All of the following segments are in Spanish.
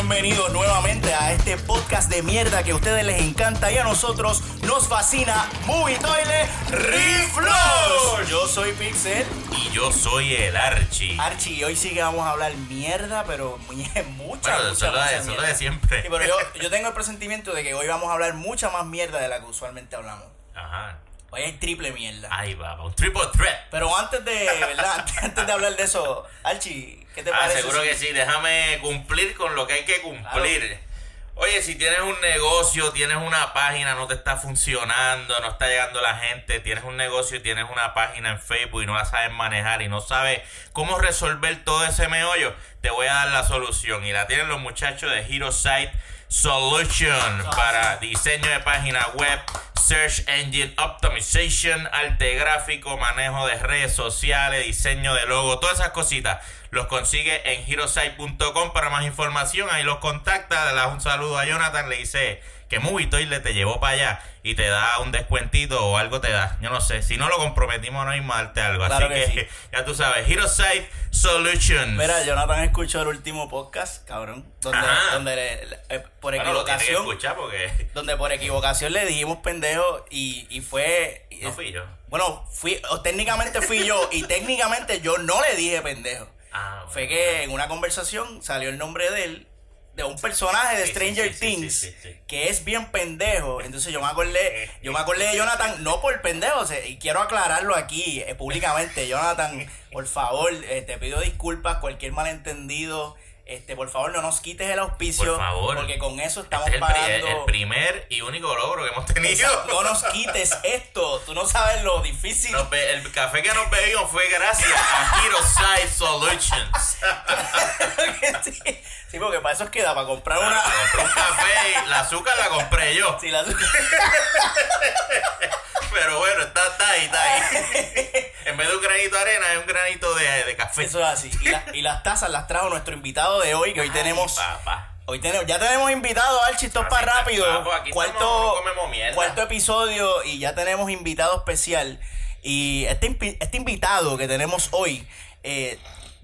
bienvenidos nuevamente a este podcast de mierda que a ustedes les encanta y a nosotros nos fascina Movie Toilet Reflush. Yo soy Pixel. Y yo soy el Archie. Archie, hoy sí que vamos a hablar mierda, pero mucha, Bueno, mucha, de- mucha lo mierda. de siempre. Sí, pero yo, yo tengo el presentimiento de que hoy vamos a hablar mucha más mierda de la que usualmente hablamos. Ajá. Hoy hay triple mierda. Ahí va, un triple threat. Pero antes de, ¿verdad? Antes, de hablar de eso, Archie, ¿qué te Ah, parece? seguro si- que sí, déjame cumplir con lo que hay que cumplir. Oye, si tienes un negocio, tienes una página, no te está funcionando, no está llegando la gente, tienes un negocio y tienes una página en Facebook y no la sabes manejar y no sabes cómo resolver todo ese meollo, te voy a dar la solución. Y la tienen los muchachos de Hero Site Solution para diseño de página web, Search Engine Optimization, arte gráfico, manejo de redes sociales, diseño de logo, todas esas cositas. Los consigue en herosite.com para más información. Ahí los contacta, le das un saludo a Jonathan, le dice que Movitoy le te llevó para allá y te da un descuentito o algo te da. Yo no sé, si no lo comprometimos no a darte algo. Claro Así que que, ya tú sabes, Herosite Solutions. Mira, Jonathan escuchó el último podcast, cabrón, donde, Ajá. donde le- le- eh, por Bueno, lo tienes que equivocación, porque donde por equivocación le dijimos pendejo y, y fue... no fui yo. Bueno, fui, o técnicamente fui yo y técnicamente yo no le dije pendejo. Ah, bueno. Fue que en una conversación salió el nombre de él, de un personaje de Stranger sí, Things, sí, sí, que es bien pendejo. Entonces yo me acordé, yo me acordé de Jonathan, no por pendejo, y quiero aclararlo aquí eh, públicamente. Jonathan, por favor, eh, te pido disculpas, cualquier malentendido. Este, por favor, no nos quites el auspicio. Por favor. Porque con eso estamos Este es el, pri- pagando. el primer y único logro que hemos tenido. no nos quites esto. Tú no sabes lo difícil. Be- el café que nos bebimos fue gracias a Herosite Solutions. Sí, porque para eso es que da, para comprar una. Compré un café y la azúcar la compré yo. Sí, la- Pero bueno, está, está ahí, está ahí. En vez de un granito de arena, es un granito de, de café. Eso es así. Y, la- y las tazas las trajo nuestro invitado de hoy, que hoy tenemos. Papá. Hoy tenemos, ya tenemos invitado al Chistos para rápido. aquí cuarto, cuarto episodio y ya tenemos invitado especial. Y este, este invitado que tenemos hoy, eh,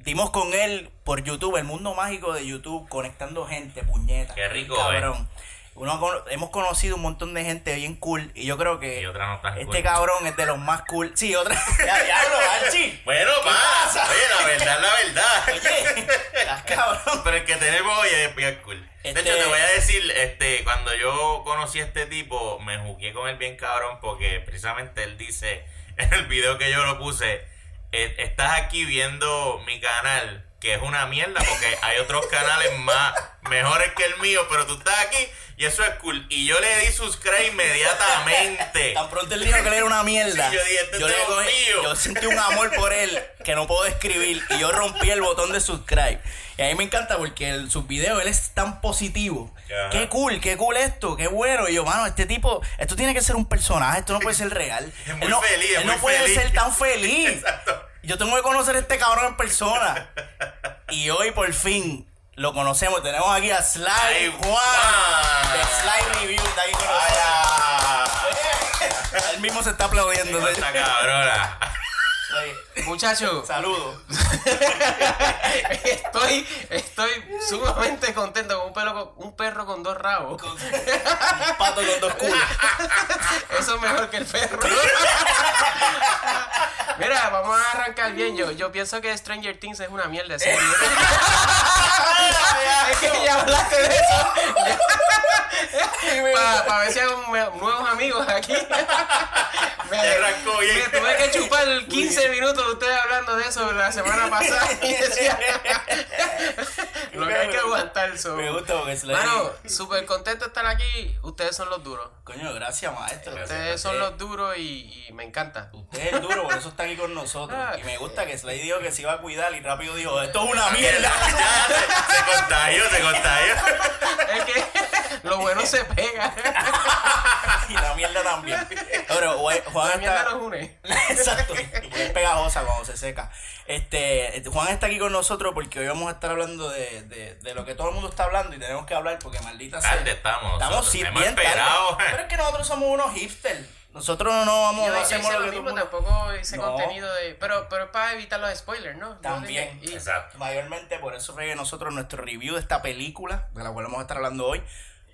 dimos con él por YouTube, el mundo mágico de YouTube, conectando gente, puñeta. Qué rico, Cabrón. Uno hemos conocido un montón de gente bien cool y yo creo que no este cool. cabrón es de los más cool. Sí, otra. ya, diablo, Archie. Bueno, ¿Qué pa, pasa? oye, la verdad, la verdad. Oye, estás cabrón. Pero el que tenemos hoy es bien cool. Este- De hecho, te voy a decir, este, cuando yo conocí a este tipo, me jugué con él bien cabrón porque precisamente él dice en el video que yo lo puse, "Eh, estás aquí viendo mi canal, que es una mierda porque hay otros canales más mejores que el mío, pero tú estás aquí y eso es cool. Y yo le di subscribe inmediatamente. Tan pronto él dijo que él era una mierda. Sí, yo dije, "Este le es cogí- mío". yo sentí un amor por él que no puedo describir. Y yo rompí el botón de subscribe. Y a mí me encanta porque en sus videos él es tan positivo. Ajá. Qué cool, qué cool esto, qué bueno. Y yo, mano, este tipo, esto tiene que ser un personaje, esto no puede ser real. Es muy él no, feliz, es no puede feliz. ser tan feliz. Exacto. Yo tengo que conocer a este cabrón en persona. Y hoy por fin lo conocemos. Tenemos aquí a Sly Ay, Juan. De Sly Review. Está aquí con nosotros. Él mismo se está aplaudiendo. Esta cabrona. Oye, Muchachos, Saludos. estoy, estoy sumamente contento con un, pelo con- un perro con dos rabos. Un pato con dos culos. Eso es mejor que el perro. Mira, vamos a arrancar bien. Yo, yo pienso que Stranger Things es una mierda serie. es que ya hablaste de eso. Para ver si hago nuevos amigos aquí. Me, arrancó bien. me tuve que chupar 15 minutos de ustedes hablando de eso la semana pasada. Y decía, lo que hay que aguantar. Me gusta porque. Mano, súper contento de estar aquí. Ustedes son los duros. Coño, gracias, maestro. Ustedes son los duros y, y me encanta. Usted es el duro, por eso está aquí con nosotros. Ah. Y me gusta que Sly dijo que se iba a cuidar y rápido dijo, esto es una mierda. Se contagió, se contagió. Es que lo bueno se pega. y la mierda también. Pero Juan Juan La mierda está... nos une. Exacto. Y es pegajosa cuando se seca. Este, Juan está aquí con nosotros porque hoy vamos a estar hablando de, de, de lo que todo el mundo está hablando y tenemos que hablar porque maldita sea. Tarde estamos Estamos nosotros. sí, bien tarde. Pero es que nosotros somos unos hipsters. Nosotros no vamos, no yo hacemos lo lo mismo, tampoco hice No. contenido de... Pero, pero es para evitar los spoilers, ¿no? También. y- Exacto. Mayormente por eso fue que nosotros nuestro review de esta película, de la cual vamos a estar hablando hoy,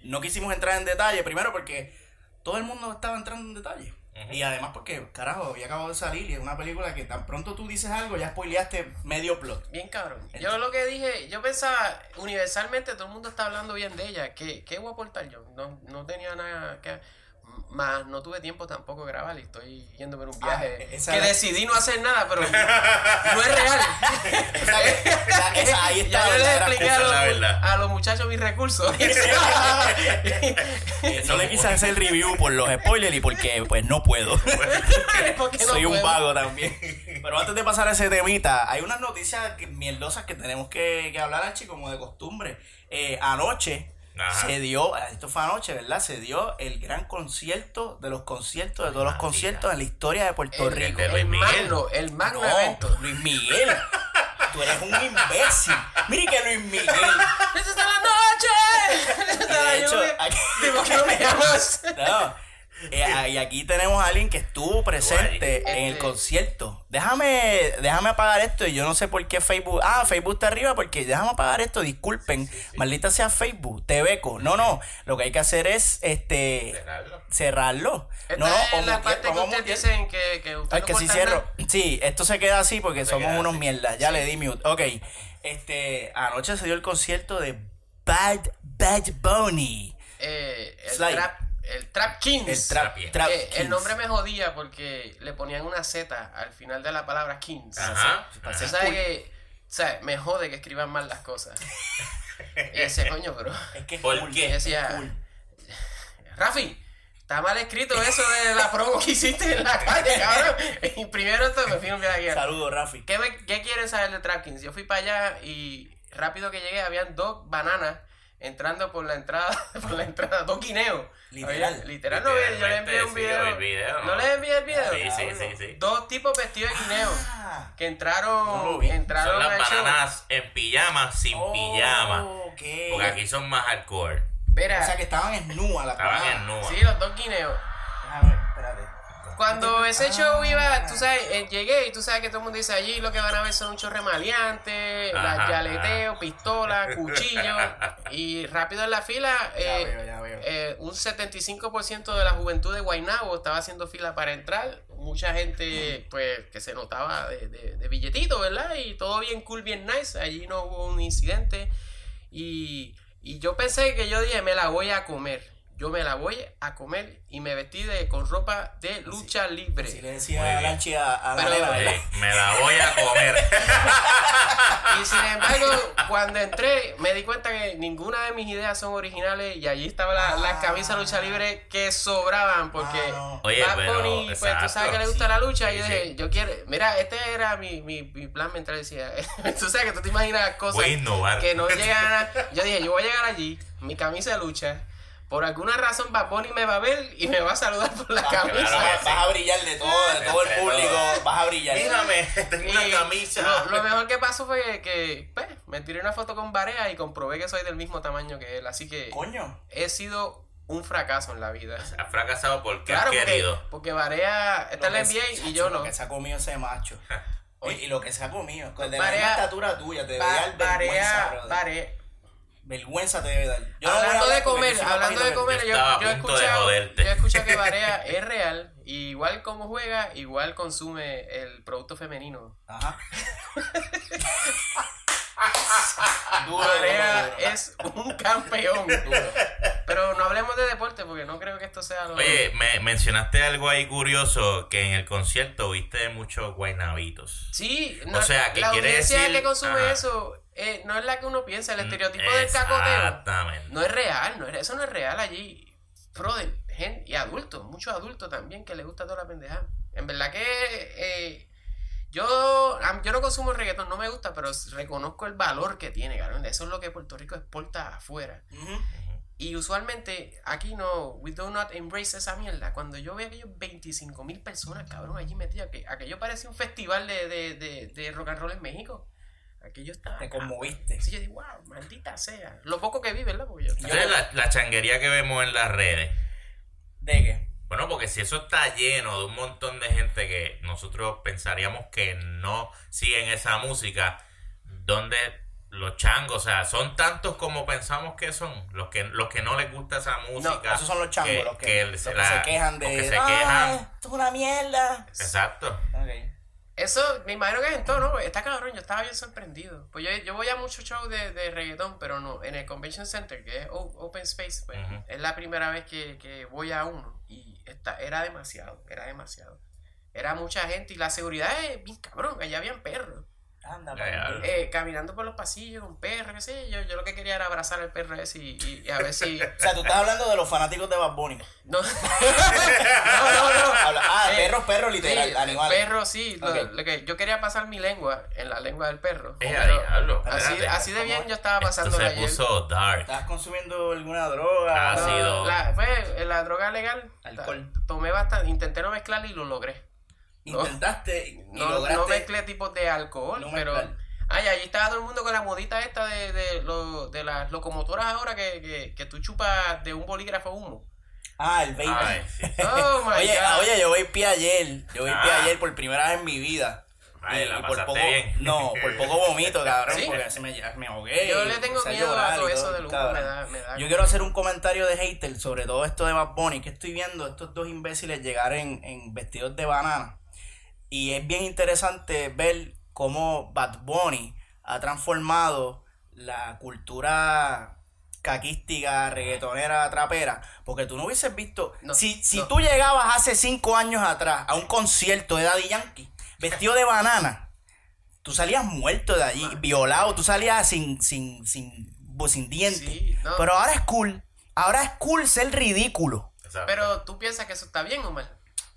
no quisimos entrar en detalle, primero porque todo el mundo estaba entrando en detalle. Y además porque, carajo, había acabado de salir y es una película que tan pronto tú dices algo, ya spoileaste medio plot. Bien cabrón. Yo lo que dije, yo pensaba, universalmente todo el mundo está hablando bien de ella. ¿Qué, qué voy a aportar yo? No, no tenía nada que... Más no tuve tiempo tampoco de grabar y estoy yendo por un viaje Ah, esa que era- decidí no hacer nada, pero no es real. O sea que, esa- esa- ahí está ya la yo les expliqué a los, verdad. a los muchachos mis recursos. No le quise hacer review por los spoilers y porque pues no puedo. Porque no Soy un puedo. vago también. Pero antes de pasar a ese temita, hay unas noticias que- mierdosas que tenemos que, que hablar, Archie, como de costumbre. Eh, anoche Ajá. se dio, esto fue anoche, ¿verdad? Se dio el gran concierto de los conciertos, de todos los conciertos en la historia de Puerto El, Rico. de Luis el Miguel. magno, el magno No, evento. Luis Miguel. Tú eres un imbécil. Mire que Luis Miguel. ¡Esta está la noche! ¡Esta está la De hecho, lluvia! aquí- ¿Por qué no Eh, y aquí tenemos a alguien que estuvo presente Este- en el concierto. Déjame, déjame apagar esto y yo no sé por qué Facebook. Ah, Facebook está arriba porque déjame apagar esto, disculpen. Maldita sea Facebook, te beco. No, no. Lo que hay que hacer es este Cerrarlo. cerrarlo. Esta No, no, es la parte que vamos a ustedes dicen que, que usted Ay, no que si cierro. nada. Sí, esto se queda así porque somos unos así. mierdas. Ya le di mute. Ok. Este, anoche se dio el concierto de Bad Bad Bunny. Eh, el, Slide. trap, el Trap Kings. El trap, Eh, el Kings. nombre me jodía porque le ponían una Z al final de la palabra Kings. Ajá. Ser sabes que, o sea, me jode que escriban mal las cosas. y ese coño, bro. Es que es ¿Por cool. qué? Decía, Cool. Rafi, está mal escrito eso de la promo que hiciste en la calle, cabrón. Y primero esto me fui a un viaje. Saludos, Rafi. ¿Qué, me- ¿Qué quieren saber de Trap Kings? Yo fui para allá y rápido que llegué habían dos bananas entrando por la entrada, por la entrada, dos guineos. Literal. Literal, no, yo le envié un sí, video. ¿No le envié el video? Sí, sí, sí, sí. Dos tipos vestidos de guineo Ah. que entraron, No entraron Son las show. bananas en pijama, sin Oh, pijama. Porque aquí son más hardcore. O sea que estaban en nua la Estaban en nua. sí, los dos guineos. Déjame ver, espérate. Cuando ese show Ah. iba, tú sabes, eh, llegué y tú sabes que todo el mundo dice allí lo que van a ver son un chorre maleante, yaleteo, pistola, cuchillo. y rápido en la fila, eh, veo, ya veo. eh, un 75% de la juventud de Guaynabo estaba haciendo fila para entrar. Mucha gente, pues, que se notaba de, de, de billetito, ¿verdad? Y todo bien cool, bien nice. Allí no hubo un incidente. Y, y yo pensé que yo dije, me la voy a comer. Yo me la voy a comer y me vestí de, con ropa de lucha libre. Si le decía a Lanchi. Sí, me la voy a comer. Y sin embargo, cuando entré, me di cuenta que ninguna de mis ideas son originales y allí estaban la- las camisas lucha libre que sobraban porque Ah, no. Oye, Bad pero, pues tú sabes que le gusta sí, la lucha y yo dije, sí. yo quiero, mira, este era mi, mi, mi plan mental, decía, tú sabes que tú te imaginas cosas Voy a innovar. que no llegan a, yo dije, yo voy a llegar allí, mi camisa de lucha, por alguna razón Bad Bunny me va a ver y me va a saludar por la camisa. claro vas- a brillar de todo, de todo el público, vas a brillar. Mírame, tengo una camisa. Lo, lo mejor que pasó fue que, que, pues, me tiré una foto con Barea y comprobé que soy del mismo tamaño que él. Así que Coño. he sido un fracaso en la vida. Has fracasado porque Claro, porque, querido. porque Barea está en Lo la NBA y yo Lo no. que se ha comido ese macho. Oye. y, y lo que se ha comido. Con de la misma estatura tuya, te Ba- dar vergüenza. Barea. Vergüenza te debe dar. Yo hablando de comer, hablando de comer, Yo yo, yo he escuchado, joderte. yo he escuchado que Barea es real, y igual como juega, igual consume el producto femenino. Ajá. Duro, Barea duro, duro. es un campeón. Pero no hablemos de deporte porque no creo que esto sea lo Oye, me mencionaste algo ahí curioso que en el concierto viste muchos guaynabitos. Sí, O sea, ¿qué la quiere audiencia decir? que consume Ajá. eso eh, no es la que uno piensa. El estereotipo del cacoteo Exactamente. no es real, no es, eso no es real allí. Brother, gente, y adultos, muchos adultos también que les gusta toda la pendejada. En verdad que eh, yo, yo no consumo reggaetón, no me gusta, pero reconozco el valor que tiene, cabrón. Eso es lo que Puerto Rico exporta afuera. Ujú. Y usualmente aquí no, we do not embrace esa mierda. Cuando yo veo aquellos 25 mil personas, cabrón, allí metidas, que aquello parece un festival de, de, de, de rock and roll en México. Aquello está. Te conmoviste. Sí, yo digo, wow, maldita sea. Lo poco que vi, ¿verdad? Porque yo. La, la changuería que vemos en las redes. ¿De qué? Bueno, porque si eso está lleno de un montón de gente que nosotros pensaríamos que no siguen esa música, ¿dónde los changos? O sea, son tantos como pensamos que son, los que los que no les gusta esa música. esos son los changos, los que, los que se quejan de. los que se "Ah, quejan. esto es una mierda. Exacto. Ok. Eso, me imagino que es en todo, ¿no? Está cabrón, yo estaba bien sorprendido. Pues yo, yo voy a muchos shows de, de reggaetón, pero no, en el Convention Center, que es Open Space, pues, es la primera vez que, que voy a uno. Y está, era demasiado, era demasiado. Era mucha gente y la seguridad es bien cabrón, allá habían perros. Anda. Eh, caminando por los pasillos, un perro, qué sé yo. Yo lo que quería era abrazar al perro ese y, y- y a ver si... O sea, tú estás hablando de los fanáticos de Bad Bunny. No, no, no. no. Habla- ah, Eh, perros, perros, literal, sí, animales. Perro, sí. lo- que, yo quería pasar mi lengua en la lengua del perro. Eh, pero diablo, así, espérate. así de bien yo estaba Esto pasando se ayer. puso dark. ¿Estás consumiendo alguna droga? Ah, No, sí. ácido. la, fue la droga legal. Alcohol. Tomé bastante, intenté no mezclarla y lo logré. Intentaste y No, lograste. no mezclé tipos de alcohol, no pero... Ay, allí estaba todo el mundo con la modita esta de, de, lo- de las locomotoras ahora que, que, que tú chupas de un bolígrafo humo. Ah, el vape. Sí. Oh oye, God. oye, yo vapeé ayer. Yo vapeé Ah. ayer por primera vez en mi vida. Ay, Y- la y por poco, bien. No, por poco vomito, cabrón, ¿Sí? porque se me, me ahogué. Yo y le tengo a miedo a y todo eso del humo, me da- me da Yo quiero hacer un comentario de hater sobre todo esto de Bad Bunny, que estoy viendo estos dos imbéciles llegar en, en vestidos de banana. Y es bien interesante ver cómo Bad Bunny ha transformado la cultura caquística, reggaetonera, trapera, porque tú no hubieses visto, No, si, si no. tú llegabas hace cinco años atrás a un concierto de Daddy Yankee, vestido de banana, tú salías muerto de allí, violado, tú salías sin, sin, sin, sin dientes. Sí, no. Pero ahora es cool, ahora es cool ser ridículo. Exacto. Pero tú piensas que eso está bien o mal.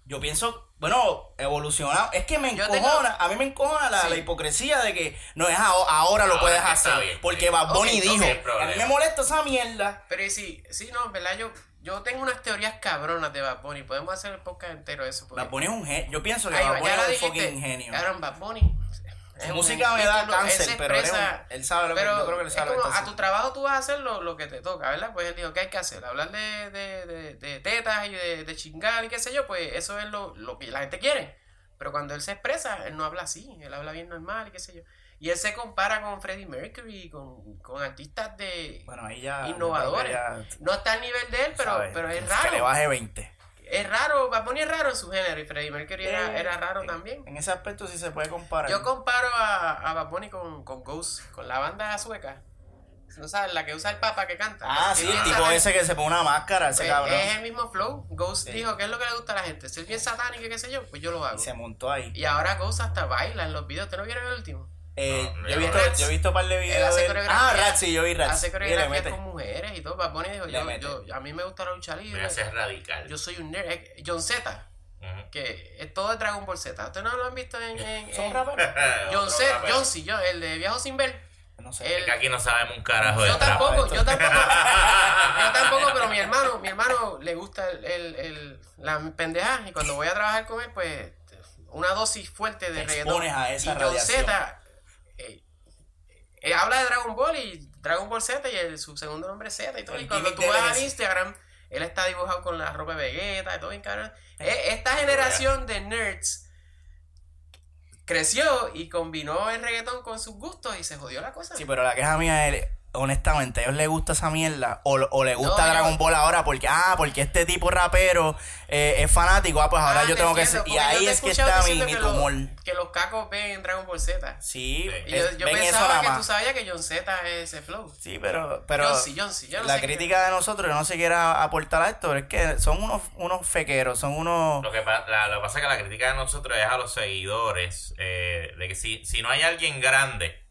Yo pienso, bueno, evolucionado. Es que me encojona, tengo- a mí me encojona la, Sí. la hipocresía de que no es aho- ahora, lo Ahora puedes hacer. bien, porque. Bad Bunny dijo, a mí me molesta esa mierda. Pero y sí, sí, no, verdad, yo, yo tengo unas teorías cabronas de Bad Bunny. Podemos hacer el podcast entero de eso. porque- Bad Bunny es un genio. Yo pienso que Ahí Bad Bunny es un fucking genio. Cabrón, Bad Bunny. Es un música me da cáncer, pero él, sabe lo que yo creo que él es sabe lo que a tu trabajo tú vas a hacer lo, lo que te toca, ¿verdad? Pues él dijo, ¿qué hay que hacer? Hablar de, de, de, de tetas y de, chingar y qué sé yo, pues eso es lo, lo que la gente quiere. Pero cuando él se expresa, él no habla así, él habla bien normal y qué sé yo. Y él se compara con Freddie Mercury, con, con artistas de... Bueno, ahí ya. Innovadores. que ya, No está al nivel de él, pero, ¿sabes? pero es Que raro. le baje 20. Es raro, Bad Bunny es raro en su género y Freddie Mercury era, Eh, era raro en- también. En ese aspecto sí se puede comparar. Yo comparo a, a Bad Bunny con, con Ghost, con la banda sueca. ¿No sabes? La que usa el papa que canta. ah, sí, el tipo ese que se pone una máscara, ese Pues, cabrón. Es el mismo flow. Ghost Sí. dijo, ¿qué es lo que le gusta a la gente? Ser bien satánico y qué sé yo, pues yo lo hago. Y se montó ahí. Y ahora Ghost hasta baila en los videos. ¿Usted no vieron el último? Eh, No, yo, he visto, Rats. yo he visto un par de Él videos. hace de él. coreografía. Ah, Rats, sí, yo vi Rats. Hace coreografías con mujeres y todo. Bad Bunny dijo, Le yo, a mí me gusta la lucha libre. Me hace radical. Yo soy un nerd. Eh, John Z, que es todo de Dragon Ball Z. ¿Ustedes no lo han visto en... en, Son en- raperos. John Z. John C, yo, el de Viajo Sin Ver. No sé. El- Es que aquí no sabemos un carajo de Yo tampoco, yo tampoco. yo tampoco, pero mi hermano, mi hermano le gusta el, el, el- la pendeja y cuando voy a trabajar con él, pues una dosis fuerte de Te reggaetón. expones a esa y John. Z eh, habla de Dragon Ball y Dragon Ball Z y el, su segundo nombre es Z y todo. El Y cuando tú vas ese. Instagram, él está dibujado con la ropa de Vegeta y todo bien cabrón. Eh, Esta generación de nerds creció y combinó el reggaetón con sus gustos y se jodió la cosa. Sí, pero la queja mía es, honestamente, a ellos les gusta esa mierda o, o les gusta No, Dragon Ball ahora porque, ah, porque este tipo rapero eh, es fanático, ah, pues ahora Ah, yo te tengo que ser... Y ahí es que escuchado está mi, mi que los- tumor. Que los cacos ven Dragon Ball Z. Sí, Y yo, es- yo ven eso pensaba nada que tú más. sabías que John Z es ese flow. Sí, pero, pero John C, John C, yo no la sé qué- crítica de nosotros, yo no se quiera aportar a esto, pero es que son unos, unos fequeros, son unos... Lo que, pa- la- lo que pasa es que la crítica de nosotros es a los seguidores. eh, de que si, si no hay alguien grande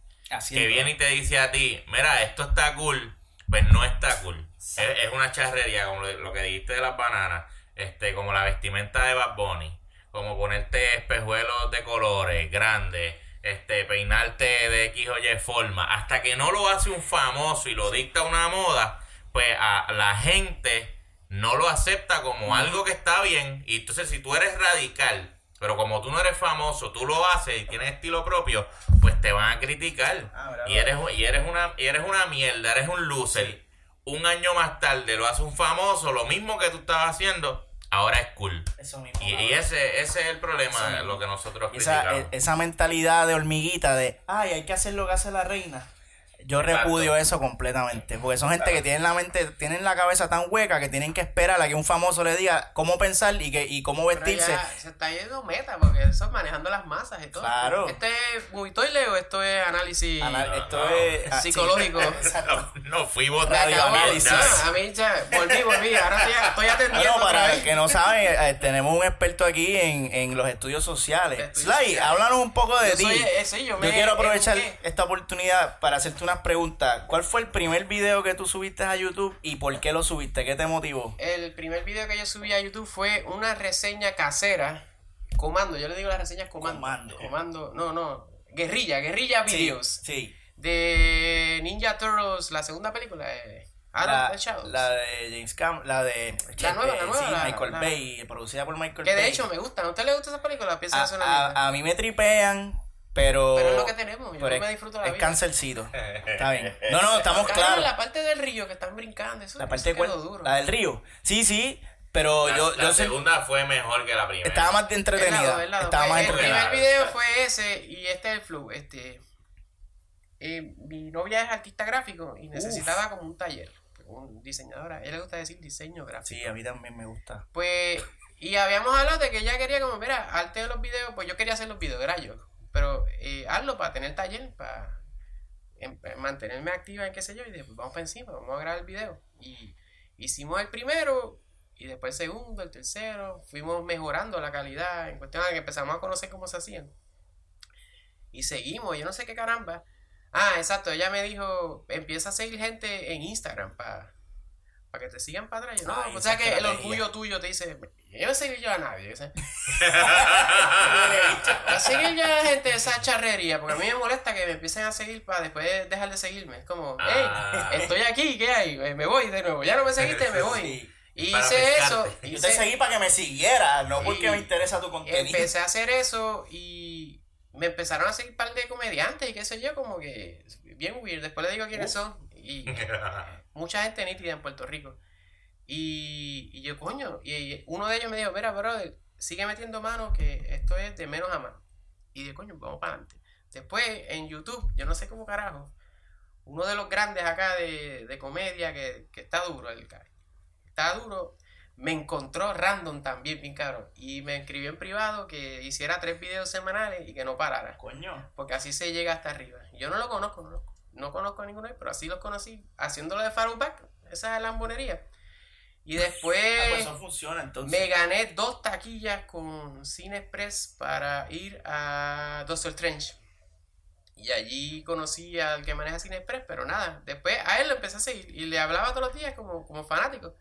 que viene y te dice a ti, mira, esto está cool, pues no está cool. Es, es una charrería, como lo, lo que dijiste de las bananas, este, como la vestimenta de Bad Bunny, como ponerte espejuelos de colores grandes, este, peinarte de X o Y forma, hasta que no lo hace un famoso y lo dicta una moda, pues a la gente no lo acepta como algo que está bien. Y entonces si tú eres radical, pero como tú no eres famoso, tú lo haces y tienes estilo propio, pues te van a criticar. Ah, y eres y eres una y eres una mierda, eres un loser. Un año más tarde lo hace un famoso, lo mismo que tú estabas haciendo, ahora es cool. Eso mismo. Y, ese, ese es el problema, lo que nosotros esa, criticamos. e- esa mentalidad de hormiguita de, ay, hay que hacer lo que hace la reina. Yo Exacto. repudio eso completamente. Porque son gente que tienen la mente, tienen la cabeza tan hueca que tienen que esperar a que un famoso le diga cómo pensar y que y cómo Pero vestirse. ya se está yendo meta porque eso es manejando las masas y todo. Claro. Este es Movitoile o esto es análisis Ana- esto no. es ah, sí. Psicológico. No, no Radio acabó- análisis. Ah, a mí ya volví, volví. Ahora estoy, estoy atendiendo para el que no saben, eh, tenemos un experto aquí en, en los estudios sociales. Estudios Sly, sociales. háblanos un poco de Yo ti. soy- eh, sí, yo me quiero aprovechar esta oportunidad para hacerte unas preguntas. ¿Cuál fue el primer video que tú subiste a YouTube y por qué lo subiste? ¿Qué te motivó? El primer video que yo subí a YouTube fue una reseña casera. Comando, yo le digo las reseñas comando. Comando. Comando, no, no. Guerrilla, guerrilla videos. Sí. De Ninja Turtles, la segunda película. Eh, La, la de James Cam, la de La nueva, la nueva, sí, la- Michael Bay, producida por Michael que Bay. de hecho me gusta. ¿A usted le gusta esa película? Piensa a, que a, a mí me tripean, pero Pero es lo que tenemos, yo no me es- disfruto la Es vida. cancelcito. Está bien. No, no, estamos claros. la parte del río que están brincando, eso, La eso parte de quedó duro. la del río. Sí, sí, pero La, yo, la yo sé- segunda fue mejor que la primera. estaba más El lado, entretenida. el lado. Estaba más el entretenida. primer video fue ese y este es el flow. Este, eh, mi novia es artista gráfico y necesitaba como un taller, un diseñadora. A ella le gusta decir diseño gráfico. Sí, a mí también me gusta. Pues, y habíamos hablado de que ella quería como, mira, arte de los videos, pues yo quería hacer los videos, era yo. Pero eh, hazlo para tener taller, para em- mantenerme activa en qué sé yo, y después vamos para encima, vamos a grabar el video. Y hicimos el primero, y después el segundo, el tercero, fuimos mejorando la calidad, en cuestión de que empezamos a conocer cómo se hacían. Y seguimos, yo no sé qué caramba. Ah, exacto, ella me dijo, empieza a seguir gente en Instagram para que te sigan para atrás. Yo, no, Ay, o sea que el orgullo tuyo te dice, yo no seguir yo a nadie. a seguir ya a la gente de esa charrería, porque a mí me molesta que me empiecen a seguir para después dejar de seguirme. Es como, hey, Ah. estoy aquí, ¿qué hay? Eh, Me voy de nuevo. Ya no me seguiste, me voy. Sí. Y Para hice pescarte. eso. Yo te hice- seguí para que me siguiera, no porque Y me interesa tu contenido. empecé a hacer eso y me empezaron a seguir un par de comediantes y qué sé yo, como que bien weird. Después le digo quiénes son. Y mucha gente nítida en Puerto Rico. Y, y yo, coño, y uno de ellos me dijo, mira, brother, sigue metiendo mano que esto es de menos a más. Y de coño, vamos para adelante. Después, en YouTube, yo no sé cómo carajo, uno de los grandes acá de, de comedia que, que está duro, el está duro, me encontró random también, bien cabrón. Y me escribió en privado que hiciera tres videos semanales y que no parara. Coño. Porque así se llega hasta arriba. Yo no lo conozco, no, lo- no conozco a ninguno, de ellos, pero así los conocí, haciéndolo de Farouback, esa lambonería. Y después Ah, pues eso funciona entonces. me gané dos taquillas con Cine Express para ir a Doctor Strange. Y allí conocí al que maneja Cine Express, pero nada, después a él lo empecé a seguir y le hablaba todos los días como, como fanático.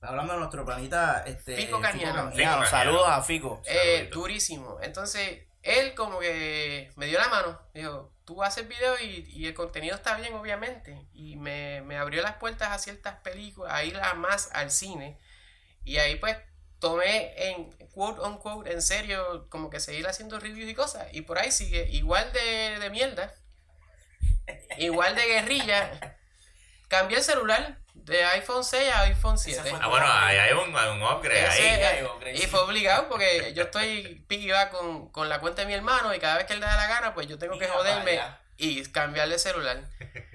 Hablando de nuestro planeta, este, Fico Cañano. Saludos a Fico. Eh, durísimo. Entonces, él como que me dio la mano. Dijo, tú haces video y, el contenido está bien, obviamente. Y me, me abrió las puertas a ciertas películas, a ir a más al cine. Y ahí pues tomé en quote on quote, en serio, como que seguir haciendo reviews y cosas. Y por ahí sigue igual de, de mierda. Igual de guerrilla. Cambié el celular de iPhone 6 a iPhone 7. fue Ah, bueno, ahí hay un, un upgrade Ese- ahí. llegó, Gracie. y fue obligado porque yo estoy piggyback con, con la cuenta de mi hermano y cada vez que él le da la gana, pues yo tengo que Mira joderme y cambiarle celular.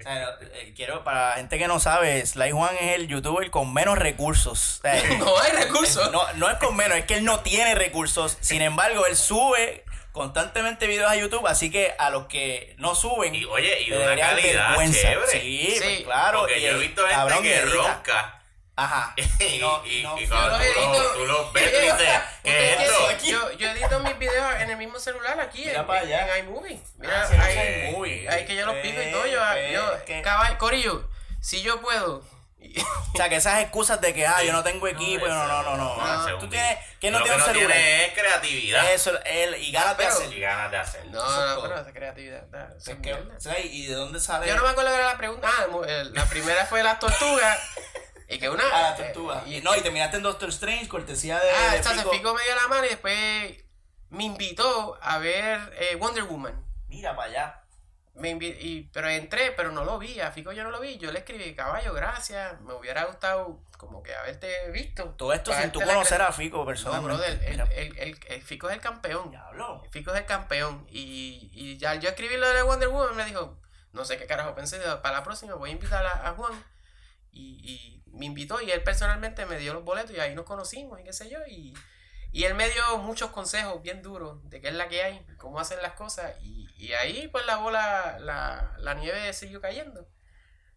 O sea, no, eh, quiero, para la gente que no sabe, Sly Juan es el youtuber con menos recursos. O sea, No hay recursos. no, no es con menos, es que él no tiene recursos. Sin embargo, él sube constantemente videos a YouTube, así que a los que no suben, Y oye, y le una calidad vergüenza. chévere. Sí, Sí, pues, claro. Porque y yo he visto gente cabrón que edita. ronca. Ajá. Y, no- y- no- y cuando tú, edito. tú los ves, dices, ¿qué es ¿Ustedes esto? Yo, yo edito mis videos en el mismo celular aquí, Mira en, para allá. en iMovie. Mira, Ah, sí, ese es muy- ahí que yo los pico y todo. Yo, yo Corillo, si yo puedo. O sea, que esas excusas de que, ah, yo no tengo equipo, no, no, no, no. Ah, Tú tienes, ¿quién no lo tiene un que no celular? tiene es creatividad Eso, él, y ganas de hacer. y ganas de hacerlo. No, no, pero creatividad. que, ¿Y de dónde sale? Yo no me acuerdo que era la pregunta. Ah, la primera fue las tortugas. Y que una. Ah, la tortuga. eh, Y, no, y terminaste en Doctor Strange, cortesía de. Ah, esta se Fico. Fico me dio la mano y después me invitó a ver eh, Wonder Woman. Mira para allá. Me y, pero entré, pero no lo vi, a Fico yo no lo vi, yo le escribí, caballo, gracias, me hubiera gustado como que haberte visto. Todo esto sin tú conocer a Fico No, personalmente. brother, el, el, Fico es el campeón. diablo. Fico es el campeón. Y, y ya yo escribí lo de Wonder Woman, me dijo, no sé qué carajo pensé, para la próxima voy a invitar a, a Juan. Y, y me invitó y él personalmente me dio los boletos y ahí nos conocimos y qué sé yo. Y, y él me dio muchos consejos bien duros de qué es la que hay, cómo hacer las cosas. Y, y ahí pues la bola, la, la nieve siguió cayendo.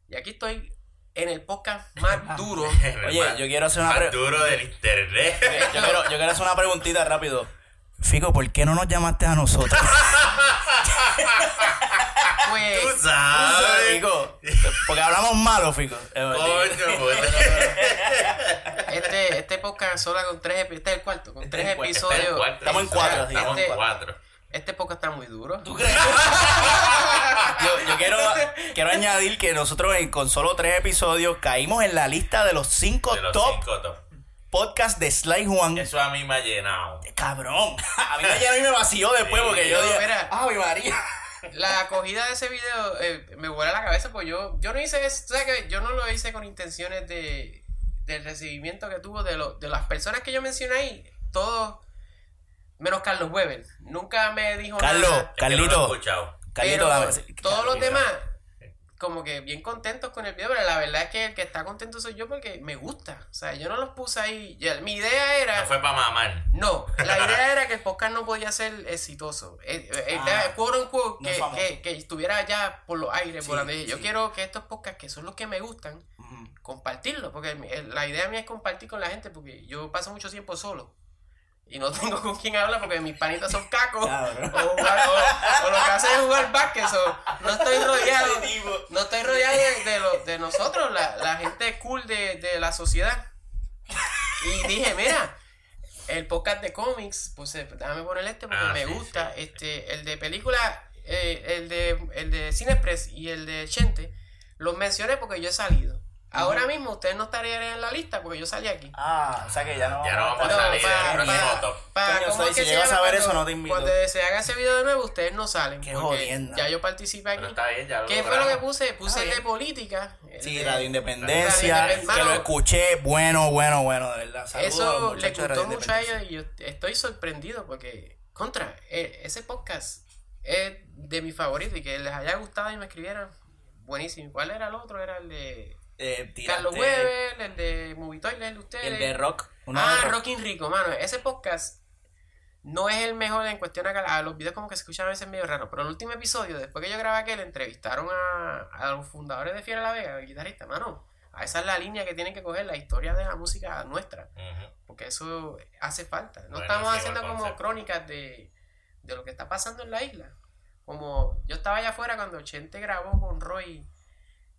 Y aquí estoy en el podcast más duro. Oye, yo quiero hacer una Más duro del internet. yo quiero, yo quiero hacer una preguntita rápido. Fico, ¿por qué no nos llamaste a nosotros? Pues, Tú sabes. Fico, porque hablamos malo, Fico. Coño, pues. Este, este podcast solo con tres episodios, este es el cuarto, con Este tres es el cuarto, Está en episodios. cuatro. Estamos en cuatro, Este- Estamos en este, cuatro. este podcast está muy duro. ¿Tú crees? yo yo quiero, quiero añadir que nosotros en- con solo tres episodios caímos en la lista de los cinco De los top cinco top. podcasts de Sly Juan. Eso a mí me ha llenado. Cabrón. A mí me llenó y me vació después Sí, porque yo dije, mira. ¡Ay, María! La acogida de ese video eh, me vuela la cabeza, pues yo, yo no hice eso, ¿sabes qué? Yo no lo hice con intenciones de del recibimiento que tuvo de, lo- de las personas que yo mencioné ahí, todos, menos Carlos Weber. Nunca me dijo Carlos, nada. Es que no lo he Carlito. Carlito, todos los demás, como que bien contentos con el video, pero la verdad es que el que está contento soy yo porque me gusta. O sea, yo no los puse ahí. mi idea era. No fue para mamar. No, la idea era que el podcast no podía ser exitoso. Eh, eh, Ah, quote unquote, no es que, famoso. que, que estuviera ya por los aires. Sí, volando. Yo sí. quiero que estos podcasts, que son los que me gustan, Ujú. compartirlos. Porque el- el- la idea mía es compartir con la gente, porque yo paso mucho tiempo solo. Y no tengo con quién hablar porque mis panitas son cacos. O, jugar- o- o lo que hacen es jugar básquet. so, no estoy rodeado. No estoy rodeado de, de, lo- de nosotros, la, la gente cool de, de la sociedad. Y dije, mira, el podcast de cómics, pues eh, déjame poner este porque Ah, me sí, gusta. sí. Este, el de película, eh, el de el de Cinexpress y el de Chente, los mencioné porque yo he salido. Ahora mismo ustedes no estarían en la lista porque yo salí aquí. Ah, o sea que ya no Ya no vamos a salir para- en el próximo para- top. para- Coño, ¿cómo soy, es si que llegas a ver cuando- eso, no te invito. Cuando se haga ese video de nuevo, ustedes no salen. Qué jodienda. ya yo participé aquí. Pero está bien, ya lo ¿Qué fue lo que puse? Puse el de política. el Sí, de- Radio Independencia, Radio Independ- que lo escuché, bueno, bueno, bueno, de verdad. Saludos Eso le gustó mucho a ellos y yo estoy sorprendido porque, contra, eh, ese podcast es de mi favorito y que les haya gustado y me escribieran, buenísimo. ¿Cuál era el otro? Era el de Eh, Carlos Weber, el de Movitoy, el de ustedes. El de rock. ah, de rock. Rockin' Rico, mano. Ese podcast no es el mejor en cuestión a calidad. Los videos como que se escuchan a veces medio raro. Pero el último episodio, después que yo grabé aquel, entrevistaron a, a los fundadores de Fiera La Vega, el guitarrista, mano. A esa es la línea que tienen que coger, la historia de la música nuestra. Ujú. Porque eso hace falta. No estamos haciendo como crónicas de, de lo que está pasando en la isla. Como yo estaba allá afuera cuando Chente grabó con Roy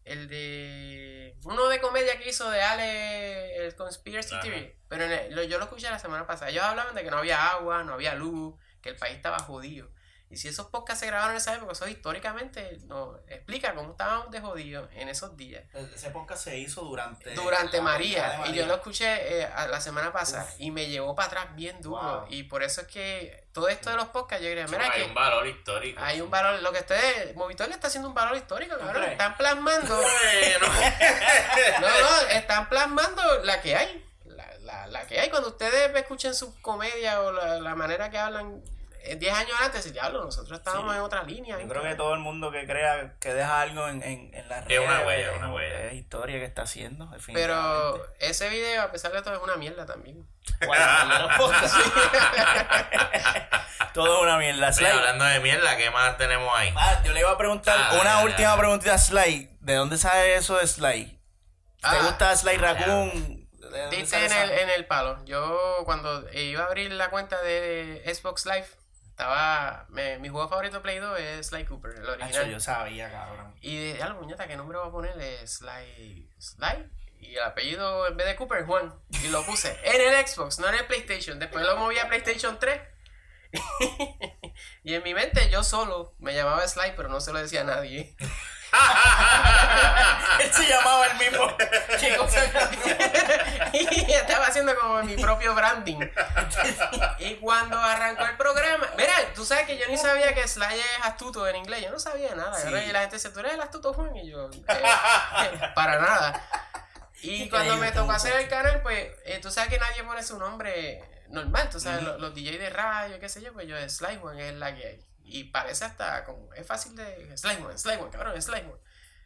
el de uno de comedia que hizo de Ale el Conspiracy Ajá. Theory. Pero el- lo- yo lo escuché la semana pasada. Ellos hablaban de que no había agua, no había luz, que el país estaba jodido. Y si esos podcasts se grabaron en esa época, eso históricamente nos explica cómo estábamos de jodidos en esos días Ese podcast se hizo durante. durante María, y yo lo escuché eh, a- la semana pasada Uf. y me llevó para atrás bien duro Wow. y por eso es que todo esto de los podcasts yo quería, mira hay que un valor histórico. hay un valor, lo que ustedes, Movitor le está haciendo un valor histórico, cabrón, están plasmando, Bueno. no, no, están plasmando la que hay, la, la, la que hay, cuando ustedes escuchen sus comedias o la, la manera que hablan 10 años antes, diablo, nosotros estábamos Sí. en otra línea. Yo creo que todo el mundo que crea que deja algo en, en, en las Es una huella, es- una huella. Es historia que está haciendo, Pero ese video, a pesar de todo, es una mierda también. Todo es una mierda. Sly, hablando de mierda, ¿qué más tenemos ahí? ah, yo le iba a preguntar Ah, una ya, última ya. preguntita a Sly. ¿De dónde sale eso de Sly? ¿Te Ah, gusta Sly ya. Raccoon? ¿De dónde Diste sale en el, en el palo. Yo cuando iba a abrir la cuenta de Xbox Live, estaba. me- mi juego favorito de Play 2 es Sly Cooper, el Eso original. yo sabía, cabrón. Y de algo, puñeta, ¿qué nombre voy a ponerle? Sly. Sly. Y el apellido en vez de Cooper, Juan. Y lo puse en el Xbox, no en el PlayStation. Después lo moví a PlayStation 3. y en mi mente yo solo me llamaba Sly, pero no se lo decía a nadie. Él se llamaba el mismo. ¿Qué cosa y estaba haciendo como mi propio branding. y cuando arrancó el programa, mira, tú sabes que yo ni sabía que Sly es astuto en inglés, yo no sabía nada. Sí. Y la gente dice, tú eres el astuto Juan, y yo, eh, para nada. Y cuando me tocó hacer el canal, pues, eh, tú sabes que nadie pone su nombre normal, tú sabes, los, los DJ de radio, qué sé yo, pues yo, Sly Juan es la que hay. Y parece hasta como, es fácil de, Sly Juan, cabrón, Juan.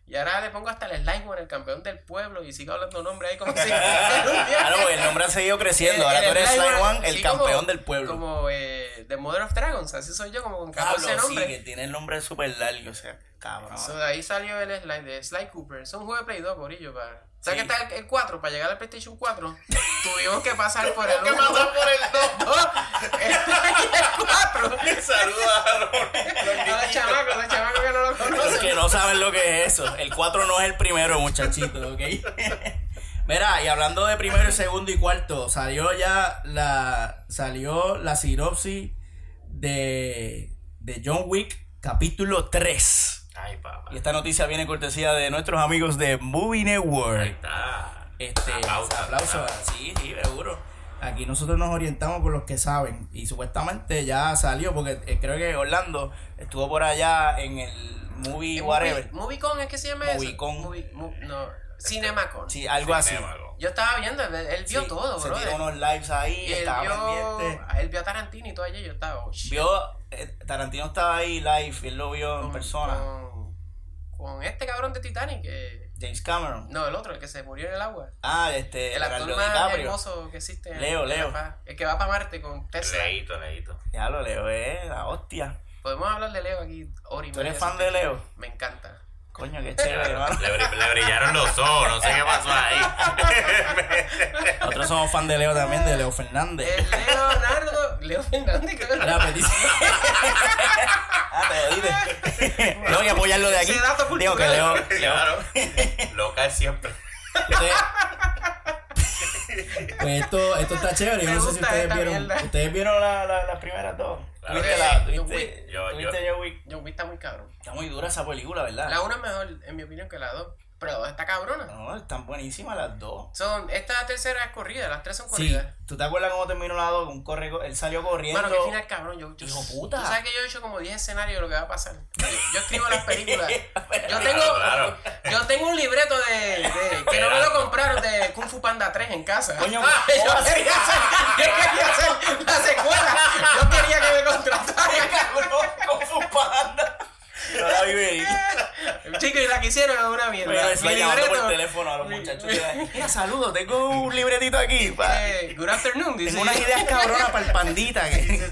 Y ahora le pongo hasta el Juan, el campeón del pueblo, y sigo hablando nombre ahí como si Claro, porque el nombre ha seguido creciendo. Ahora tú eres One, el sí, campeón como- del pueblo. Como eh, The Mother of Dragons, así soy yo, como con 14 Pablo, sí, nombres. que tiene el nombre súper largo, o sea, cabrón. So, de ahí salió el Sly de Sly Cooper. Es un juego de Play 2, Corillo. Para... ¿Sabes Sí. que está el, el 4? Para llegar al PlayStation 4, tuvimos que pasar por el ¿Qué 1. pasó por el 2? el 4. Saludos a los chamacos, los chamacos que no lo Los conocen. que no saben lo que es eso. El 4 no es el primero, muchachito, ¿ok? Mira, y hablando de primero, segundo y cuarto, salió ya la salió la sinopsis de, de John Wick capítulo 3. Ay, papá. Y esta noticia viene cortesía de nuestros amigos de Movie Ahí Network. está. Este, Aplausos. aplauso, sí, sí, seguro. Aquí nosotros nos orientamos por los que saben. Y supuestamente ya salió, porque eh, creo que Orlando estuvo por allá en el movie Eh, whatever. Movie- Moviecon es que se llama eso. Movie- mo- no, Cinemacon. Sí, algo así. Yo estaba viendo, él, él vio Sí, todo, Se bro. tiró unos lives ahí, Y él estaba vio, pendiente. él vio a Tarantino y todo allí. Yo estaba, oh. Vio, eh, Tarantino estaba ahí live, y él lo vio en con, persona. Con, con este cabrón de Titanic. Que, James Cameron. no, el otro, el que se murió en el agua. Ah, este, El actor Leonardo más DiCaprio. hermoso que existe. Leo, Leo. El que va para Marte con Tesla. Leíto, leíto. Ya lo leo, eh, la hostia. Podemos hablar de Leo aquí y ¿Tú eres fan de Leo? Me encanta. Coño, qué chévere, hermano. Le, le brillaron los ojos, no sé qué pasó ahí. Nosotros somos fan de Leo también, de Leo Fernández. El Leonardo. Leo Fernández, pues dice. ah, te oíste. Tengo que apoyarlo de aquí. Digo que. Leo. Leo claro. Local siempre. Pues esto, esto está chévere. Yo no sé si ustedes vieron. mierda. ¿Ustedes vieron la- la- las primeras dos? Claro ¿Tuviste que la- sí. tuviste- Yo- yo- Wick? John Wick está muy cabrón. Está muy dura esa película, ¿verdad? La una es mejor, en mi opinión, que la dos. Pero dos está cabrona. No, están buenísimas las dos. Son, esta tercera es corrida, las tres son Sí, corridas. ¿tú te acuerdas cómo terminó la dos? Un corre, él salió corriendo. Bueno, que final cabrón, yo, yo- Hijo puta. Tú sabes que yo he hecho como 10 escenarios de lo que va a pasar. Yo, yo escribo las películas. Yo tengo, Claro, claro. yo tengo un libreto de, de- que no me lo compraron de Kung Fu Panda 3 en casa. Coño, yo, ¿cómo así? quería hacer, yo quería hacer la secuela. Yo quería que me contrataran. cabrón, con su panda. No la vi venir. Chicos, y la que hicieron es una mierda. Pero Mi está llamando por teléfono a los muchachos. Mira, saludos, tengo un libretito aquí. pa. Eh, good afternoon, dice. Tengo unas ideas cabronas para el pandita. que-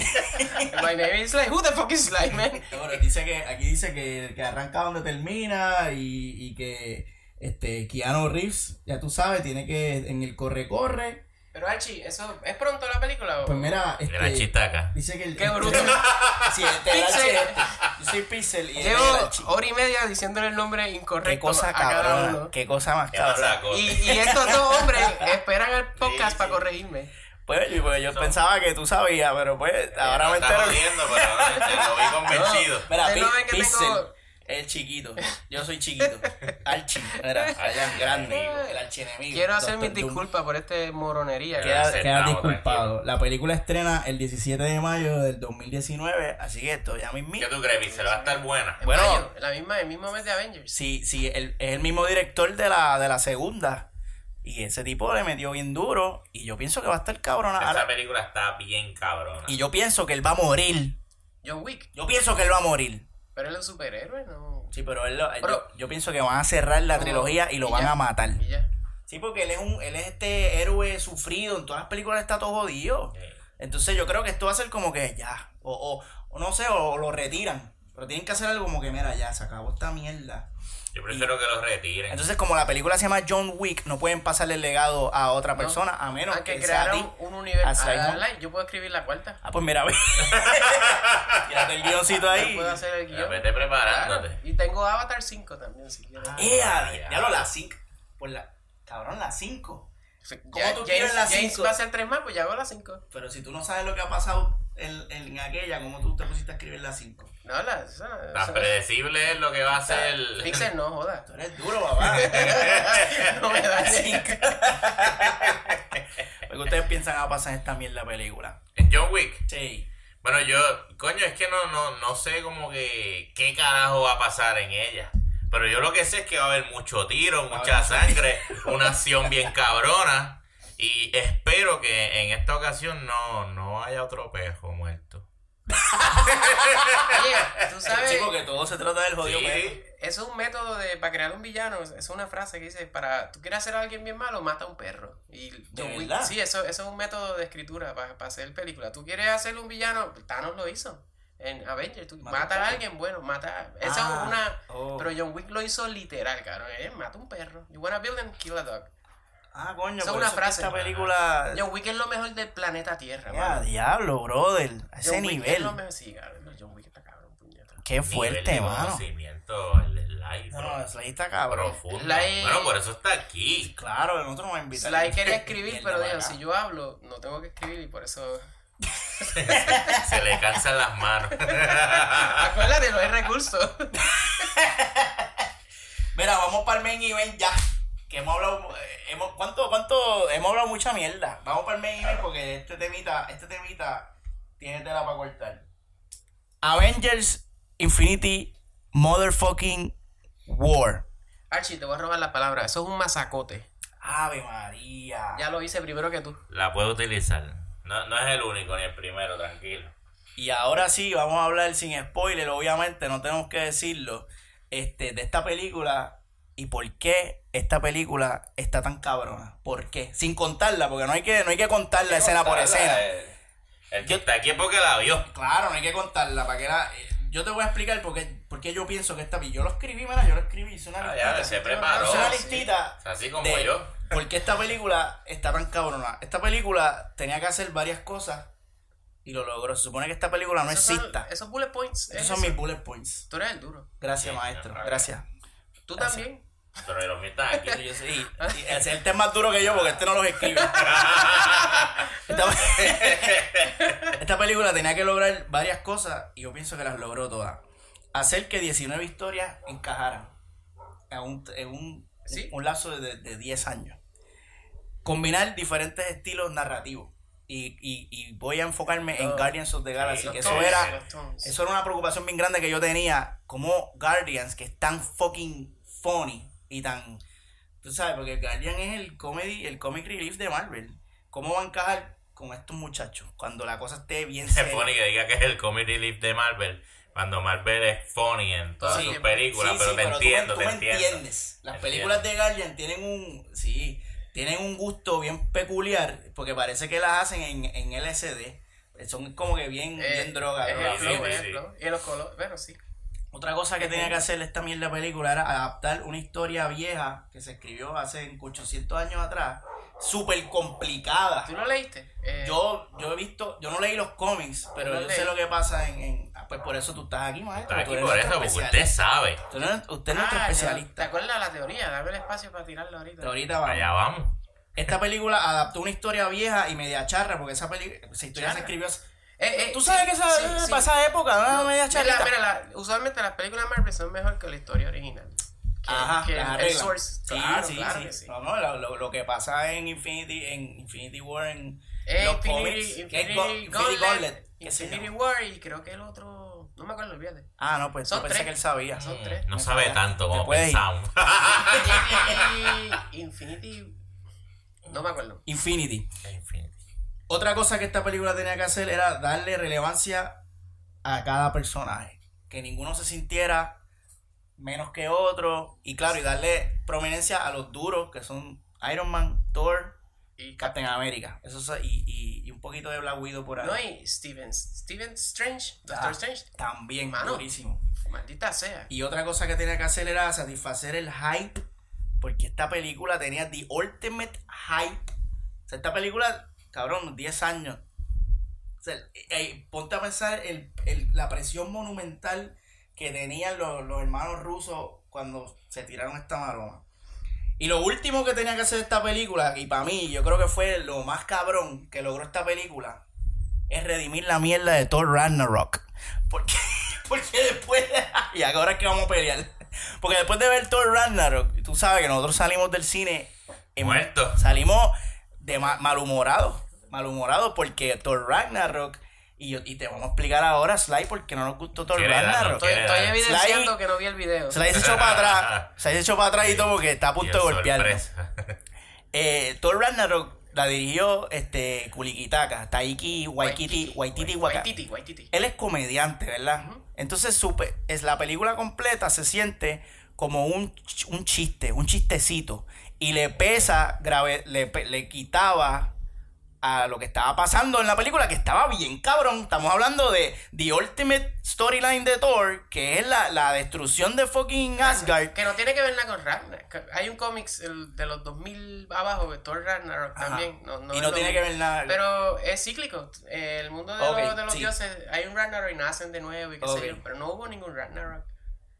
My name is Sly. Who the fuck is Sly, man? Bueno, dice que, aquí dice que, que arranca donde termina y, y que este Keanu Reeves, ya tú sabes, tiene que en el corre-corre. Pero Archie, ¿eso es pronto la película? O? Pues mira, este, Era chistaca. dice que el. Qué el- bruto. Sí, este, el. Archie, este, yo soy Pixel y el Llevo hora y media diciéndole el nombre incorrecto Qué cosa a cada cabrona, uno. qué cosa más ¿Qué pasa, cabrona. Y, y estos dos hombres esperan el podcast Sí, para sí. corregirme. Pues, pues yo pensaba que tú sabías, pero pues ahora me está entero. jodiendo, pero no, te lo vi convencido. Mira, no que Pixel es chiquito. Yo soy chiquito. Archie, mira, allá grande, el archienemigo. Quiero hacer mis disculpas por este moronería. Queda, queda disculpado. La película estrena el 17 de mayo del 2019, así que esto ya ¿Qué mismo. tú crees, Pixel? Va a estar buena. En Bueno. mayo, la misma, el mismo mes de Avengers. Sí, sí, es el mismo director de la, de la segunda. Y ese tipo le metió bien duro. Y yo pienso que va a estar cabrona. Esa Ahora- película está bien cabrona. y yo pienso que él va a morir. John Wick. Yo pienso que él va a morir. Pero él es un superhéroe, ¿no? Sí, pero él lo- Pero- yo, yo pienso que van a cerrar la trilogía y lo y van ya. a matar. Y ya. Sí, porque él es un, él es este héroe sufrido, en todas las películas está todo jodido. Entonces yo creo que esto va a ser como que ya, o, o, o no sé, o, lo retiran. Pero tienen que hacer algo como que, mira, ya, se acabó esta mierda. Yo prefiero que los retiren. Entonces, como la película se llama John Wick, no pueden pasarle el legado a otra persona, a menos Ah, que que sea a ti. crearon un universo. Ah, yo puedo escribir la cuarta. Ah, pues mira, ve. Tírate el guioncito Yo ahí. puedo hacer el Ya guion. vete preparándote. Claro. Y tengo Avatar 5 también, si quieres. ¡Eh, Ah, ya, ya. lo las 5. Por la. Cabrón, las 5. Ya, ¿Cómo tú James, quieres las James cinco? va a hacer tres más, pues ya hago las 5. Pero si tú no sabes lo que ha pasado en, en aquella, ¿cómo tú te pusiste a escribir la 5? No, la, esa- Tan esa- predecible es lo que va a ser. Pixel no, joda. Tú eres duro, papá. No me da Porque ustedes piensan que va a pasar en esta mierda película. En John Wick. Sí. Bueno, yo, coño, es que no, no, no sé como que qué carajo va a pasar en ella. Pero yo lo que sé es que va a haber mucho tiro, mucha sangre, una acción bien cabrona. Y espero que en esta ocasión no, no haya otro pejo muerto. Oye, tú sabes, Sí, porque todo se trata del jodido Sí. perro. eso es un método de para crear un villano. Es una frase que dice: para tú quieres hacer a alguien bien malo, mata a un perro. Y John Wick- verdad? sí, eso, eso es un método de escritura para, para hacer película. Tú quieres hacer un villano, Thanos lo hizo. En Avengers, tú Mata a alguien, bueno, mata. Eso Ah, es una. oh. Pero John Wick lo hizo literal, cabrón. Eh, mata un perro. You wanna build and kill a dog. Ah, coño, Esa es por una eso que frase. Esta película. John Wick es lo mejor del planeta Tierra, Ya, mano. diablo, brother. A ese John Wick es nivel. lo mejor. Sí, cabrón. John Wick está cabrón, puñeta. Qué Nivel fuerte, de mano. conocimiento, el live, No, Sly está cabrón. profundo. Sly- Bueno, por eso está aquí. Claro, nosotros nos va a invitar. Sly quería escribir, pero dijo, si yo hablo, no tengo que escribir y por eso... Se le cansan las manos. Acuérdate, no hay recursos. Mira, vamos para el main event ya. Que hemos hablado. eh, Hemos, ¿cuánto, ¿Cuánto? Hemos hablado mucha mierda. Vamos para el main porque este temita, este temita tiene tela para cortar. Avengers Infinity Motherfucking War. Archie, te voy a robar la palabra. Eso es un masacote. Ave María. Ya lo hice primero que tú. La puedo utilizar. No, no es el único ni el primero, tranquilo. Y ahora sí, vamos a hablar sin spoiler, obviamente, no tenemos que decirlo, este, de esta película y por qué esta película está tan cabrona. ¿Por qué? Sin contarla, porque no hay que, no hay que contarla escena por escena. eh, El que está aquí es porque la vio. Claro, no hay que contarla, para que la... Yo te voy a explicar por qué, por qué yo pienso que esta... Yo lo escribí, mira, yo lo escribí, hice una Ah, listita. ya, se preparó. Hice una Sí. listita Así como de yo. por qué esta película está tan cabrona. Esta película tenía que hacer varias cosas y lo logró. Se supone que esta película no Esos son- exista. esos bullet points. Esos es son eso. mis bullet points. Tú eres el duro. Gracias, Sí, maestro. no, Gracias. Tú Gracias. también. Pero los míos están aquí. Yo sí. Ese es el tema más duro que yo porque este no los escribe. Esta, esta película tenía que lograr varias cosas y yo pienso que las logró todas. Hacer que 19 historias encajaran en un, en un, Sí. un lapso de, de 10 años. Combinar diferentes estilos narrativos. Y, y, y voy a enfocarme en Guardians of the Galaxy, que eso tones, era eso era una preocupación bien grande que yo tenía. Como Guardians, que es tan fucking funny y tan. Tú sabes, porque Guardian es el comedy, el comic relief de Marvel. ¿Cómo va a encajar con estos muchachos cuando la cosa esté bien seria? funny que diga que es el comic relief de Marvel. Cuando Marvel es funny en todas Sí, sus películas, Sí, pero sí, te entiendo, tú te me entiendo. entiendes. Las películas de Guardian tienen un. Sí, tienen un gusto bien peculiar porque parece que las hacen en, en LSD. Son como que bien, Eh, bien droga. es el sí, flow. Y los colores. Bueno, sí. Otra cosa que tenía que hacer esta mierda película era adaptar una historia vieja que se escribió hace 800 años atrás, súper complicada. ¿Tú lo leíste? Eh, Yo, yo he visto, yo no leí los cómics, pero No yo leí. sé lo que pasa en, en- ah, pues por eso tú estás aquí, maestro. Está tú aquí por eso, porque usted especialista. sabe. Tú eres- usted es nuestro ah, ya. ¿Te especialista. acuerdas la teoría? Dame el espacio para tirarla ahorita. Pero ahorita vamos. Allá vamos. Esta película adaptó una historia vieja y media charra, porque esa, peli- esa historia se escribió hace- Eh, eh, Tú sabes que esa, sí, sí. para esa época, una media Mira, charrita. mira, la- usualmente las películas de Marvel son mejor que la historia original. Que, Ajá, que las el source. Sí, Claro, sí, claro sí. sí. No, no, lo, lo- lo que pasa en Infinity, en Infinity War, en Eh, los Infinity, es Infinity, Go- Infinity Gauntlet. War y creo que el otro... No me acuerdo, olvídate. Ah, no, pues Son yo pensé que él sabía. Son Mm, tres. No Me sabe falla. tanto como pensamos. Infinity... Infinity... No me acuerdo. Infinity. Infinity. Otra cosa que esta película tenía que hacer era darle relevancia a cada personaje. Que ninguno se sintiera menos que otro. Y claro, y darle prominencia a los duros, que son Iron Man, Thor, Y Captain America. Eso es- y, y, y un poquito de Black Widow por ahí. No hay Steven, Steven Strange, Doctor Ah, Strange. También, Mano. durísimo. Maldita sea. Y otra cosa que tenía que hacer era satisfacer el hype, porque esta película tenía the ultimate hype. O sea, esta película, cabrón, 10 años. O sea, eh, ponte a pensar el, el- la presión monumental que tenían los, los hermanos rusos cuando se tiraron esta maroma. Y lo último que tenía que hacer esta película, y para mí, yo creo que fue lo más cabrón que logró esta película, es redimir la mierda de Thor Ragnarok. Porque, porque después. y ahora es que vamos a pelear. Porque después de ver Thor Ragnarok, tú sabes que nosotros salimos del cine. en- Muertos. Salimos de ma- malhumorados. Malhumorados porque Thor Ragnarok. Y, yo- y te vamos a explicar ahora, Sly, por qué no nos gustó Thor Ragnarok. Estoy, ¿Qué estoy evidenciando Sly- que no vi el video. Sly se echó para atrás. Sly se echó para atrás y todo porque está a punto de golpearnos. Eh, Thor Ragnarok la dirigió este Kulikitaka, Taiki Waititi, Waititi. Waititi, Waititi. Él es comediante, ¿verdad? Entonces supe, es la película completa se siente como un, un chiste, un chistecito. Y le pesa, grave, le, le quitaba a lo que estaba pasando en la película, que estaba bien cabrón. Estamos hablando de The Ultimate Storyline de Thor, que es la, la destrucción de fucking Asgard. Que no tiene que ver nada con Ragnarok. Hay un cómics de los 2000 abajo, de Thor Ragnarok Ajá. también. No, no y no tiene que ver nada. Pero es cíclico. El mundo de, los, de los sí. dioses, hay un Ragnarok y nacen de nuevo y qué sé yo. Pero no hubo ningún Ragnarok.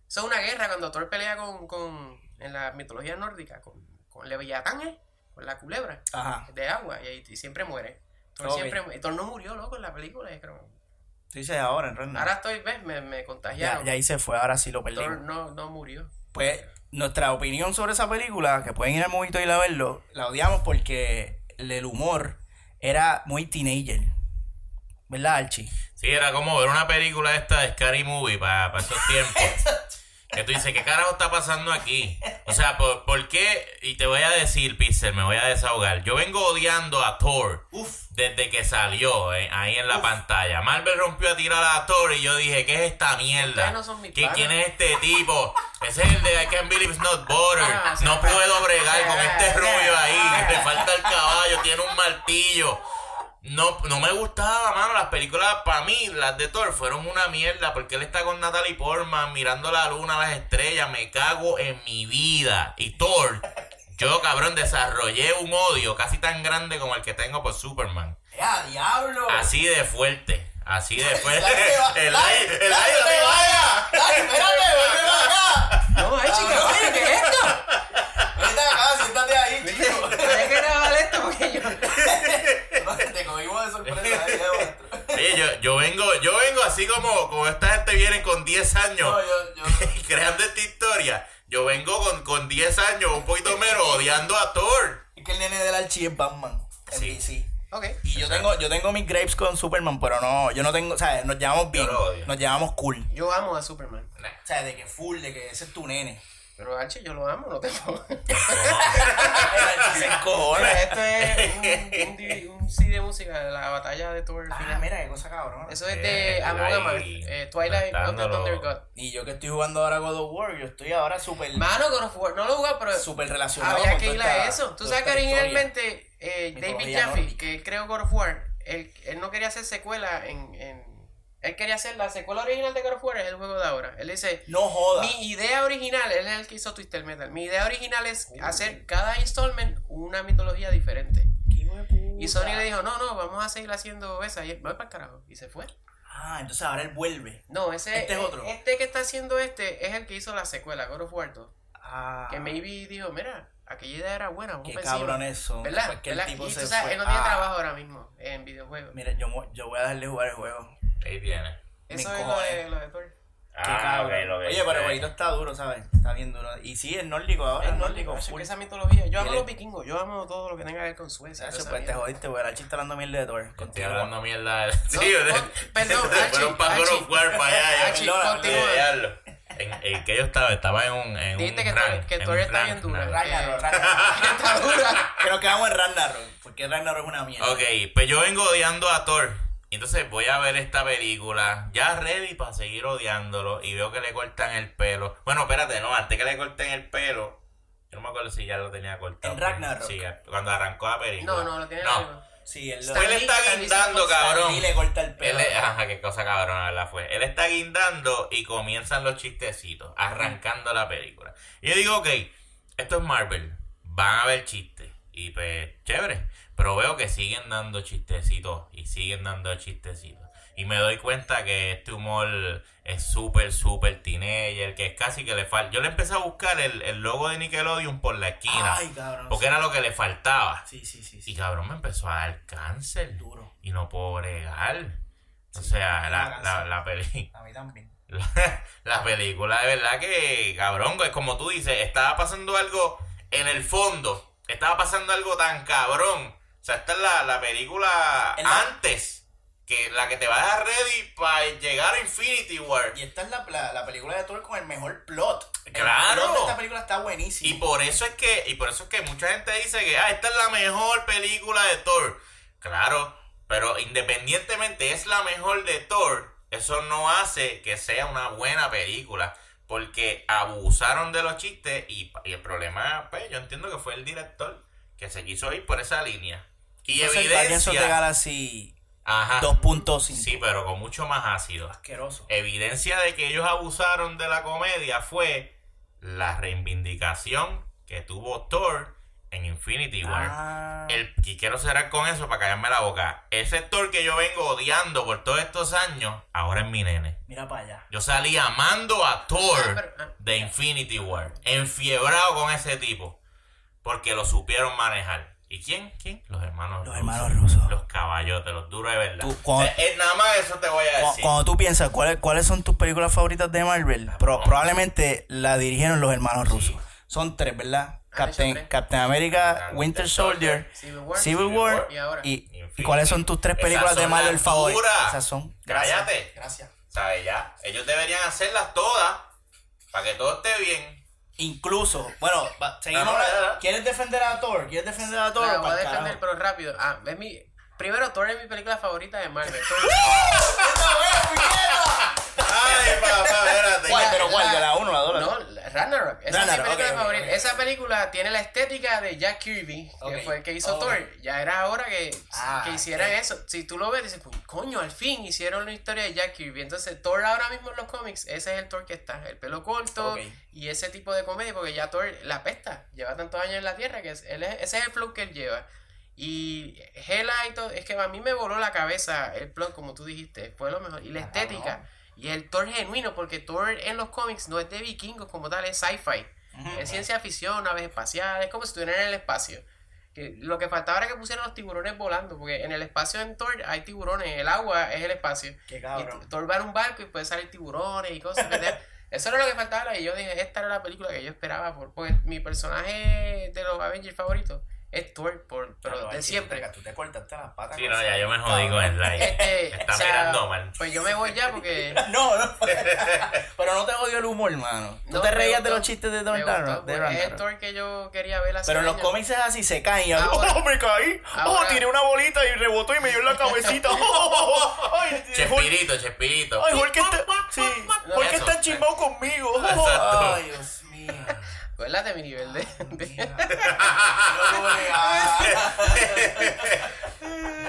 Eso es una guerra cuando Thor pelea con, con en la mitología nórdica, con, con Leviatán, ¿eh? La culebra Ajá. de agua y, y siempre muere. Thor siempre Thor no murió, loco, en la película. yo creo. Dice ahora en Ragnarok. Ahora estoy, ¿ves? Me, me Ya, contagiaron. ya ahí se fue, ahora sí lo perdimos. Thor no, no murió. Pues nuestra opinión sobre esa película, que pueden ir al movito y ir a verlo, la odiamos porque el, humor era muy teenager. ¿Verdad, Archie? Sí, era como ver una película esta de Scary Movie para esos tiempos. que tú dices, ¿qué carajo está pasando aquí? O sea, ¿por, por qué? Y te voy a decir, Pixel, me voy a desahogar. Yo vengo odiando a Thor Uf. desde que salió eh, ahí en la pantalla. Marvel rompió a tirar a Thor y yo dije, ¿qué es esta mierda? No son mis ¿Qui- panas. ¿Quién es este tipo? Ese es el de I Can't Believe It's Not Butter. Ah, no puedo bregar con este rubio ahí. Ah. Le falta el caballo, tiene un martillo. No, no me gustaba, mano. Las películas, para mí, las de Thor, fueron una mierda. Porque él está con Natalie Portman mirando la luna, las estrellas. Me cago en mi vida. Y Thor, yo, cabrón, desarrollé un odio casi tan grande como el que tengo por Superman. ¡Ya, diablo! Así de fuerte. Así de fuerte. El aire, el aire, te te vaya. Dale, espérate, vuelve para acá. No, ay, chica, Ah, oye, ¿qué es esto? Vete acá, siéntate ahí, chico. Hay que grabar esto porque yo. No, Te cogimos de sorpresa. ahí, eh, maestro. Oye, yo, yo vengo, yo vengo así como, como esta gente viene con 10 años. No, yo, yo. creando esta historia. Yo vengo con, con 10 años, un poquito menos, odiando a Thor. Es que el nene del Archie es Batman. En Sí. DC. Ok. Y yo tengo, yo tengo mis grapes con Superman, pero no, yo no tengo, o sea, nos llevamos bien, nos llevamos cool. Yo amo a Superman. O sea, de que full, de que ese es tu nene. Pero Archie, yo lo amo, no te puedo. Esto es un, un, un CD de música de la batalla de Thor. Ah, final. mira, qué cosa cabrón. Eso es Eh, de Amarth, eh, Twilight of the. Thunder God. Y yo que estoy jugando ahora God of War, yo estoy ahora súper Mano, God of War, no lo jugué, pero súper relacionado había que ir a eso. Tú sabes que originalmente eh, David Jaffe, que creó God of War, él, él no quería hacer secuela en, en... Él quería hacer la secuela original de God of War, es el juego de ahora. Él dice, No joda. Mi idea original, él es el que hizo Twisted Metal. Mi idea original es hacer cada installment una mitología diferente. Qué. Y Sony le dijo, no, no, vamos a seguir haciendo esa. Y él, voy para el carajo. Y se fue. Ah, entonces ahora él vuelve. No, ese Este es otro. Este que está haciendo este es el que hizo la secuela, God of War 2. Ah. Que maybe dijo, mira, aquella idea era buena. vamos Qué pa' encima". cabrones son. ¿Verdad? El ¿Verdad? tipo y se fue. él no tiene Ah. trabajo ahora mismo en videojuegos. Mira, yo, mo- yo voy a darle a jugar el juego. Ahí tiene. Eso es lo de, lo de Thor. Ah, cabrón. ok, lo que Oye, pero jueguito está duro, ¿sabes? Está bien duro. Y sí, es nórdico ahora, es Es nórdico. que esa mitología. Yo amo los vikingos, yo amo todo lo que tenga que ver con Suecia. Eso, pues te jodiste, güey. El chiste hablando mierda de Thor. Estoy Contigo. hablando mierda de... Sí, con- perdón, Archie, fueron para Archie. War para allá. Archie, continúa. En, en que yo estaba, estaba en un, en Dijiste un que rank, que Thor está bien dura. rank. Ragnarok, Ragnarok. Está dura. Quedamos en Ragnarok. Porque Ragnarok es una mierda. Ok, pues yo vengo odiando a Thor. Entonces voy a ver esta película, ya ready para seguir odiándolo. Y veo que le cortan el pelo. Bueno, espérate, no, antes que le corten el pelo. Yo no me acuerdo si ya lo tenía cortado. En Ragnarok. Sí, cuando arrancó la película. No, no, lo tiene No. Sí, él lo. Él está guindando, cabrón. Y le corta el pelo. ajá, qué cosa cabrona, ¿verdad? Fue. Él está guindando y comienzan los chistecitos, arrancando la película. Y yo digo, ok, esto es Marvel, van a haber chistes. Y pues, chévere. Pero veo que siguen dando chistecitos y siguen dando chistecitos. Y me doy cuenta que este humor es súper, súper teenager, que es casi que le falta. Yo le empecé a buscar el, el logo de Nickelodeon por la esquina. Ay, cabrón. porque era lo que le faltaba. Sí, sí, sí. Y cabrón, me empezó a dar cáncer. Duro. Y no puedo bregar. O sea, la, la, la, peli- A mí también. la, la película, de verdad que, cabrón, es como tú dices, estaba pasando algo en el fondo. Estaba pasando algo tan cabrón. O sea, esta es la, la película antes. Que la que te va a dejar ready para llegar a Infinity War. Y esta es la, la, la película de Thor con el mejor plot. El Claro. plot de esta película está Y buenísimo. por eso es que, y por eso es que mucha gente dice que ah, esta es la mejor película de Thor. Claro, pero independientemente es la mejor de Thor, eso no hace que sea una buena película. Porque abusaron de los chistes y, y el problema, pues, yo entiendo que fue el director que se quiso ir por esa línea. Y evidencia. Galaxy Ajá. 2.5. Sí, pero con mucho más ácido. Asqueroso. Evidencia de que ellos abusaron de la comedia fue la reivindicación que tuvo Thor en Infinity War. Ah, El, y quiero cerrar con eso para callarme la boca. Ese Thor que yo vengo odiando por todos estos años, ahora es mi nene. mira para allá. Yo salí amando a Thor Ah, ah. de Infinity War. Enfiebrado con ese tipo. Porque lo supieron manejar. ¿Y quién? ¿Quién? Los hermanos Los hermanos rusos. Los caballotes, los duros de verdad. Tú, cuando- Eh, eh, nada más eso te voy a decir. Cuando tú piensas cuáles cuáles son tus películas favoritas de Marvel, Pro- probablemente la dirigieron los hermanos rusos. Son tres, ¿verdad? Ah, Captain, tres. Captain America, Ah, Winter Soldier, Civil War. Civil Civil War War. Y ahora. y, Infinity. ¿y cuáles son tus tres películas de Marvel favoritas? Esas son. Cállate. Gracias. ¿Sabes ya? Ellos deberían hacerlas todas para que todo esté bien. Incluso, bueno, va- seguimos. No, no, no, no. ¿Quieres defender a Thor? ¿Quieres defender a Thor? Voy a defender, carajo? pero rápido. Ah, es mi. Primero, Thor es mi película favorita de Marvel. Ay, papá, espérate. ¿Cuál? Pero ¿cuál? la- ¿De la 1 o la 2? No, la- Ragnarok. Esa es mi película favorita. Esa película tiene la estética de Jack Kirby, que fue el que hizo. Thor. Ya era hora que, Ah, que hicieran eso. Si tú lo ves, dices, "Pues, coño, al fin hicieron la historia de Jack Kirby. Entonces, Thor ahora mismo en los cómics, ese es el Thor que está. El pelo corto y ese tipo de comedia, porque ya Thor la pesta. Lleva tantos años en la Tierra que es, él es- ese es el flow que él lleva. Y Hela y todo, es que a mí me voló la cabeza el plot, como tú dijiste, fue lo mejor. Y la Ah, estética. no. Y el Thor genuino, porque Thor en los cómics no es de vikingos como tal, es sci-fi. Es ciencia ficción, naves espaciales, es como si estuvieran en el espacio. Que lo que faltaba era que pusieran los tiburones volando, porque en el espacio en Thor hay tiburones, el agua es el espacio. Qué Y cabrón. Thor va en un barco y puede salir tiburones y cosas. Eso era lo que faltaba y yo dije, esta era la película que yo esperaba, por, porque mi personaje de los Avengers favoritos es Thor, por, pero Claro, de siempre. Tú te cortaste las patas. Sí, no, ya yo me jodí con el like. Este, Me está o sea, mirando mal. Pues yo me voy ya porque... No, no. Pero no te odio el humor, hermano. Tú No, te reías de los chistes de Don Ragnarok, de pues, Es el Ragnarok. Thor que yo quería ver hace Pero en los cómics es así, se caen y Ahora- ¡Oh, me caí! ¡Oh, ahora- tiré una bolita y rebotó y me dio en la cabecita! ¡Oh, ¡Ay, Hulk- Chespirito, Chespirito. ¡Ay, Hulk está... Sí, Eso. está chimbado conmigo! Exacto. ¡Ay, Dios mío! Acuérdate mi nivel de... de-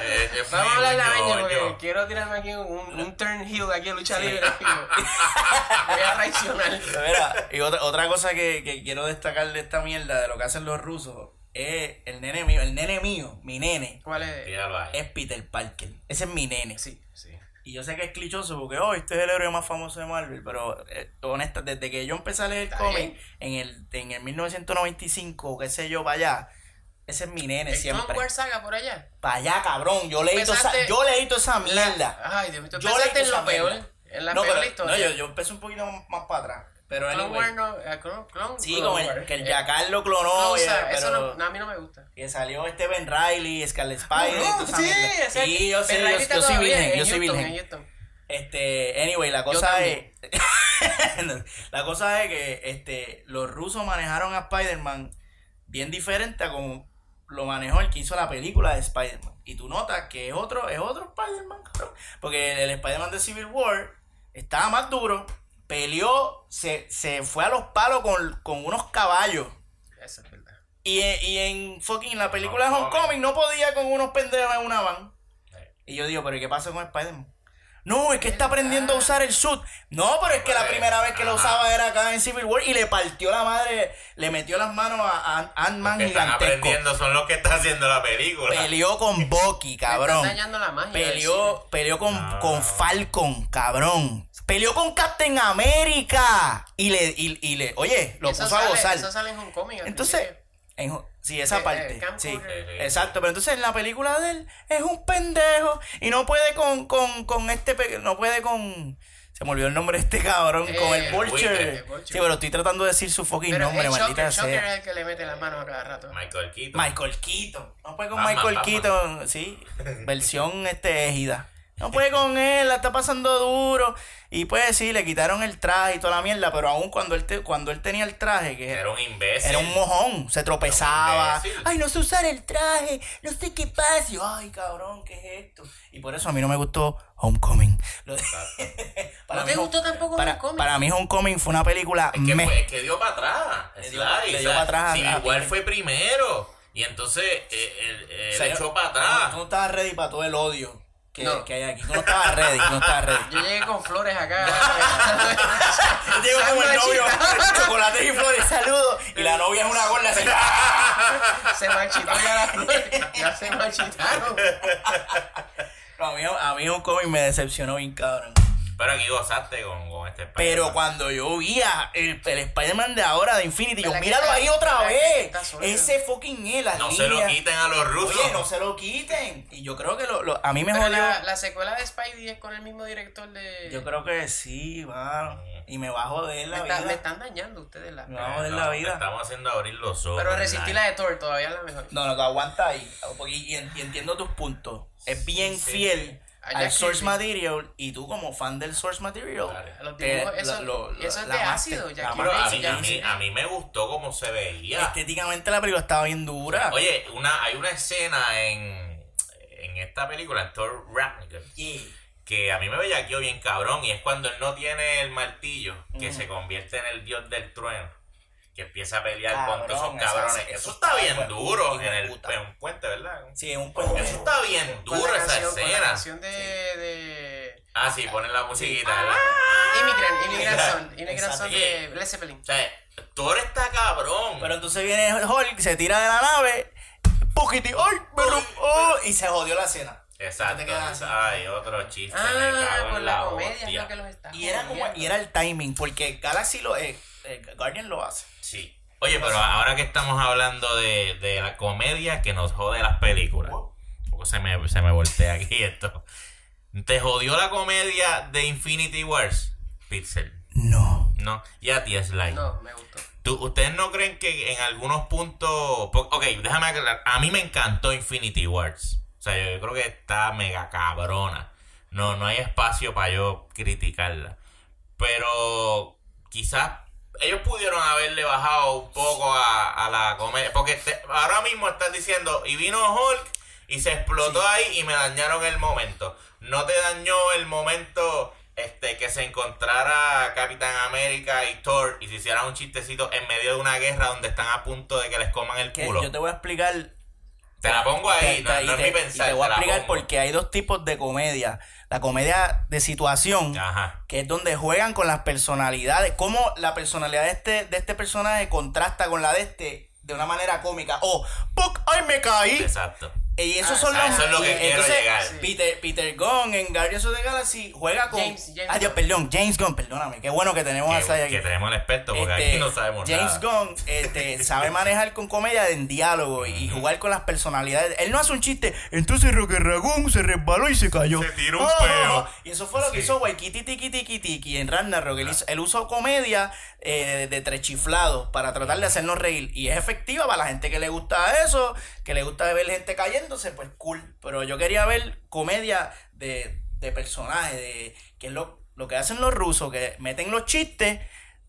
Eh, eh, Vamos a hablar de coño, Avengers porque quiero tirarme aquí un, un turn heel aquí en lucha libre. Voy a traicionar. Mira, y otra, otra cosa que, que quiero destacar de esta mierda, de lo que hacen los rusos, es el nene mío, el nene mío, mi nene, ¿Cuál es? Tíralo ahí. es Peter Parker. Ese es mi nene. Sí, sí. Y yo sé que es clichoso porque, oh, este es el héroe más famoso de Marvel, pero eh, honesta, desde que yo empecé a leer Está cómic en el, en el 1995, qué sé yo, para allá, ese es mi nene ¿El siempre. Wars saga por allá? Para allá, cabrón, yo leí toda esa, yo leí toda esa mierda. Ay, Dios mío, tú Yo leí en lo peor. mierda. En la no, peor pero, historia. no, yo, yo empecé un poquito más para atrás. Pero Clone anyway, Wars no... eh, Clone, Clone, sí, Clone con el, que el Eh, Jackal lo clonó, Clone y- Saga, pero Eso no, no, a mí no me gusta. que salió este Ben Riley, Scarlet Spider, y toda esa sí, ese- sí, yo sé, Pero yo, yo soy virgen, en yo soy virgen. Este, anyway, la cosa es. la cosa es que este, los rusos manejaron a Spider-Man bien diferente a como lo manejó el que hizo la película de Spider-Man. Y tú notas que es otro, es otro Spider-Man, cabrón. Porque el Spider-Man de Civil War estaba más duro, peleó, se, se fue a los palos con, con unos caballos. Eso es verdad. Y, en- y en fucking la película de Homecoming. No podía con unos pendejos en una van. Y yo digo, pero ¿y qué pasó con Spider-Man? No, es que está aprendiendo a usar el suit. No, pero es que la Pues, primera vez que lo usaba era acá en Civil War y le partió la madre, le metió las manos a Ant- Ant-Man que están gigantesco. aprendiendo son los que están haciendo la película. Peleó con Bucky, cabrón. están dañando la magia Peleó, peleó con, No. con Falcon, cabrón. Peleó con Captain America. Y le, y, y le, oye, lo Eso puso a sale- gozar. Eso sale en Homecoming. Entonces, en- sí, esa Eh, parte. eh, sí, exacto. Pero entonces en la película de él es un pendejo y no puede con, con, con este, no puede con, se me olvidó el nombre de este cabrón, Eh, con el el Vulture. El. Sí, pero estoy tratando de decir su fucking Pero nombre, el Shocker, maldita Shocker sea. es el que le mete las manos a cada rato. Michael Keaton. Michael Keaton. No puede con Batman, Michael Batman. Keaton, sí. Versión este égida. No puede con él, la está pasando duro. Y pues sí, le quitaron el traje y toda la mierda, pero aún cuando él, te- cuando él tenía el traje, que Era un imbécil. era un mojón, se tropezaba. Ay, no sé usar el traje, no sé qué pasa. Y yo, Ay, cabrón, ¿qué es esto? Y por eso a mí no me gustó Homecoming. ¿No te gustó tampoco para, Homecoming? Para mí Homecoming fue una película Es que, meh. fue- es que dio para atrás. Le dio- Sly, le o dio sea, pa' atrás a- Civil a War Peter. fue primero. Y entonces eh, él, él O sea, echó para Tú atrás. no estabas ready para todo el odio que, No. que hay aquí. No estabas ready, no estabas ready. Yo llegué con flores acá. Llego como el novio, chocolate y flores, saludos. Y la novia es una gorda así. se marchitó ya las flores. Ya se marchitaron. No, a mí, a mí un cómic me decepcionó bien cabrón. Pero aquí gozaste con, con este Pero Spider-Man. cuando yo vi a el, el Spider-Man de ahora de Infinity, yo ¿Verdad que míralo ahí otra vez. Ese fucking él, No se lo quiten a los rusos. Oye, no se lo quiten. Y yo creo que lo, lo- a mí me Pero jodió. la, la secuela de Spidey es con el mismo director de. Yo creo que sí, mano. Y me va a joder me, la está- vida. me están dañando ustedes la. Me va a joder No, la vida. Estamos haciendo abrir los ojos. Pero resistí ¿verdad? la de Thor, todavía es la mejor. No, no, te aguanta ahí. Y, y entiendo tus puntos. Es bien sí, fiel al source material. Y tú, como fan del source material, Claro. Te- dibujos, eso, lo- lo- eso es la de amaste, ácido. la Ya Pero a mí, ya- a, mí, a mí me gustó cómo se veía. Estéticamente la película estaba bien dura. Oye, una, hay una escena en, en esta película, en Thor Ragnarok, Yeah. que a mí me bellaqueó bien cabrón, y es cuando él no tiene el martillo, que se convierte en el dios del trueno, que empieza a pelear Cabrón, con todos esos esa- cabrones. eso Eso, está está bien duro en, el, en un puente, ¿verdad? Sí, es un puente. Eso está bien con duro la esa canción, la escena. canción de, de Ah, sí, ponen la musiquita, ¿verdad? Immigrant, Immigrant. Son, Immigrant Son de Led Zeppelin. O sea, Thor está cabrón. Pero entonces viene Hulk, se tira de la nave, poquiti, ¡ay! Me rompió, y se jodió la escena. Exacto. Ay, otro chiste. me Ah, cago en por la la comedia es hostia. lo que los está Y era como, y era el timing, porque Galaxy lo, eh, eh, Guardian lo hace. Sí. Oye, pero ahora que estamos hablando de, de la comedia que nos jode las películas. Un poco se me, se me voltea aquí esto. ¿Te jodió la comedia de Infinity Wars, Pixel? No. No. Y a ti, Sly. No, me gustó. ¿Tú- ¿Ustedes no creen que en algunos puntos... Ok, déjame aclarar. A mí me encantó Infinity Wars. O sea, yo creo que está mega cabrona. No, no hay espacio para yo criticarla. Pero quizás ellos pudieron haberle bajado un poco a, a la comedia. Porque te- ahora mismo estás diciendo, y vino Hulk y se explotó ahí y me dañaron el momento. No te dañó el momento este que se encontrara Capitán América y Thor y se hiciera un chistecito en medio de una guerra donde están a punto de que les coman el Que culo. yo te voy a explicar. Te la pongo ahí, Te- no, te- no es y ni te- pensar. te voy a explicar porque hay dos tipos de comedia. La comedia de situación, Ajá. que es donde juegan con las personalidades. Cómo la personalidad de este, de este personaje contrasta con la de este de una manera cómica. O, ¡Puc! ¡ay, me caí! Exacto. Y esos Ah, son los. eso es lo que y quiero entonces, llegar. Peter, Peter Gunn en Guardians of the Galaxy juega con. James- James ah, Dios, Gunn. perdón, James Gunn, perdóname. Qué bueno que tenemos a aquí. que tenemos el experto porque Este, aquí no sabemos James nada. Gunn este, sabe manejar con comedia en diálogo y jugar con las personalidades. Él no hace un chiste, entonces Roque Ragón se resbaló y se cayó. Se tiró un Ah, peo. Y eso fue lo que Sí. hizo Waikiki Tiki Tiki Tiki en Ragnarok. Él, hizo- él usó comedia eh, de trechiflados para tratar de hacernos reír. Y es efectiva para la gente que le gusta eso, que le gusta ver gente cayéndose, pues cool. Pero yo quería ver comedia de, de personajes, de que es lo, lo que hacen los rusos, que meten los chistes,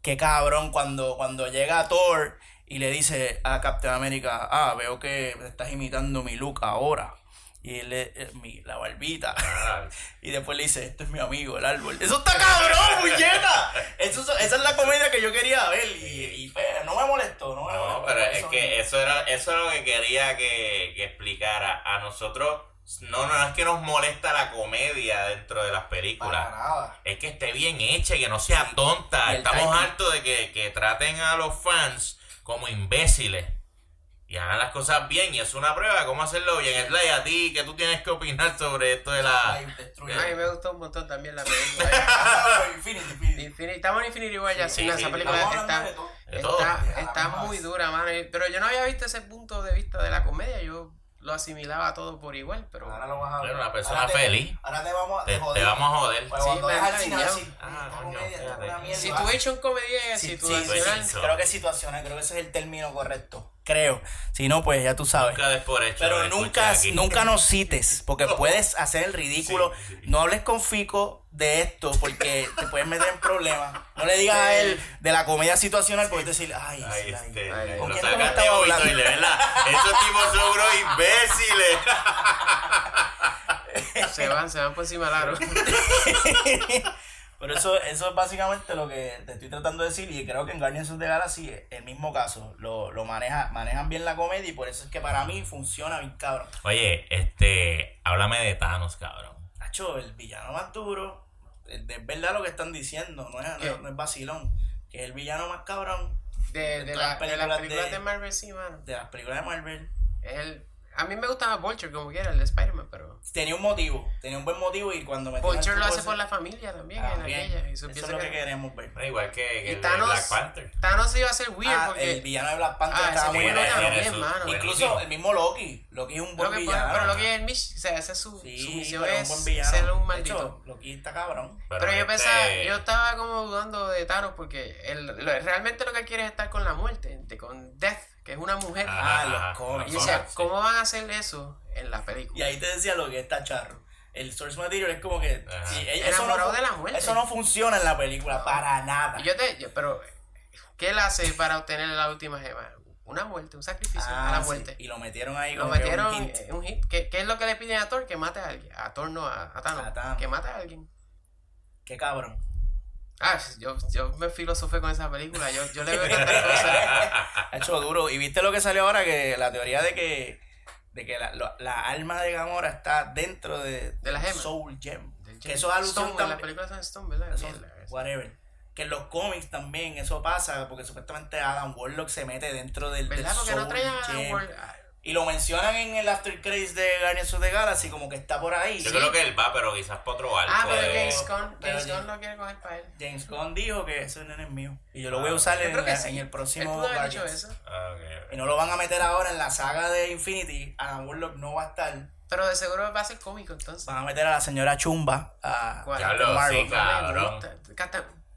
que cabrón, cuando, cuando llega Thor y le dice a Captain America, ah, veo que estás imitando mi look ahora. Y él, le- eh, mi, la barbita. Ah, Y después le dice, este es mi amigo, el árbol. ¡Eso está cabrón, muñeca! Eso, esa es la comedia que yo quería ver. Y, y, pues, no me molestó, no me No, molestó. pero es Eso que no. eso era eso es lo que quería que, que explicara. A nosotros no, no es que nos molesta la comedia dentro de las Para películas. nada. Es que esté bien hecha, que no sea tonta. Estamos hartos de que, que traten a los fans como imbéciles. Y hagan las cosas bien. Y es una prueba de cómo hacerlo bien. Sly, a ti, ¿qué tú tienes que opinar sobre esto de la... Ay. A mí me gustó un montón también la película. Infinity, Infinity. Infinity- estamos en Infinity War ya, Sí, sí, no, sí, esa película está, está, muy dura, mano. Pero yo no había visto ese punto de vista de la comedia, yo lo asimilaba todo por igual, pero... Ahora lo vas a ver. Pero una persona Ahora te- feliz. Ahora te vamos a Te, te te joder. vamos a joder. Pues Sí, me comedia, es una mierda. Situation es sí, situacional. creo que es situacional, creo que ese es el término correcto. Creo. Si no, pues ya tú sabes. Nunca des por hecho. Pero nunca, nunca nos cites, porque puedes hacer el ridículo. Sí, sí. No hables con Fico de esto, porque te puedes meter en problemas. No le digas a él de la comedia situacional, porque te decir, ay, Ay, sí, ay. este, Ay, ¿con quién estado hoy, hablando? Toile, ¿verdad? Esos tipos son unos imbéciles. Se van, se van por encima del aro. Pero eso, eso es básicamente lo que te estoy tratando de decir y creo que en Guardians of the Galaxy es el mismo caso. Lo, lo maneja, manejan bien la comedia y por eso es que para mí funciona bien cabrón. Oye, este, háblame de Thanos, cabrón. Nacho, el villano más duro, es es verdad lo que están diciendo, no es, no, es- no es vacilón, que es el villano más cabrón De, de, la- las de las películas de- de Marvel, sí, mano. de las películas de Marvel. El, a mí me gustaba Vulture como quiera, el de Spider-Man, pero... Tenía un motivo, tenía un buen motivo y cuando me Vulture lo hace por la familia también, en También. aquella. Y Eso es lo que queremos ver. Igual que, que Y el de Thanos, Black Panther. Thanos iba a ser weird Ah, porque... el villano de Black Panther Ah, estaba muy bueno también, mano. Incluso el mismo Loki, Loki es un buen villano. pero lo que es el Mish, o sea, esa es su, Sí, su misión es un buen villano. ser un De maldito. hecho, Loki está cabrón. Pero, yo este- pensaba, yo estaba como dudando de Thanos porque él, lo- realmente lo que él quiere es estar con la muerte, con Death, que es una mujer. Ah, los cómics. y sí. ¿cómo van a hacer eso en la película? Y ahí te decía lo que está charro. El source material es como que. Sí, eso, no, de la muerte. eso no funciona en la película, para nada. Y yo te, yo- pero, ¿qué él hace para obtener la última gema? Una muerte, un sacrificio Ah, a la sí, muerte. Y lo metieron ahí Lo como que un metieron un hit. ¿Qué, qué es lo que le piden a Thor? Que mate a alguien. A Thor no, a, a Thanos. A Thanos. Que mate a alguien. Qué cabrón. Ah, yo, yo me filosofé con esa película. Yo, yo le veo tantas cosas. Ha hecho duro. Y viste lo que salió ahora, que la teoría de que, de que la, la alma de Gamora está dentro de, De la gema. Soul Gem. Que eso es alusión Stone, también. película son Stone, ¿verdad? Eso- whatever. Que en los cómics también eso pasa, porque supuestamente Adam Warlock se mete dentro del, del ¿Verdad? Porque no Soul traían a Gem. Y lo mencionan en el After Credits de Guardians of the Galaxy, como que está por ahí. Yo Sí. creo que él va, pero quizás para otro arco. Ah, pero de- James Gunn, James Gunn lo quiere coger para él. James Gunn dijo que ese nene es mío. Y yo lo voy a Ah, usar en, creo que la- sí. en el próximo Guardians. eso. Ah. Y no lo van a meter ahora en la saga de Infinity. Adam Warlock no va a estar. Pero de seguro va a ser cómico entonces. Van a meter a la señora Chumba. A Marvel. sí, cabrón.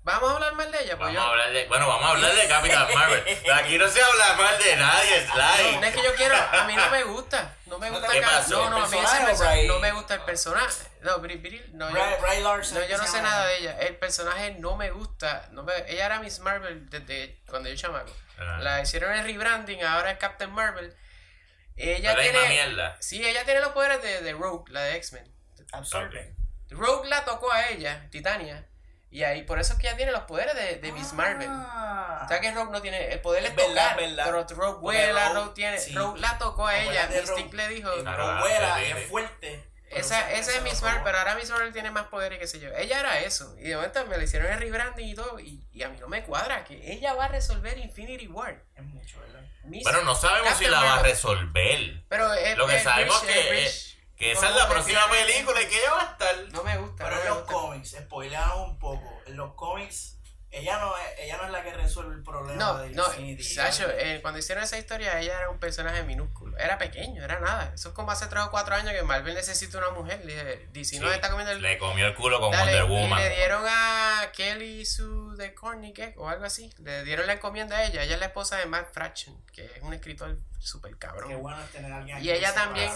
Vamos a hablar mal de ella, pues Vamos yo. a hablar de, bueno, vamos a hablar de Capitán Marvel. Aquí no se habla mal de nadie, No, Sly. no es que yo quiero, a mí no me gusta. No me gusta ¿Qué pasó? No, no, a mí ese ¿El personaje no me gusta el personaje. No, Bri- Bri- no, yo, Bray- Bray Larson, no, yo no ¿qué se sé nada de ella. El personaje no me gusta. No me, ella era Miss Marvel desde cuando yo chamaco. Ajá. La hicieron el rebranding, ahora es Captain Marvel. Ella Es la misma tiene. mierda. Sí, ella tiene los poderes de, de Rogue, la de X-Men. Absorbe. Rogue la tocó a ella, Titania. Y ahí, por eso es que ella tiene los poderes de, de Miss Marvel. Ah. O sea que Rogue no tiene. El poder es Es verdad, tocar. verdad. Pero Rogue vuela, Rogue- Rogue tiene. sí. Rogue la tocó a ella. Rogue- le dijo. Eh, Rogue vuela y sí. es fuerte. Esa, esa es Miss Marvel, pero ahora Miss Marvel tiene más poder y qué sé yo. Ella era eso. Y de momento me le hicieron el rebranding y todo. Y, y a mí no me cuadra que ella va a resolver Infinity War. Es mucho, ¿verdad? Miss- Bueno, no sabemos si la va a resolver. Pero es, Lo que es sabemos Bridge, que, es Bridge. es- que esa No, es la próxima película y que ella va a estar. No me gusta. Pero no en los gusta. cómics, spoileamos un poco. En los cómics, ella no es, ella no es la que resuelve el problema No, de no, Infinity. Sacho, eh, cuando hicieron esa historia, ella era un personaje minúsculo. Era pequeño, era nada. Eso es como hace 3 o 4 años que Marvel necesita una mujer. Le dije, DC no Sí, está comiendo el. Le comió el culo con Dale, Wonder y Woman. le dieron a Kelly Sue de Corny ¿qué? o algo así. Le dieron la encomienda a ella. Ella es la esposa de Matt Fraction, que es un escritor súper cabrón. Qué bueno es tener a alguien Y ella también-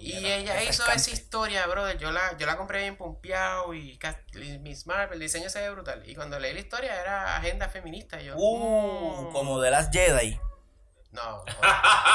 Y ella hizo esa historia, brother. Yo la, yo la compré bien pompeado y y Miss Marvel, el diseño se ve brutal. Y cuando leí la historia era agenda feminista. y yo, Uh, mm, como de las Jedi. No, no.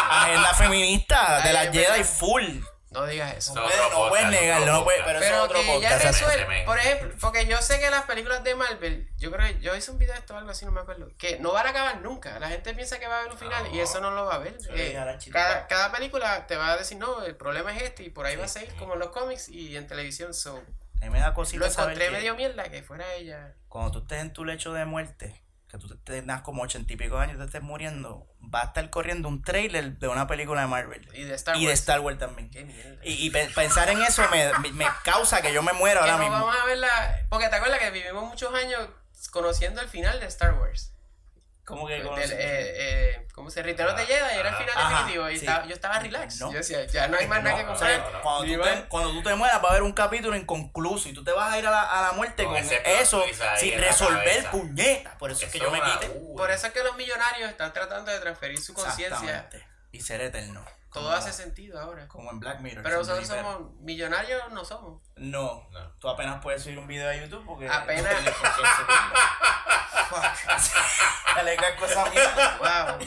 Agenda feminista de las Jedi verdad. full. No digas eso. So- No, puedes- no puedes negarlo, no puedes, pero eso es Pero otro que ya podcast. resuelve. resuelve, por ejemplo, porque yo sé que las películas de Marvel, yo creo que yo hice un video de esto o algo así, no me acuerdo, que no van a acabar nunca. La gente piensa que va a haber un final y eso no lo va a haber. Eso Eh, cada, cada película te va a decir, no, el problema es este y por ahí va a seguir como en los cómics y en televisión. So, A mí me da lo cosita saber encontré que medio mierda que fuera ella. cuando tú estés en tu lecho de muerte, que tú tengas como ochenta y pico de años y te estés muriendo, va a estar corriendo un trailer de una película de Marvel. Y de Star y de Wars. Star Wars también. Qué mierda. Y, y pe- pensar en eso me, me- causa que yo me muera que ahora no mismo. vamos a ver la... Porque te acuerdas que vivimos muchos años conociendo el final de Star Wars. ¿Cómo que Del, conoces? eh, eh, ¿Cómo se Return of the Jedi? Era el final Ajá, definitivo. Y sí. estaba- yo estaba relax. No. Yo decía, ya no hay más nada que comprar. cuando, tú te, cuando tú te mueras va a haber un capítulo inconcluso y tú te vas a ir a la, a la muerte Con eso sin resolver puñetas. Por eso es que Eso yo me quite. Por eso es que los millonarios están tratando de transferir su conciencia. Y ser eterno. Todo Como- hace sentido ahora. Como en Black Mirror. Pero nosotros somos millonarios, no somos. No, No. tú apenas puedes subir un video a YouTube porque. Apenas. no. Fuck. Dale, qué cosa mierda. Wow.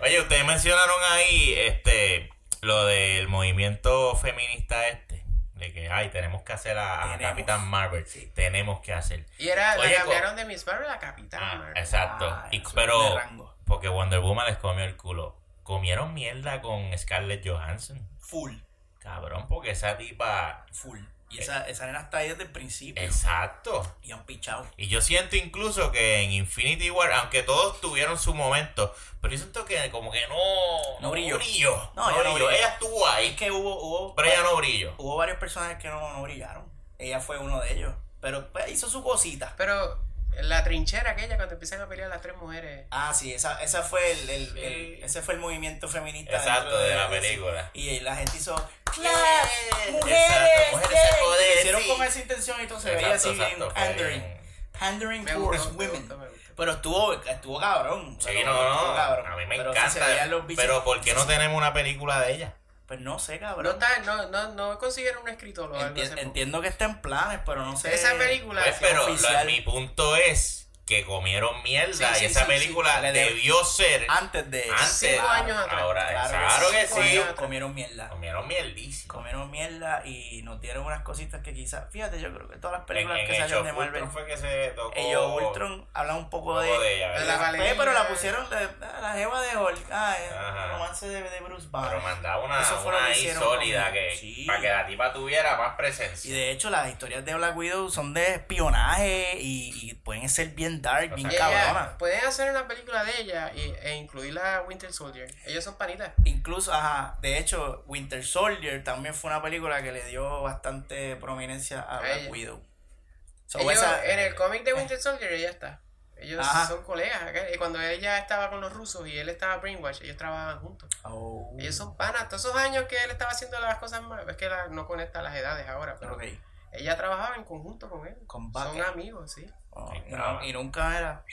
Oye, ustedes mencionaron ahí este lo del movimiento feminista este. De que, ay, tenemos que hacer a. Capitán Marvel. Tenemos que hacer. Y era, Oye, la cambiaron de Miss Marvel a Capitán Ah, Marvel. exacto. Ah, Y- pero, de rango. Porque Wonder Woman les comió el culo. Comieron mierda con Scarlett Johansson. Full. Cabrón, porque esa tipa. Full. Y esa, esa nena está ahí desde el principio. Exacto. Y han pichado. Y yo siento incluso que en Infinity War, aunque todos tuvieron su momento, pero yo siento que como que no, No brilló. brilló. No, ella no brilló. Ella estuvo Es ahí, que hubo, hubo, pero ella no brilló. hubo varios personajes que no, no brillaron. Ella fue uno de ellos. Pero pues, hizo su cosita. Pero la trinchera aquella cuando empiezan a pelear las tres mujeres. Ah, sí, esa, esa fue el, el- el- ese fue el movimiento feminista. Exacto, dentro de la de- película. Y la gente hizo Clap, mujeres, exacto, mujeres se yay". joden, Lo hicieron sí. con esa intención y todo se veía así bien pandering. Pandering Me towards gustó, me women. gustó, me gustó. Pero estuvo, estuvo cabrón. Sí, Pero no, estuvo no, cabrón. a mí me Pero encanta. se veían los bichos. pero ¿por qué no tenemos una película de ella? Pues no sé, cabrón. No, está, no, no, no consiguieron un escritor Enti- entiendo que está en planes, pero no sé. Esa película Pues, sí, pero mi punto es que comieron mierda Sí, sí, y esa sí, sí. película debió ser Antes de. antes. Cinco años atrás. Ahora, Claro, claro, que sí. Comieron mierda. Comieron mierdísimo. Comieron mierda y nos dieron unas cositas que quizás. Fíjate, yo creo que todas las En, películas en que Age salieron de Marvel. Ultron fue que se tocó. Ellos Ultron hablan un poco de. ella, la pero la pusieron de, la jeva de Hulk. Ah, el Ajá. romance de, de Bruce Banner. Pero mandaba una, Eso fue una lo que ahí hicieron sólida con- que Sí. para que la tipa tuviera más Y presencia. de hecho, las historias de Black Widow son de espionaje y, y pueden ser bien dark, O bien sea, cabronas. pueden hacer una película de ella y, e incluirla a Winter Soldier. Ellos son panitas. Incluso, ajá, de hecho, Winter Soldier también fue una película que le dio bastante prominencia a A Black. Widow. So, Ellos, esa- en el cómic de Winter Soldier ella está. Ellos Ajá. son colegas. Y cuando ella estaba con los rusos y él estaba brainwash, ellos trabajaban juntos. Oh, Ellos son panas. Todos esos años que él estaba haciendo las cosas más. Es que la- no conecta las edades ahora. Pero ella trabajaba en conjunto con él. Con Son amigos, sí. Oh, y, no- y nunca era.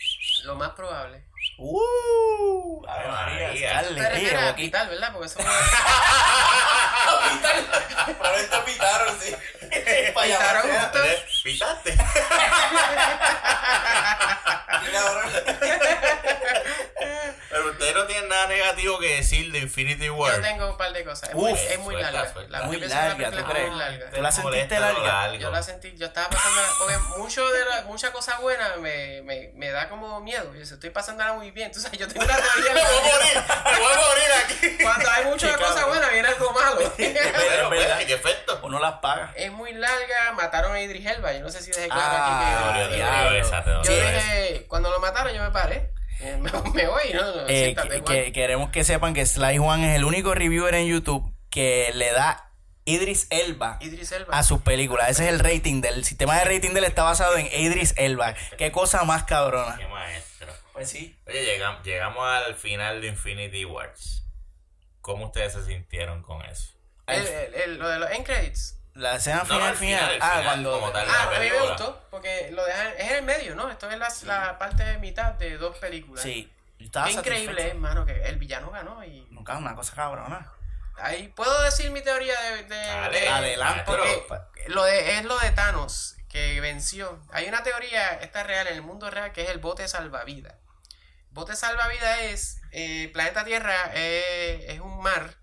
Lo más probable. ¡Uh! Ave Ave María, María. Te refieres a aquí. Pital, ¿verdad? Porque eso Probablemente pitaron, sí. Pitaron juntos. ¿Pitaste? Pero ustedes no tienen nada negativo que decir de Infinity War. Yo tengo un par de cosas. Es muy, Uf, es muy suelta, larga. suelta. La Muy larga, ¿tú crees? muy larga. ¿Tú la sentiste larga? Yo la sentí, yo estaba pasando, porque mucho de la, mucha cosa buena me, me, me da como miedo. Yo estoy pasándola muy bien. Tú sabes, yo tengo una teoría. Me voy a morir, me voy a morir aquí. Cuando hay cosas cabrón. buenas, viene algo malo. Pero, verdad. pues, ¿qué efecto? Uno las paga. es muy larga, mataron a Idris Elba. Yo no sé si dejé claro Ah, aquí que. te Yo dije, cuando lo mataron, yo me paré. Me, voy, ¿no? Eh, siéntate, que- queremos que sepan que Sly Juan es el único reviewer en YouTube que le da Idris Elba Idris Elba. a sus películas. Ese es el rating del el sistema de rating de él está basado en Idris Elba. Qué cosa más cabrona. Qué maestro. Pues sí. Oye, llegamos, llegamos al final de Infinity Wars. ¿Cómo ustedes se sintieron con eso? El- el- el- lo de los end credits. La escena No, final, al final, final. Ah, final cuando. como tal. Ah, la a mí me gustó, porque lo dejan, es en el medio, ¿no? Esto es la, la parte de mitad de dos películas. Sí. Qué increíble, hermano, que el villano ganó y Nunca una cosa cabrona. ahí puedo decir mi teoría de, de- Dale, de- Adelante. Pero- lo de es lo de Thanos que venció. Hay una teoría, esta es real en el mundo real que es el bote salvavidas. bote salvavidas es, eh, planeta Tierra es, es un mar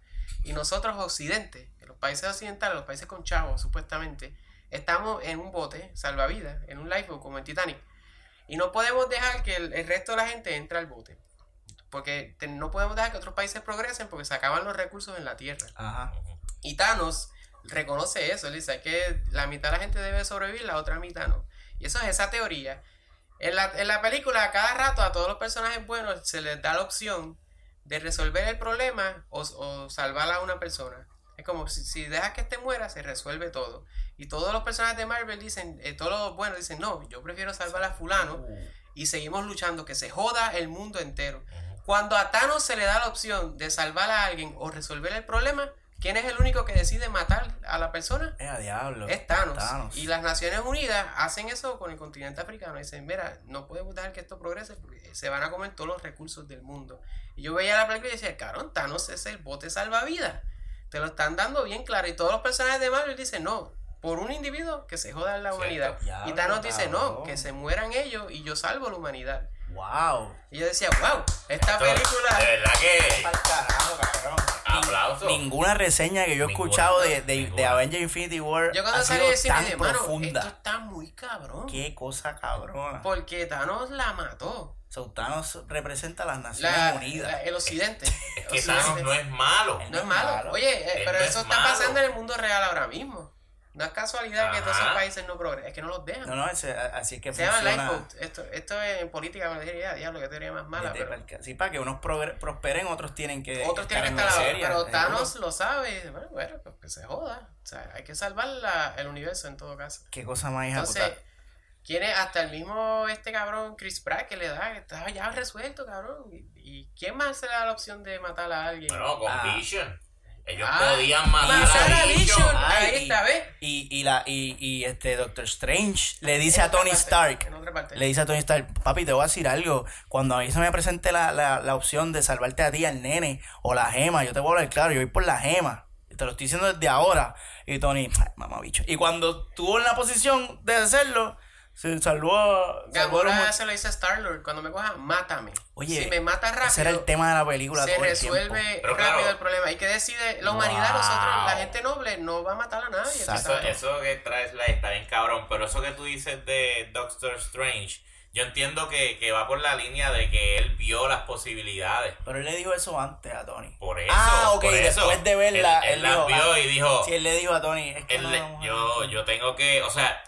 y nosotros occidente, países occidentales, los países con chavos supuestamente, estamos en un bote salvavidas, en un lifeboat como en Titanic. Y no podemos dejar que el, el resto de la gente entre al bote. Porque te- no podemos dejar que otros países progresen porque se acaban los recursos en la Tierra. Ajá. Y Thanos reconoce eso, él dice que la mitad de la gente debe sobrevivir, la otra mitad no. Y eso es esa teoría. En la, en la película, a cada rato, a todos los personajes buenos se les da la opción de resolver el problema o, o salvar a una persona. Es como si, si dejas que este muera, se resuelve todo. Y todos los personajes de Marvel dicen, eh, todos los buenos dicen, no, yo prefiero salvar a fulano y seguimos luchando, que se joda el mundo entero. Cuando a Thanos se le da la opción de salvar a alguien o resolver el problema, ¿quién es el único que decide matar a la persona? Es a diablo. Es Thanos. Thanos. Y las Naciones Unidas hacen eso con el continente africano. Dicen, mira, no podemos dejar que esto progrese porque se van a comer todos los recursos del mundo. Y yo veía la película y decía, carón, Thanos es el bote salvavidas. Te lo están dando bien claro. Y todos los personajes de Marvel dicen, no, por un individuo que se joda en la humanidad. y Thanos dice, no, que se mueran ellos y yo salvo la humanidad. Wow. Y yo decía, wow, esta Esto, película... De verdad que. Pa'l carajo, cabrón. Aplauso. Ninguna reseña que yo he Ninguna. escuchado de, de, de. Avengers Infinity War Yo cuando ha salí sido de cine dije, mano, esto está muy cabrón. Qué cosa cabrona. Porque Thanos la mató. So, Thanos representa a las Naciones La, Unidas. la- el occidente. Es que Occidente. Thanos no es malo. No es malo. Oye, eh, pero no eso es está malo. pasando en el mundo real ahora mismo. No es casualidad que todos esos países no progresen. Es que no los dejan. No, no, ese- así es que Se funciona. Esto, esto es en política me diría, diablo, que teoría más mala. Pero Sí, para que unos prosperen, otros tienen que. otros tienen que estar ahora. miseria, Pero. Thanos lo sabe. y dice, Bueno, bueno, pues que se joda. O sea, hay que salvar la- el universo en todo caso. Qué cosa más hija Entonces. ¿Quién es hasta el mismo este cabrón Chris Pratt que le da? que Estaba ya resuelto, cabrón. ¿Y, y quién más se le da la opción de matar a alguien? Bueno, con Ah. Vision. Ellos Ah, podían matar a Vision. Vision. Ay, Ahí está, ¿ves? Y, y, la, y, y este Doctor Strange le dice En a Tony parte, Stark. En otra parte. Le dice a Tony Stark, papi, te voy a decir algo. Cuando a mí se me presente la, la, la opción de salvarte a ti, al nene, o la gema, yo te voy a hablar claro, yo voy por la gema. Y te lo estoy diciendo desde ahora. Y Tony, ay, mamá bicho. Y cuando estuvo en la posición de hacerlo, se salvó a. Gamora mo- se lo dice a Star-Lord. Cuando me coja, mátame. Oye, si me mata rápido, Ese era el tema de la película se todo el tiempo. resuelve rápido claro. el problema. ¿Y que decide la humanidad? Wow. Nosotros, la gente noble, no va a matar a nadie. Eso, eso que traes la está bien cabrón, pero eso que tú dices de Doctor Strange, yo entiendo que, que va por la línea de que él vio las posibilidades. Pero él le dijo eso antes a Tony. Por eso. Ah, ok, por eso, después de verla, Él, él él las dijo, vio ah, y dijo. Sí, él le dijo a Tony, es que no le- yo, yo tengo que. O sea,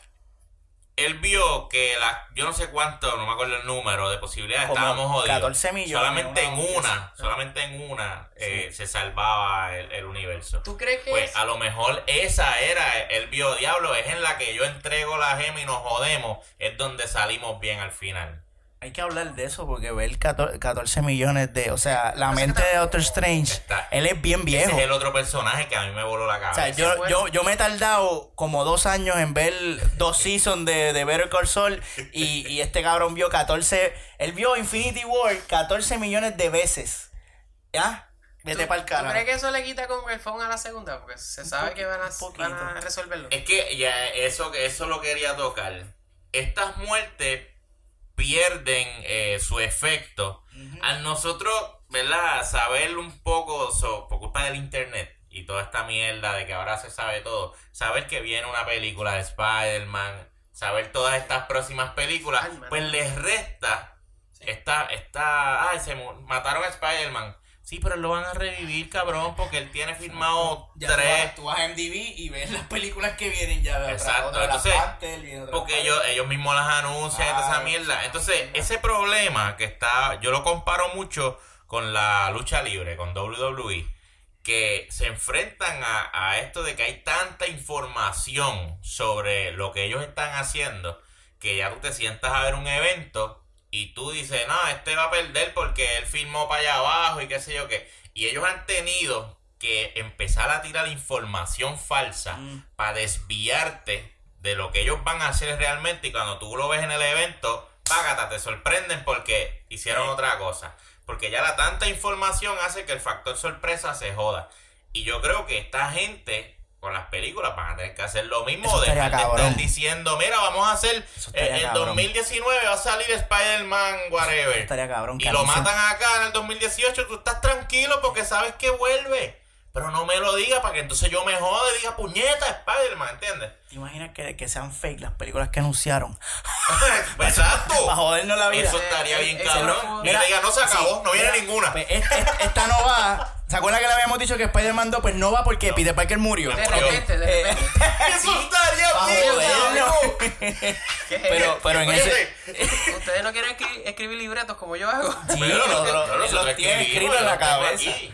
él vio que la, yo no sé cuánto, no me acuerdo el número de posibilidades, Como estábamos jodidos. 14 millones, Solamente en una- una, solamente en una eh, se salvaba el, el universo. ¿Tú crees que Pues es- a lo mejor esa era, él vio, diablo, es en la que yo entrego la gema y nos jodemos, es donde salimos bien al final. Hay que hablar de eso porque ver 14, 14 millones de. O sea, la mente de Doctor Strange, Está- él es bien Ese viejo. es el otro personaje que a mí me voló la O cabeza. sea, yo, yo, yo me he tardado como dos años en ver dos seasons de, de Better Call Saul y, y este cabrón vio 14. Él vio Infinity War 14 millones de veces. ¿Ya? Vete ¿Tú- para el ¿Tú carajo. crees que eso le quita como el phone a la segunda? Porque se sabe que van a, van a resolverlo. Es que ya eso, eso lo quería tocar. Estas muertes pierden eh, su efecto al nosotros, ¿verdad? Saber un poco so- por culpa del internet y toda esta mierda de que ahora se sabe todo. Saber que viene una película de Spider-Man, saber todas estas próximas películas, pues les resta esta, esta, ay, se mataron a Spider-Man. Sí, pero lo van a revivir, cabrón, porque él tiene firmado Ya tú tres. vas, tú vas a MDB y ves las películas que vienen ya. Exacto, otra de las entonces, otra Porque ellos, ellos mismos las anuncian esa mierda. Entonces, ese problema que está, yo lo comparo mucho con la lucha libre, con WWE, que se enfrentan a, a esto de que hay tanta información sobre lo que ellos están haciendo, que ya tú te sientas a ver un evento y tú dices, no, este va a perder porque él filmó para allá abajo y qué sé yo qué. Y ellos han tenido que empezar a tirar información falsa Mm. para desviarte de lo que ellos van a hacer realmente y cuando tú lo ves en el evento, págata, te sorprenden porque hicieron Sí. otra cosa. Porque ya la tanta información hace que el factor sorpresa se joda. Y yo creo que esta gente con las películas van a tener que hacer lo mismo. De estar diciendo, mira, vamos a hacer. Eh, En cabrón. 2019 va a salir Spider-Man, whatever. Estaría cabrón. Y lo matan acá en el 2018, tú estás tranquilo porque sabes que vuelve. Pero no me lo diga para que entonces yo me jode y diga puñeta Spider-Man, ¿entiendes? ¿Te imaginas que, que sean fake las películas que anunciaron? Exacto. Para jodernos la vida. Eso estaría Eh, bien eh, cabrón. no- Mira, diga, no se acabó, no viene Mira, ninguna. pues, es- es- esta no va. ¿Se acuerdan que le habíamos dicho que Spider-Man 2 pues no va porque Peter Parker murió? De Murió. repente, de Eh, repente. Eso estaría Pa' bien jodernos. cabrón. ¿Qué es Pero, pero en ese. Ustedes no quieren escri- escribir libretos como yo hago. Sí, Pero nosotros- nosotros él los tiene escribimos, escrito en la cabeza. Y-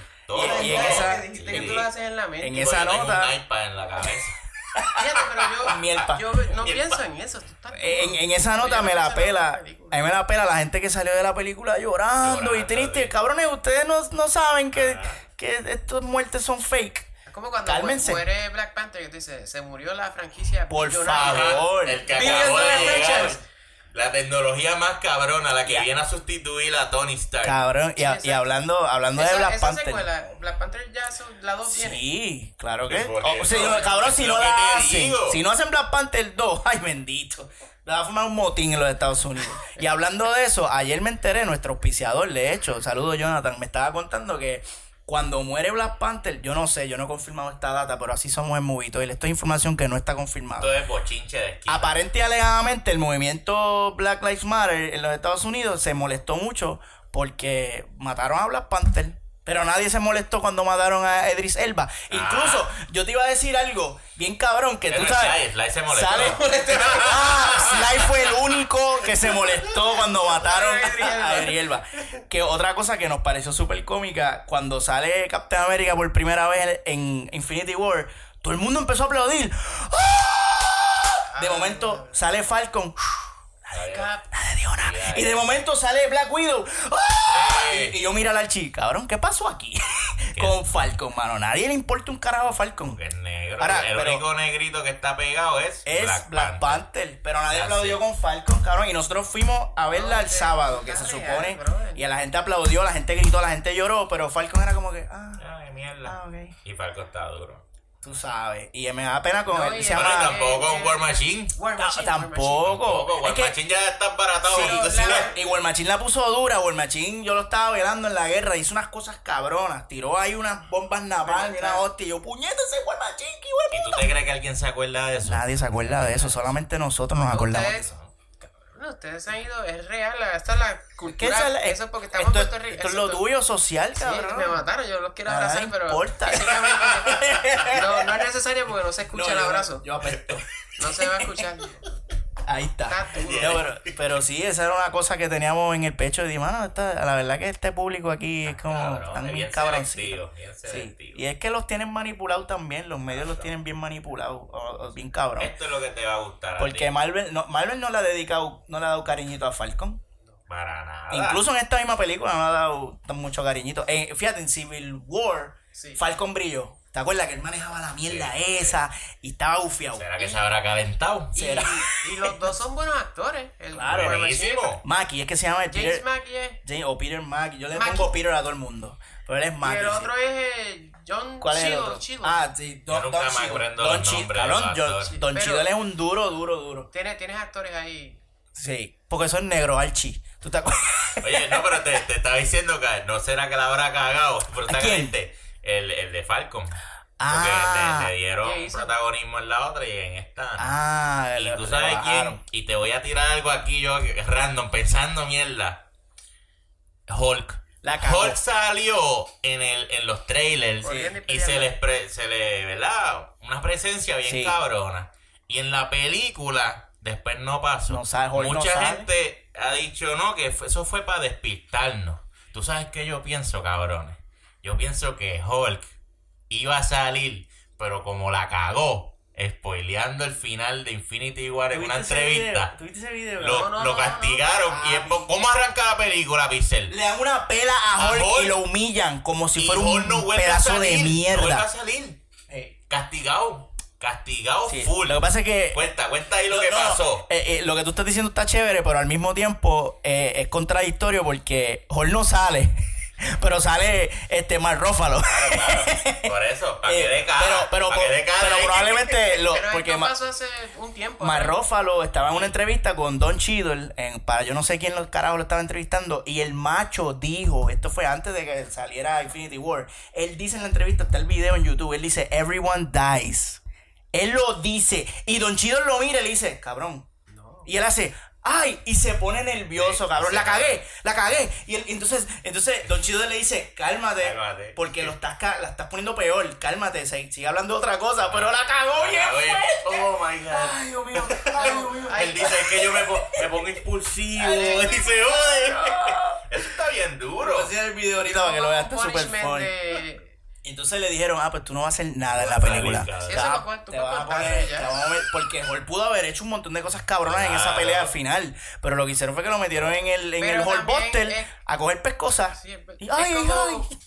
y en esa- Dijiste que tú lo haces en la mente. en Tipo, esa nota- un iPad en la cabeza. Fíjate, pero yo, Mielpa. yo no Mielpa. pienso en eso. tú estás En, en esa nota me la pela. A mí me la pela la gente que salió de la película llorando, y triste. Cabrones, ustedes no, no saben que, que estas muertes son fake. Es como cuando Cálmense. muere Black Panther que tú dices, se murió la franquicia. Por favor. El que acabó de. La tecnología más cabrona, la que viene a sustituir a Tony Stark. Cabrón, y, a- y hablando, hablando de Esa, Black esa Panther. secuela, Black Panther ya son, la 2 viene. Sí, claro que. Sí, por O, eso. sea, yo- cabrón, si no la hacen, digo. si no hacen Black Panther 2, ay bendito. Le va a formar un motín en los Estados Unidos. Y hablando de eso, ayer me enteré, nuestro auspiciador, de hecho, saludo Jonathan, me estaba contando que cuando muere Black Panther, yo no sé, yo no he confirmado esta data, pero así somos en Movito y esto es información que no está confirmada. Esto es bochinche de esquina. Aparente y alegadamente el movimiento Black Lives Matter en los Estados Unidos se molestó mucho porque mataron a Black Panther. Pero nadie se molestó cuando mataron a Idris Elba. Incluso, yo te iba a decir algo bien cabrón que tú sabes. Sly, Sly se molestó. Sale- ah, Sly fue el único que se molestó cuando mataron a Idris Elba. Que otra cosa que nos pareció súper cómica, cuando sale Captain America por primera vez en Infinity War, todo el mundo empezó a aplaudir. ¡Ah! De momento sale Falcon. Cap- Nadie dijo nada. Y de momento sale Black Widow. ¡Ah! Y yo miro al archi, cabrón, ¿qué pasó aquí? Con Falcon, mano. Nadie le importa un carajo a Falcon. Que es negro. Ahora, el pero- único negrito que está pegado es, Es Black, Panther. Pero nadie aplaudió con Falcon, cabrón. Y nosotros fuimos a verla No, el sábado, que se real, supone. Y a la gente aplaudió, la gente gritó, la gente lloró. Pero Falcon era como que, ah, Ay, mierda. Ah, ok. Y Falco está duro. Tú sabes. Y me da pena con No, él. Se llama. tampoco con eh, War Machine. War Machine, tampoco. Tampoco, War Machine ya está embaratado. Sí, la-. Y War Machine la puso dura, War Machine yo lo estaba velando en la guerra, hizo unas cosas cabronas, tiró ahí unas bombas napalm y una hostia, y yo, puñeta ese War Machine, ¿Y tú te crees que alguien se acuerda de eso? Nadie se acuerda de eso, solamente nosotros nos acordamos de eso. No, ustedes han ido, es real, esta es la ¿Qué cultura. es eso es porque estamos esto, en Puerto Rico. esto es eso lo tuyo social, Sí, cabrón. me mataron, yo los quiero Ah, abrazar, pero importa. no, no es necesario porque no se escucha No, el yo- abrazo. Yo apesto. No se va a escuchar. Ahí está. No, pero, pero sí, esa era una cosa que teníamos en el pecho. Y, mano, esta- la verdad que este público aquí es como. Cabrón, es bien bien Sí. Y es que los tienen manipulados también. Los medios los tienen bien manipulados. o- o bien cabrón. Esto es lo que te va a gustar. Porque. Marvel no, Marvel no le ha dedicado, no le ha dado cariñito a Falcon. Para nada. Incluso en esta misma película no le ha dado tan mucho cariñito. Eh, fíjate, en Civil War, Sí. Falcon brilló. ¿Te acuerdas que él manejaba la mierda Sí, esa y estaba bufiado? ¿Será que se habrá calentado? Y, Será. y los dos son buenos actores. El Claro. Buenísimo. Mackie, es que se llama el James Peter, Mackie es- James- o Peter Mackie. Yo le Mackie. pongo Peter a todo el mundo. Pero él es Y Mackie. el sí. otro es eh, John ¿Cuál es el otro? Ah, sí, Don, Don Don los Cheadle, nombres de cabrón, los John- actores. Don Pero- Cheadle es un duro, duro, duro. Tienes, tienes actores ahí. Sí, porque son negros, Archie. ¿Tú te acuerdas? Oye, no, pero te, te estaba diciendo que no será que la habrá cagado quién? brutalmente. El, el de Falcon. Ah. Porque le, le dieron protagonismo en la otra y en esta. no. Ah, y tú sabes bajaron. quién. Y te voy a tirar algo aquí yo, que random, pensando mierda. Hulk. La. Hulk salió en el en los trailers y se les pre- se le, ¿verdad? Una presencia bien Sí. cabrona. Y en la película después no pasó. No Hulk Mucha gente ha dicho no que fue- eso fue para despistarnos. Tú sabes qué yo pienso, cabrones. Yo pienso que Hulk iba a salir, pero como la cagó, spoileando el final de Infinity War en una ¿Tuviste ese entrevista? ¿Tuviste ese video? lo, No, no, lo castigaron. no. y es- ¿Cómo arranca la película, Pixel? Le dan una pela a A Hulk, Hulk. y lo humillan como si fuera un pedazo de salir, No vuelve a mierda. salir. Eh, Castigado. Castigado sí, full. Lo que pasa es que Cuenta, cuenta ahí lo que No, pasó. eh, eh, lo que tú estás diciendo está chévere, pero al mismo tiempo eh, es contradictorio porque Hulk no sale. Pero sale este Mark Ruffalo. Por eso, para que Eh, dé cara. pero, pero, pa' que dé cara pero probablemente lo, Pero porque esto pasó hace un tiempo. Mark ¿verdad? Ruffalo estaba en una entrevista con Don Cheadle en, para yo no sé quién los carajos lo estaba entrevistando y el macho dijo, esto fue antes de que saliera Infinity War, él dice en la entrevista, está el video en YouTube, él dice, everyone dies. Él lo dice y Don Cheadle lo mira y le dice, cabrón. Y él hace, ay, y se pone nervioso, cabrón, se la cagué, la cagué. Y él- entonces, entonces Don Cheadle le dice, cálmate, Cálmate. porque lo estás, ca- la estás poniendo peor, cálmate, se- sigue hablando de otra cosa, pero la cagó bien. Oh my god. Ay, Dios mío, ay, Dios mío. Él dice que yo me, po- me pongo impulsivo. Él dice, oye. Eso está bien duro. Voy a hacer el video ahorita para que lo veas, está súper funny. Entonces le dijeron, ah, pues tú no vas a hacer nada en la película. Te te vas a poner- te a ver- porque Hall pudo haber hecho un montón de cosas cabronas en esa Claro. pelea al final. Pero lo que hicieron fue que lo metieron en el, en Pero el Hall Buster es- a coger pescosas. Sí, es, Y, es ay, como ay.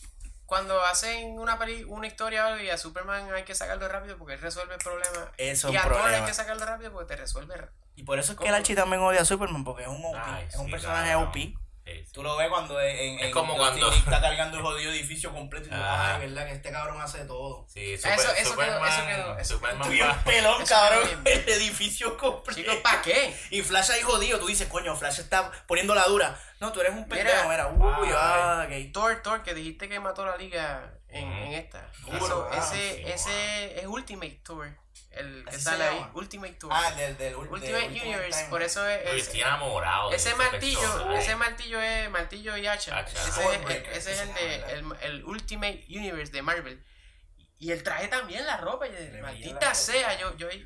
cuando hacen una peli, una historia o algo y a Superman hay que sacarlo rápido porque él resuelve el problema. Eso es y a Thor hay que sacarlo rápido porque te resuelve. Y por eso es que el Archie también odia a Superman, porque es un OP. Ay, es un sí, personaje claro. OP. Tú lo ves cuando en, en Es como cuando- está cargando el jodido edificio completo y tú, Ajá. ay, verdad que este cabrón hace todo. Sí, Eso- super, eso quedó- Superman, eso quedó- eso Superman Bien va- pelón, Eso cabrón. bien. El edificio completo. Chicos, ¿para qué? Y Flash ahí jodido, tú dices, coño, Flash está poniendo la dura. No, tú eres un pendejo, mira. Uy, ah, ok. Thor, Thor, que dijiste que mató la liga en, en esta. Eso, ah, ese, sí, ese es Ultimate Tour. El que ¿Así sale ahí. Ultimate Tour. Ah, del, del, ul- Ultimate Ultimate Universe, Time. por eso es. Es- estoy enamorado. ese martillo, ese martillo es martillo y hacha. Hacha. Ese, es, ese es el de el, el Ultimate Universe de Marvel. Y el traje también, la ropa. y de- maldita sea, yo, yo. Eh,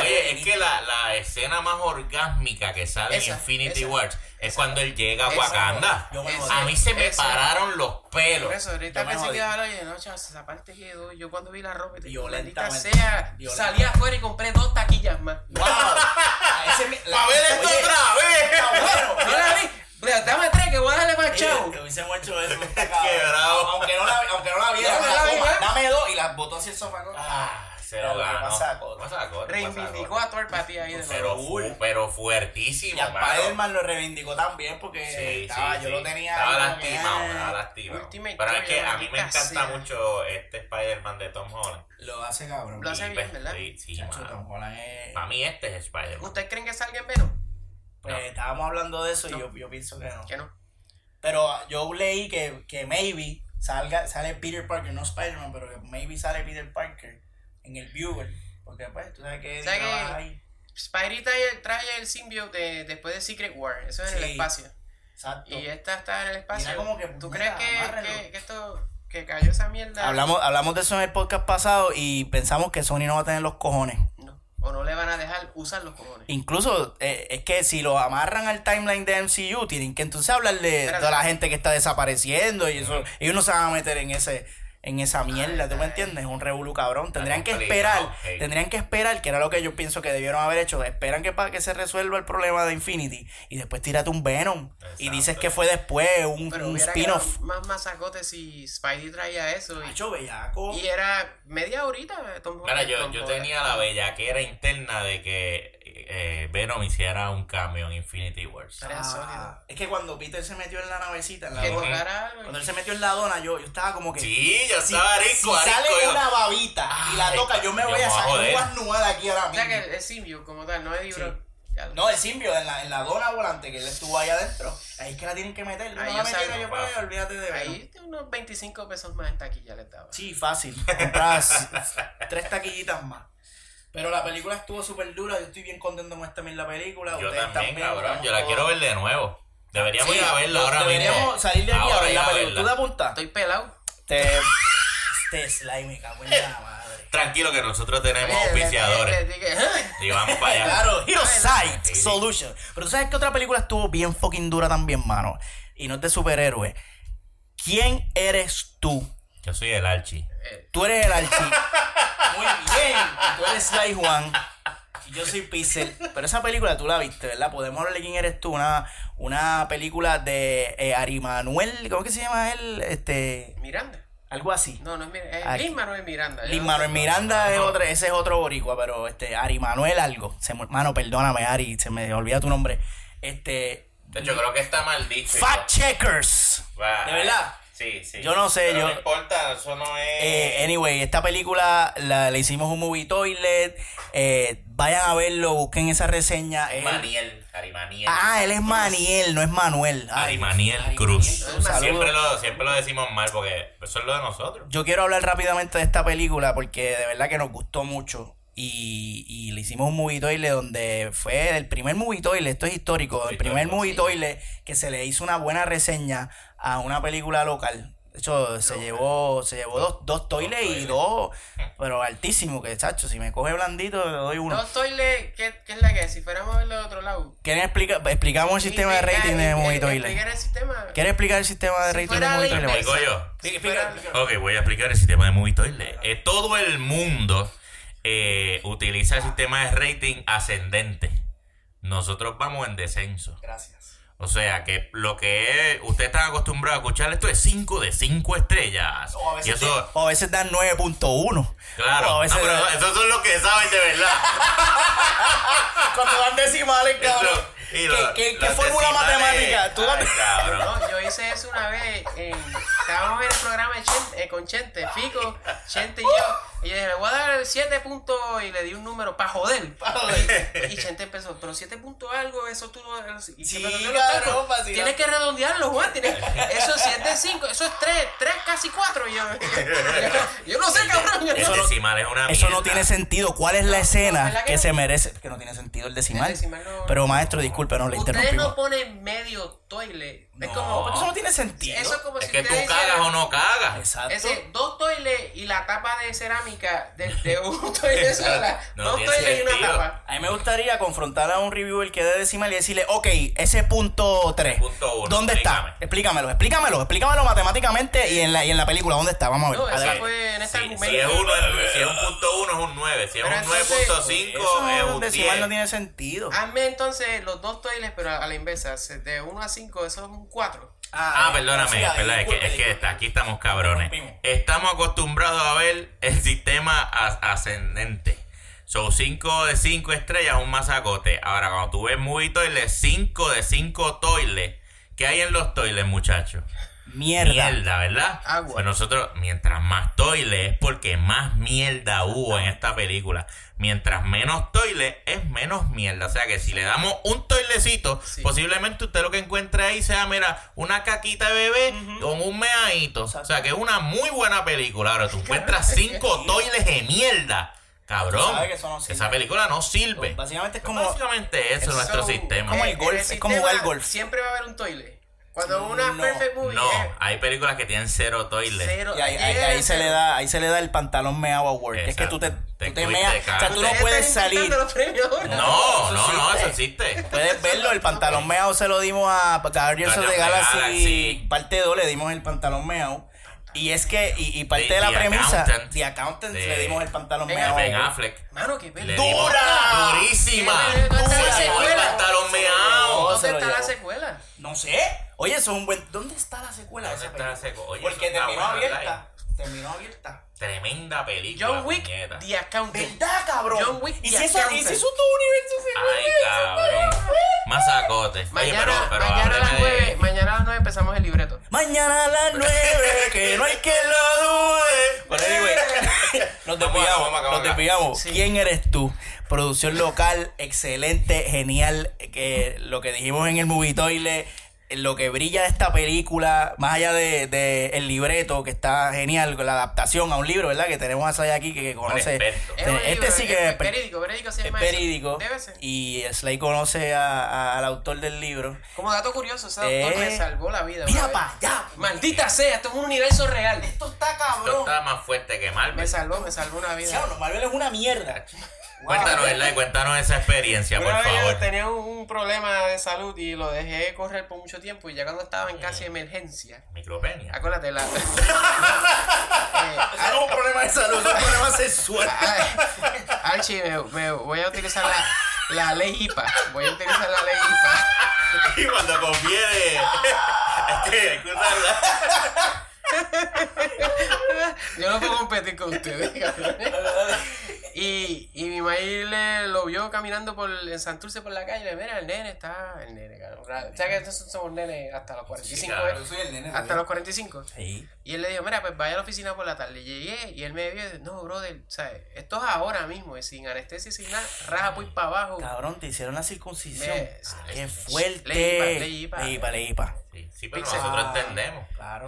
Oye, es que la, la escena más orgásmica que sale Esa, en Infinity esa, Wars es cuando él llega a Esa. Wakanda. Yo jodí. A mí se me esa. pararon los pelos. Por eso, ahorita Yo pensé que iba a hablar y no, chavos, esa parte quedó. Yo cuando vi la ropa, y te digo, maldita sea, Violentamente. salí afuera y compré dos taquillas más. ¡Wow! A ese la- ¡A ver esto Oye, otra vez! Bueno. No la vi. Mira, dame tres que voy a darle más Oye, chavo. que hubiésemos hecho eso. bravo. Aunque no la, aunque no la viera, No, la. ¿eh? Dame dos y las botó hacia el sofá. ¿no? Ah, se Pero lo ¿qué ganó. pasa, Cota? ¿Qué pasa, Cota? ¿Qué Reivindicó a Thor para ti ahí de. Pero, fu- pero fuertísimo, Y a. Spider-Man lo reivindicó también porque Sí, estaba, sí, yo sí. lo tenía. Estaba lastimado, estaba ah, lastimado. Ultimate Pero es que a mí me encanta mucho este Spider-Man de Tom Holland. Lo hace cabrón. Lo hace bien, pues, ¿verdad? Sí, sí. Tom Holland es- Para mí este es Spider-Man. ¿Ustedes creen que salga en Venom? Pues No. estábamos hablando de eso y yo, yo pienso que no. Que no. Pero yo leí que, que maybe salga, sale Peter Parker, no Spider-Man, pero que maybe sale Peter Parker en el Viewer. Porque pues tú sabes que ahí. Spidey trae, trae el symbiote de- después de Secret War. Eso es en el espacio. Exacto. Y esta está en el espacio. Como que, ¿Tú crees que, que, que esto, que cayó esa mierda? Hablamos, hablamos de eso en el podcast pasado y pensamos que Sony no va a tener los cojones. Usar los cojones. Incluso eh, es que si lo amarran al timeline de MCU, tienen que entonces hablar de toda la gente que está desapareciendo y eso. Ellos no se van a meter en ese en esa mierda, ¿tú me entiendes? Es un revolú cabrón. Tendrían que esperar, tendrían que esperar, que era lo que yo pienso que debieron haber hecho. Esperan que para que se resuelva el problema de Infinity y después tírate un Venom y dices que fue después un, spin-off. más masacote si Spidey traía eso. Y, Macho, bellaco. y era media horita. Tom Mira, Holland, yo, Tom yo tenía la bellaquera interna de que eh, Venom hiciera un cambio en Infinity Wars. Ah, es que cuando Peter se metió en la navecita, en la Que dona, cuando él se metió en la dona, yo, yo estaba como que. Sí, yo Si, estaba si rico, sale yo- una babita y la Ay, toca, yo me voy a a sacar joder. un nueva de aquí ahora O sea mismo. que el, el symbiote como tal, no es Sí. Lo- No, el simbio en la, en la dona volante que él estuvo ahí adentro. Ahí es que la tienen que meter. No Ahí la metieron, yo pues, papá. olvídate de ver. Ahí unos 25 pesos más esta aquí ya le daba. Sí, fácil. Compras tres taquillitas más. Pero la película estuvo súper dura. Yo estoy bien contento con esta misma película. Yo Ustedes también, cabrón. estamos Yo la quiero ver de nuevo. Deberíamos Sí, ir a verla ahora mismo. Deberíamos salir de aquí a Ahora ver ir la a película. ¿Tú te apuntas? Estoy pelado. Te... Este slime, me cago en la madre. Tranquilo que nosotros tenemos le- auspiciadores. dije, "Ah". Y vamos para allá. Claro, Hero Sight. Solution. Pero tú sabes que otra película estuvo bien fucking dura también, mano. Y no es de superhéroe. ¿Quién eres tú? Yo soy el Archie. Tú eres el Archie. Muy bien. Tú eres Sly Juan. Y yo soy Pixel. Pero esa película tú la viste, ¿verdad? Podemos hablar de quién eres tú. Una, una película de eh, Ari Manuel. ¿Cómo que se llama él? Este. Miranda. algo así. No, no es Miranda. Es Aquí. Lin Manuel Miranda. Lin Yo- Manuel Miranda es No. otro, ese es otro boricua, pero este, Ari Manuel algo. Se, mano, perdóname, Ari, se me olvida tu nombre. Este. De hecho, creo que está mal dicho. Fact Checkers. Va, ¿De verdad? Sí, sí. Yo no sé, Pero yo- No importa, eso no es. Eh, anyway, esta película la, le hicimos un movie toilet. Eh, vayan a verlo, busquen esa reseña. Es- Maniel. Ah, él es Maniel, no es Manuel. Ay, Cruz. Cruz. Siempre lo, siempre lo decimos mal porque eso es lo de nosotros. Yo quiero hablar rápidamente de esta película porque de verdad que nos gustó mucho. Y, y le hicimos un movie toilet donde fue el primer movie toilet, esto es histórico, el primer movie toilet que se le hizo una buena reseña a una película local. De hecho, se llevó, se llevó dos, dos toilets y dos, pero altísimo, que chacho, si me coge blandito le doy uno. Dos toiles, ¿qué, ¿qué es la que? Si fuéramos a verlo de otro lado. ¿Quieren explicar? Explicamos el sistema de rating de movie toilet. explicar el sistema. ¿Quieres explicar el sistema de rating de movie toilet? Yo. Ok, voy a explicar el sistema de Movie Toilet. Eh, todo el mundo eh, utiliza el sistema de rating ascendente. Nosotros vamos en descenso. Gracias. O sea que lo que es, ustedes están acostumbrados a escuchar esto es 5 de 5 estrellas. O a y veces, eso, o a veces dan 9.1. claro, O a no, veces pero dan- esos son los que saben de verdad. Cuando dan decimales, cabrón. Y ¿Qué, lo- qué, qué las fórmula matemática? ¿Tú Ay, cabrón. No, yo hice eso una vez. En, estábamos en el programa de Chente- eh, con Chente, Fico, Chente y yo. Y yo dije, le voy a dar el 7 puntos y le di un número para joder. Y, y Chente empezó, pero 7 puntos algo, eso tú no. Y Sí, los cabrón, tacos. vacilando. Tienes que redondearlo, Juan. Tienes, eso es 7, 5, eso es 3, 3 casi 4. Y yo, yo, no sé, cabrón. Yo El no, decimal es una Eso no tiene sentido. ¿Cuál es la escena ¿verdad que que no? se merece? Que no tiene sentido el decimal. El decimal no- Pero maestro, disculpe, no le Ustedes interrumpimos. no ponen medio toilet. Es como. Porque eso no tiene sentido. Eso es como Es si que tú cagas o no cagas. Exacto. Ese, dos toiles y la tapa de cerámica de, de un toilet sola. No dos tiene toiles y una sentido. tapa. A mí me gustaría confrontar a un reviewer que dé decimal y decirle, ok, ese punto 3, Punto ¿dónde explícame. está? Explícamelo, explícamelo, explícamelo matemáticamente y en la, y en la película, ¿dónde está? Vamos a ver. No, eso Adelante. fue en este Si, argumento. si es uno, si es un punto uno es un 9, si es Pero un entonces- 9.5 Eso es un un decimal 10. no tiene sentido. Hazme entonces los dos toiles, pero a la inversa. De 1 a 5, eso es un 4. Ah, perdóname, sí, perdón, es que, disculpe, es que disculpe. aquí estamos cabrones. Estamos acostumbrados a ver el sistema as- ascendente. Son 5 de 5 estrellas, un masacote. Ahora, cuando tú ves Movie Toilet, 5 de 5 toiles. ¿Qué hay en los toiles, muchachos? Mierda. Mierda, ¿verdad? Agua. Pues nosotros, mientras más toiles, es porque más mierda hubo en esta película. Mientras menos toiles, es menos mierda. O sea que si le damos un toilecito, Sí. posiblemente usted lo que encuentre ahí sea, mira, una caquita de bebé con un meadito. O sea que es una muy buena película. Ahora tú encuentras cinco toiles de mierda. Cabrón. Tú sabes que eso no sirve. Esa película no sirve. Básicamente es como... Básicamente eso es nuestro sistema. como el golf, es como jugar golf. Siempre va a haber un toilet. Cuando una No, perfect movie No, es hay películas que tienen cero toiles. cero. Y ahí, ahí- ahí a se le cero. da, ahí se le da el pantalón meado award. Que es que tú te, Exacto. Te tú te meas. O sea, tú no puedes salir. los premios. No, no, no, eso existe. Puedes verlo, el pantalón meado se lo dimos a Guardians of the Galaxy, Galaxy. parte 2, le dimos el pantalón meado. Y es que, y, y parte The- de la The premisa, Accountant. The Accountant, De- le dimos el pantalón Ben meado. Ben Affleck. Mano, qué dimos- ¡Dura! ¡Durísima! ¿Dónde está la ¡Dura! El secuela? pantalón se ¿Dónde está la secuela? No sé. Oye, eso es un buen. ¿Dónde está la secuela de ¿Dónde esa está la película? secuela? Oye, Porque terminó abierta. Terminó abierta. Tremenda película. John Wick, puñeta. The Accountant. ¿Verdad, cabrón? John Wick, y The si eso, y si eso todo universo se Ay, cabrón. Mazacote. Oye, Mañana, pero, pero mañana a las hábleme de- 9, mañana a las 9 empezamos el libreto. Mañana a las 9, que no hay que lo dude. Pero anyway, nos Vamos acá, vamos acá, nos vamos acá. desviamos. Sí. ¿Quién eres tú? Producción local, excelente, genial. Que lo que dijimos en el Movie Toilet, lo que brilla de esta película, más allá de, de el libreto, que está genial, la adaptación a un libro, ¿verdad? Que tenemos a Say aquí que, que conoce. experto. Es Este libro, sí que es verídico, verídico se es llama. Debe ser. Y Slay conoce a- a- al autor del libro. Como dato curioso, ese Eh, me salvó la vida. Mira pa' allá. Maldita sea, esto es un universo real. Esto está Esto cabrón. está más fuerte que Marvel. Me salvó, me salvó una vida. Diablo, Marvel es una mierda. Cuéntanos, ¿verdad? Cuéntanos esa experiencia, por yo favor. tenía un, problema de salud y lo dejé correr por mucho tiempo y ya cuando estaba en casi emergencia, Micropenia. acuérdate, la... Eso no es un problema de salud, es un problema sexual. Archie, me, me voy a utilizar la, la ley IPA. Voy a utilizar la ley IPA. Y cuando conviene. es que hay que usarla. Yo no puedo competir con ustedes, cabrón. Y, y mi maíz le lo vio caminando por, en Santurce por la calle, le mira, el nene está. El nene, cabrón. O sea que estos somos nenes hasta los 45. claro. ¿eh? Yo soy el nene. Hasta los 45. Sí. Y él le dijo, mira, pues vaya a la oficina por la tarde. Llegué y él me vio y dice, no, brother, ¿sabes? Esto es ahora mismo, y sin anestesia y sin nada, raja por para abajo. Cabrón, te hicieron la circuncisión. Me- Qué fuerte. le iba, le iba. Le iba, le iba. Sí, sí, pero Pixel. nosotros Ah, entendemos. Claro.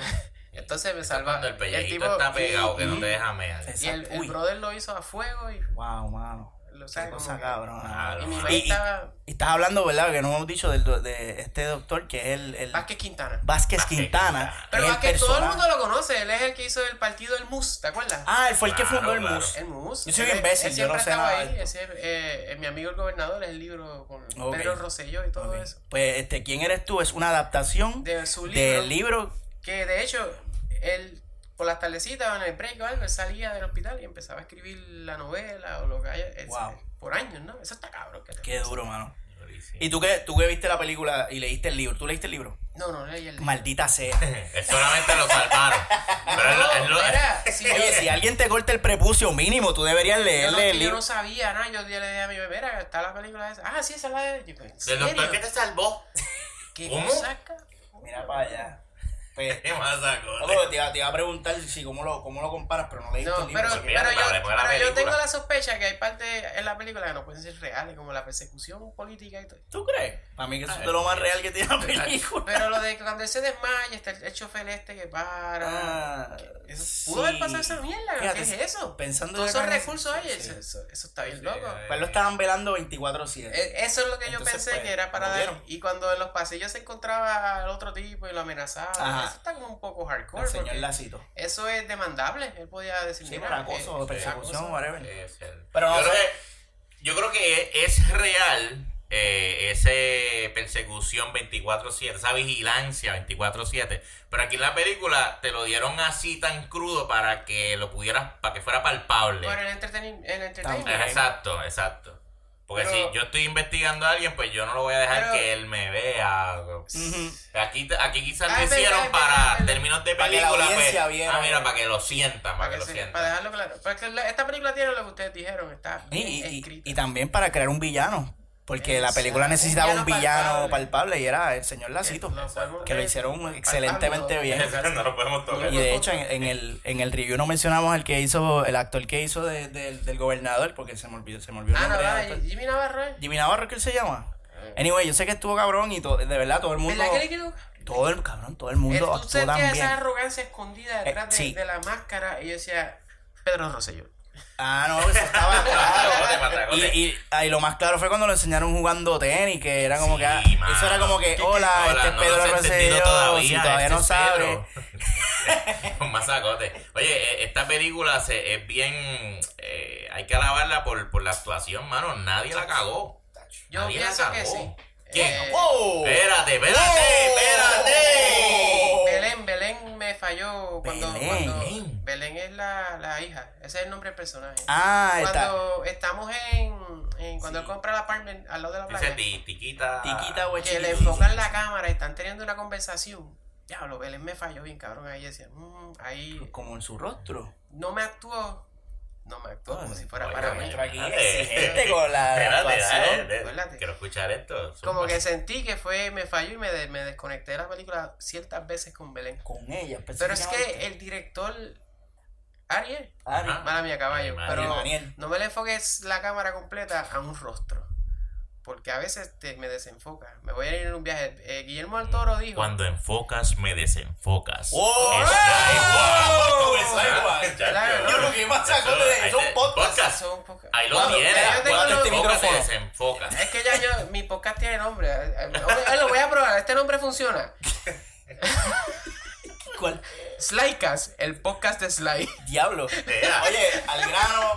Entonces me salva. Cuando el pellejito tipo- está pegado, que no te deja mear. Y el, el brother lo hizo a fuego y Wow, mano. lo sabe cosa cabrona. Claro. Y mi Y- y- estaba Y estás hablando, ¿verdad? Que no hemos dicho del de este doctor que es el, el Vázquez Quintana. Vázquez Vázquez Quintana. Quintana. Pero es el Vázquez todo el mundo lo conoce. Él es el que hizo el partido del MUS, ¿te acuerdas? Ah, él fue el que Claro, fundó el claro. MUS. El MUS. Yo soy Él- imbécil, él yo no sé nada ahí. Ese, eh, eh, mi amigo el gobernador es el libro con. Pedro Rosselló y todo eso. Pues, este, ¿quién eres tú? Es una adaptación De su libro. del libro. Que de hecho, él por las tardecitas o en el break o algo, él salía del hospital y empezaba a escribir la novela o lo que haya. Wow. Por años, ¿no? Eso está cabrón. que Qué pasa. duro, mano. ¿Y tú que, tú que viste la película y leíste el libro? ¿Tú leíste el libro? No, no, leí el libro. Maldita sea. Solamente lo salvaron. Pero lo- lo- Mira, si yo- Oye, si alguien te corta el prepucio mínimo, tú deberías Yo no, leerle el yo libro. no sabía nada, yo le dije a mi bebé, mira, está la película esa. Ah, sí, esa es la de... Yo, ¿En Del doctor que te salvó. ¿Qué ¿Cómo? cosa, cabrón? Mira para allá. Pues, pero te, iba, te iba a preguntar si cómo lo, cómo lo comparas, pero no leíste No, el libro. pero, pero, yo, la pero tengo la sospecha que hay partes en la película que no pueden ser reales, como la persecución política y todo. ¿Tú crees? Para mí que eso Ah, es de lo más real que tiene la película. Pero lo de que cuando él se desmaya, está el, el chofer este que para. Ah, Eso- ¿Pudo haber sí. pasado esa mierda? Fíjate, ¿Qué es eso? Pensando Todos esos recursos sí. eso, eso- está bien Sí, loco. Pues lo estaban velando 24-7. Eh, Eso es lo que yo pensé pues, que era para dar. Y cuando en los pasillos se encontraba al otro tipo y lo amenazaba, Ajá. Eso está como un poco hardcore. el señor porque Lacito. eso es demandable. Él podía decir, Sí, mira, por acoso o eh, persecución, acoso. whatever. Debe ser. Pero no yo, creo sé. que, yo creo que es real eh, ese persecución 24-7, esa vigilancia 24-7. Pero aquí en la película te lo dieron así tan crudo para que lo pudieras, para que fuera palpable. Por el, entreteni- el entertainment. Exacto, exacto. Porque Pero- si yo estoy investigando a alguien, pues yo no lo voy a dejar Pero- que él me vea. Ujú. Aquí, aquí quizás Ah, lo hicieron para términos de Para que la película. pues, audiencia viera. ah, mira, para que lo sientan, para, Para, que, que lo se- sientan. para dejarlo claro. Porque la- esta película tiene lo que ustedes dijeron, está Y, bien y- y- escrita. y también para crear un villano. Porque la película necesitaba Un villano palpable. y era el señor Lacito. Podemos Que lo hicieron excelentemente bien. Y de hecho, en, el, en el review no mencionamos el que hizo, el actor que hizo de- de- del gobernador, porque se me olvidó, se me olvidó el Ah, no, nombre. Jimmy Navarro. ¿eh? Jimmy Navarro, ¿qué él se llama? Anyway, yo sé que estuvo cabrón y de verdad todo el mundo. Todo el cabrón, todo el mundo actuó tan esa bien. arrogancia escondida detrás Eh, de, la máscara y yo decía, Pedro Rosselló. Ah, no, eso estaba claro. Y, y, ahí lo más claro fue cuando lo enseñaron jugando tenis, que era como Sí, que. ah, mano. eso era como que, ¿Qué- hola, Hola, este es Pedro Rosselló, todavía, si todavía este no es sabe. Con masacote. Oye, eh, esta película se, es bien. eh, hay que alabarla por, por la actuación, mano. Nadie la cagó. Yo Nadie la pienso que cagó. sí. ¿Quién? Eh, ¡Wow! Espérate, espérate, espérate. Belén, Belén falló cuando. Belén. cuando- Belén. Es la, la hija. Ese es el nombre del personaje. Ah, está. cuando estamos en, en- cuando él compra el apartment al lado de la playa ti- tiquita. Que le enfocan la cámara y están teniendo una conversación diablo Belén me falló bien cabrón ahí decía "Mm, ahí Como en su rostro. no me actuó no me actuó como si fuera para mí Aquí exigente con la Espérate, actuación. dale, dale. Acuérdate. Quiero escuchar esto. como que sentí que fue me falló y me, de- me desconecté de la película ciertas veces con Belén Con ella, pero es que el director Ariel Ari. Ajá. mala mía caballo Ay, pero Daniel. no me le enfoques la cámara completa a un rostro porque a veces te, me desenfoca me voy a ir en un viaje Eh, Guillermo del Toro dijo Cuando enfocas, me desenfocas. ¡Oh! Es ¡Oh! igual. Es igual. Claro, Yo lo que a sacar de Ahí eso es te- un podcast. podcast. Eso es un poco- Ahí lo tienes. ya yo tengo Cuando los- enfocas, te micrófono. desenfocas. Es que ya yo, mi podcast tiene nombre. Lo voy a probar, este nombre funciona. ¿Cuál? Slycast, el podcast de Sly. Diablo. Oye, al grano,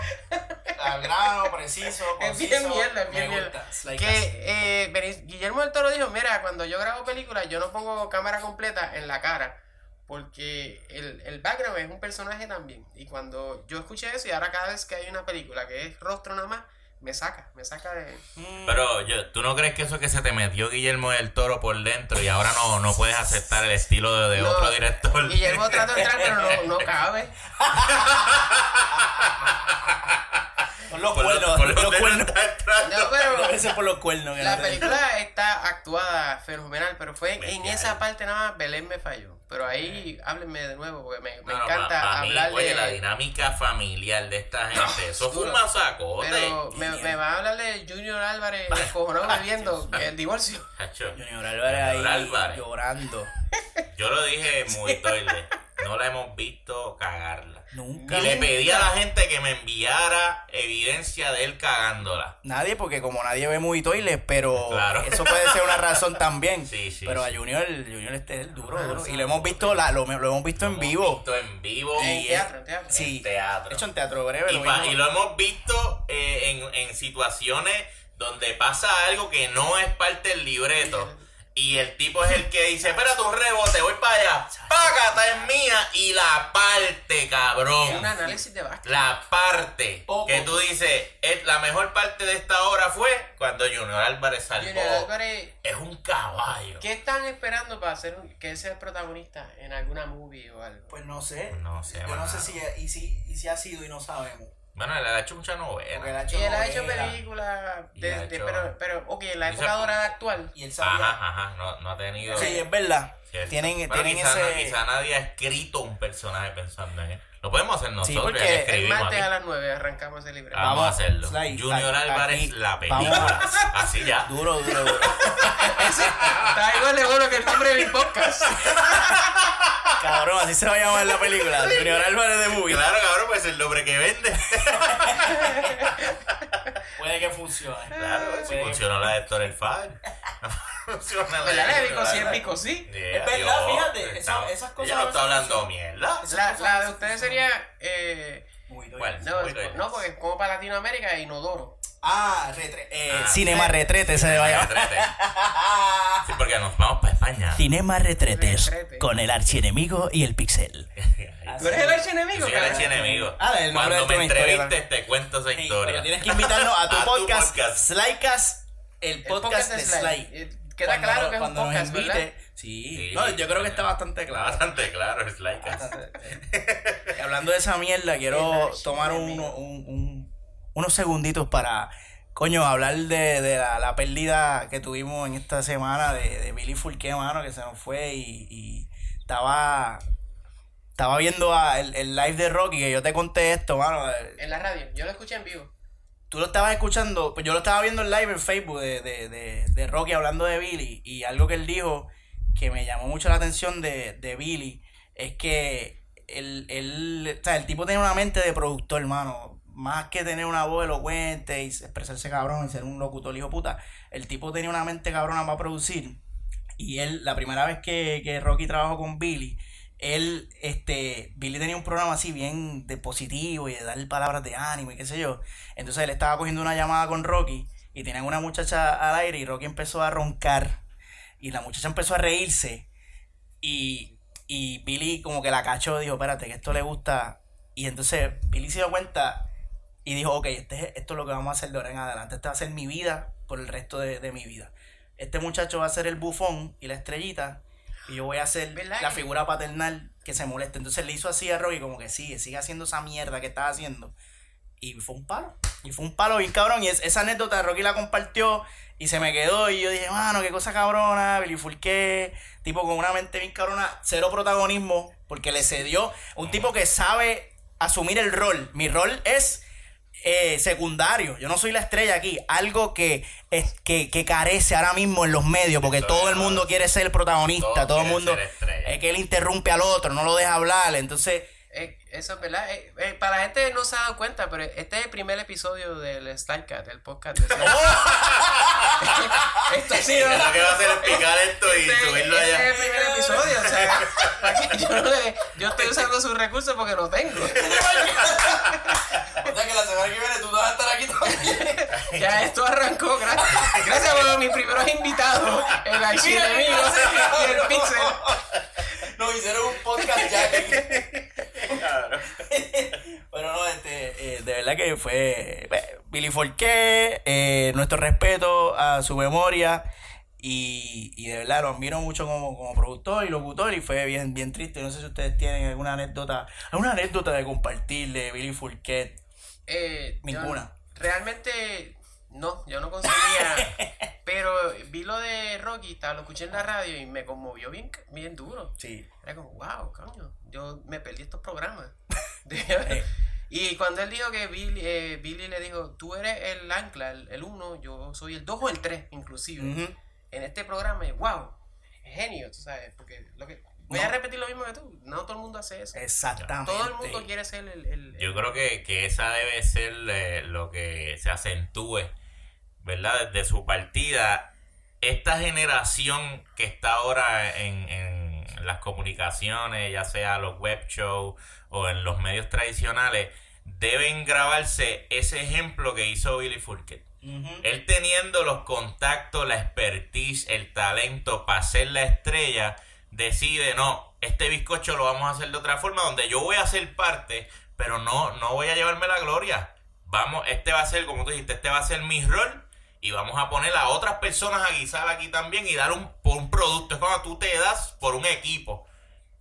al grano, preciso, Es conciso. bien mierda, es bien me mierda. gusta. Sly Que eh, Benic- Guillermo del Toro dijo, mira, cuando yo grabo películas, yo no pongo cámara completa en la cara. Porque el, el background es un personaje también. Y cuando yo escuché eso, y ahora cada vez que hay una película que es rostro nada más, me saca, me saca de... Mm, Pero yo, ¿tú no crees que eso que se te metió Guillermo del Toro por dentro y ahora no, no puedes aceptar el estilo de, de No, otro director? Guillermo trató de entrar, pero no, no cabe. Los por cuernos, por los no cuernos. No, por los cuernos. la no película está actuada fenomenal, pero fue en esa parte nada más Belén me falló. Pero ahí háblenme de nuevo porque me, me No, no, encanta mí, hablar Oye, de... la dinámica familiar de esta gente, eso fue un masacote. Pero me, me va a hablar de Junior Álvarez descojonado bebiendo el divorcio. Junior Álvarez ahí Álvarez. llorando. Yo lo dije muy toile. No la hemos visto cagarla. Nunca. Y le pedí a la gente que me enviara evidencia de él cagándola. Nadie, porque como nadie ve muy toiles, pero Claro. eso puede ser una razón también. Sí, sí, pero sí. a Junior, Junior este es el duro, duro. Y lo hemos visto, la, lo, lo hemos visto en vivo. visto en vivo. En Y teatro, en teatro. Sí, En teatro. hecho en teatro breve. Y, lo pa- y lo hemos visto eh, en, en situaciones donde pasa algo que no es parte del libreto. Y el tipo es el que dice, espérate un rebote, voy para allá. Págata es mía. Y la parte, Es cabrón. un análisis de básquet. La parte Poco. que tú dices, es, la mejor parte de esta obra fue cuando Junior Álvarez salvó. Junior Álvarez, Es un caballo. ¿qué están esperando para hacer un- que él sea el protagonista en alguna movie o algo? Pues no sé. No sé, Yo no sé si, y si, y si ha sido y no sabemos. Bueno, él ha hecho mucha Porque él novela. ha hecho Y él ha hecho películas, de, hecho- pero, pero, ok, en la Hizo- época dorada actual. Y él sabía. Ajá, ajá, no, no ha tenido... Sí, es verdad. Cierto. Tienen, Bueno, tienen quizá, ese. no- quizá nadie ha escrito un personaje pensando en él. Lo podemos hacer nosotros. porque ya que el El martes aquí. a las 9 arrancamos ese libro. Vamos, a hacerlo. Junior aquí- Álvarez, la película. Así ya. Duro, duro, duro. Está igual de bueno que el nombre de mi podcast. Cabrón, así se va a llamar la película. Junior Álvarez de Movie. Claro, cabrón, pues el nombre que vende. Puede que funcione. Claro, si Puede funcionó la de Héctor el Fad. Funciona la de Le pico sí, Héctor es pico sí. Es verdad, fíjate, esas cosas Ella no está hablando mierda. La, la de ustedes sería. Eh, Muy. ¿Cuál? no, Muy bien. no, porque es como para Latinoamérica, Inodoro. Ah, retre eh, Ah, Cinema Retrete se va a llamar. Retrete. Sí, porque nos vamos para España. Cinema Retretes Retrete. con el archienemigo y el pixel. ¿Tú eres el archienemigo? Yo soy el archienemigo. Ah, el Cuando de me entrevistes te cuento esa historia. pero tienes que invitarnos a tu A tu podcast, podcast. Slycast, el El podcast de Sly. Sly. Queda Cuando claro que es un podcast, invite, ¿verdad? Sí. Sí. No, yo creo que está bastante claro. Bastante claro, es like. Hablando de esa mierda, quiero tomar un- archienemigo. un- un- unos segunditos para, coño, hablar de, de la, la pérdida que tuvimos en esta semana de, de Billy Fulqué, mano, que se nos fue y, y estaba estaba viendo a- el, el live de Rocky, que yo te conté esto, mano. En la radio. Yo lo escuché en vivo. Tú lo estabas escuchando, pues yo lo estaba viendo en live en Facebook de, de, de, de Rocky hablando de Billy y algo que él dijo que me llamó mucho la atención de, de Billy es que él, él, o sea, el tipo tiene una mente de productor, hermano. Más que tener una voz elocuente y expresarse cabrón y ser un locutor hijo puta, el tipo tenía una mente cabrona para producir. Y él, la primera vez que, que Rocky trabajó con Billy, él, este, Billy tenía un programa así bien de positivo y de dar palabras de ánimo y qué sé yo. Entonces él estaba cogiendo una llamada con Rocky y tenían una muchacha al aire y Rocky empezó a roncar y la muchacha empezó a reírse y, y Billy como que la cachó, dijo, espérate, que esto le gusta. Y entonces Billy se dio cuenta y dijo, ok, este, es- esto es lo que vamos a hacer de ahora en adelante. Esta va a ser mi vida por el resto de, de mi vida. Este muchacho va a ser el bufón y la estrellita y yo voy a ser ¿Verdad la figura paternal que se moleste. Entonces le hizo así a Rocky como que sigue, sigue haciendo esa mierda que estaba haciendo. Y fue un palo. Y fue un palo bien cabrón. Y es- esa anécdota Rocky la compartió y se me quedó. Y yo dije, mano, qué cosa cabrona. Billy Fulqué, tipo con una mente bien cabrona. Cero protagonismo porque le cedió. Un tipo que sabe asumir el rol. Mi rol es eh, secundario. Yo no soy la estrella aquí. Algo que, es, que, que carece ahora mismo en los medios porque todo el mundo quiere ser el protagonista. Todo el mundo. Es que él interrumpe al otro, no lo deja hablar. Entonces. Eh, eso es verdad. Eh, eh, para la gente no se ha dado cuenta, pero este es el primer episodio del Starcat, el podcast de. Esto ha sido. Lo que va a hacer es picar esto y Este- subirlo este allá. es el primer episodio. O sea, yo, no le- yo estoy usando sus recursos porque no tengo. O sea que la semana que viene tú vas a estar aquí también. Ya esto arrancó. Gracias, gracias por mis primeros invitados, el archienemigo y el pixel. Nos hicieron un podcast ya. Claro. Pero no, este, eh, de verdad que fue eh, Billy Forqué, eh, nuestro respeto a su memoria y, y de verdad lo admiro mucho como, como productor y locutor y fue bien, bien triste. No sé si ustedes tienen alguna anécdota, alguna anécdota de compartir de Billy Forqué. Eh, yo- Ninguna. realmente no, yo no conseguía. pero vi lo de Rocky, estaba, lo escuché en la radio y me conmovió bien, bien duro. Sí. Era como, wow, coño, yo me perdí estos programas. De- y cuando él dijo que Billy, eh, Billy le dijo, tú eres el ancla, el 1, yo soy el 2 o el 3 inclusive. En este programa, wow, genio, tú sabes, porque lo que... Voy a repetir lo mismo que tú, no todo el mundo hace eso. Exactamente. Todo el mundo quiere ser el... el- Yo creo que, que esa debe ser eh, lo que se acentúe, ¿verdad? Desde su partida, esta generación que está ahora en, en las comunicaciones, ya sea los web shows o en los medios tradicionales, deben grabarse ese ejemplo que hizo Billy. Ujú. Él teniendo los contactos, la expertise, el talento para ser la estrella, decide, no, este bizcocho lo vamos a hacer de otra forma, donde yo voy a ser parte, pero no, no voy a llevarme la gloria. Vamos, este va a ser, como tú dijiste, este va a ser mi rol y vamos a poner a otras personas a guisar aquí también y dar un, por un producto. Es cuando tú te das por un equipo.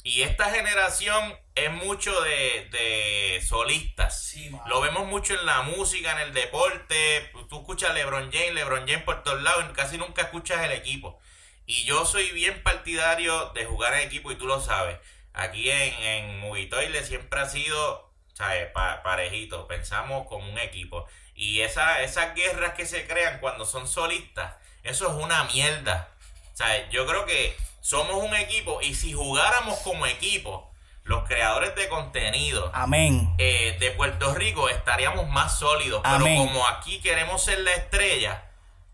Y esta generación es mucho de, de solistas. Sí. Lo vemos mucho en la música, en el deporte. Tú escuchas LeBron James, LeBron James por todos lados, y casi nunca escuchas el equipo. Y yo soy bien partidario de jugar en equipo y tú lo sabes. Aquí en, en Movitoile siempre ha sido, ¿sabes? Pa- parejito. Pensamos como un equipo. Y esa, esas guerras que se crean cuando son solistas, eso es una mierda. O sea, yo creo que somos un equipo y si jugáramos como equipo, los creadores de contenido Amén. eh, de Puerto Rico estaríamos más sólidos. Amén. Pero como aquí queremos ser la estrella,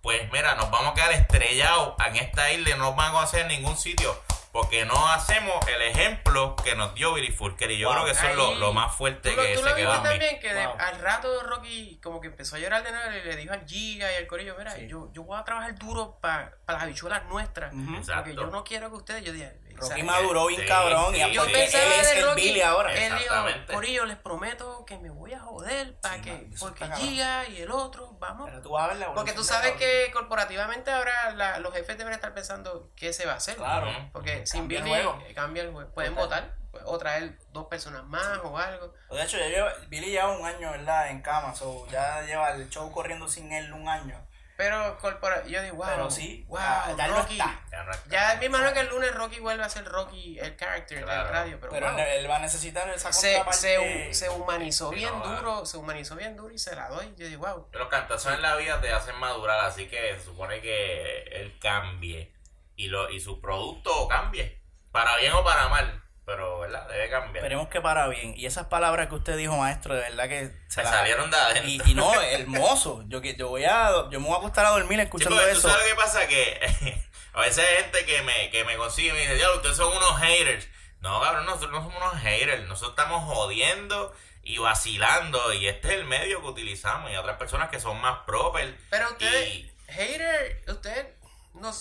pues mira, nos vamos a quedar estrellados en esta isla y no vamos a hacer en ningún sitio. Porque no hacemos el ejemplo que nos dio Billy Fulker. Y yo Wow. creo que eso es lo, Ahí- lo más fuerte ¿Tú lo, que tú se lo quedó viste también que de- Wow. al rato Rocky como que empezó a llorar de nuevo y le dijo al Giga y al Corillo, mira, Sí. yo, yo voy a trabajar duro para las habichuelas nuestras. Ujú. Exacto. Porque yo no quiero que ustedes, yo dije, Rocky maduró bien Sí, cabrón. sí, y. Yo pensaba él es el Rocky, Billy ahora. Él dijo. Corillo, les prometo que me voy a joder para Sí, que, porque. Giga y el otro, vamos. Pero tú vas a ver la Porque tú sabes que corporativamente ahora la- los jefes deben estar pensando qué se va a hacer. Claro. Porque sin Billy juego. cambia el juego. Pueden votar o traer dos personas más o algo. De hecho, ya lleva, Billy lleva un año, ¿verdad? En cama. So, ya lleva el show corriendo sin él un año. Pero corpora yo digo, wow. Pero sí, wow, ya- ya Rocky. no está. Ya me imagino que el lunes Rocky vuelve a ser Rocky, el character Claro. del radio. Pero, Pero wow. él, va a necesitar esa se, se, se humanizó Sí, bien no, duro, se humanizó bien duro y se la doy. Yo digo, wow. Los cantazos en la vida te hacen madurar, así que se supone que él cambie y, lo, y su producto cambie, para bien o para mal, pero ¿verdad? debe cambiar. Esperemos que para bien. Y esas palabras que usted dijo, maestro, de verdad que se las- salieron de adentro. Y, y no, hermoso. Yo que yo voy a yo me voy a acostar a dormir Sí, escuchando porque tú eso. sabes qué pasa que a veces hay gente que me, que me consigue y me dice, ya, ustedes son unos haters. No, cabrón, nosotros no somos unos haters, nosotros estamos jodiendo y vacilando y este es el medio que utilizamos y otras personas que son más proper. Pero ustedes, Y- hater, ustedes no,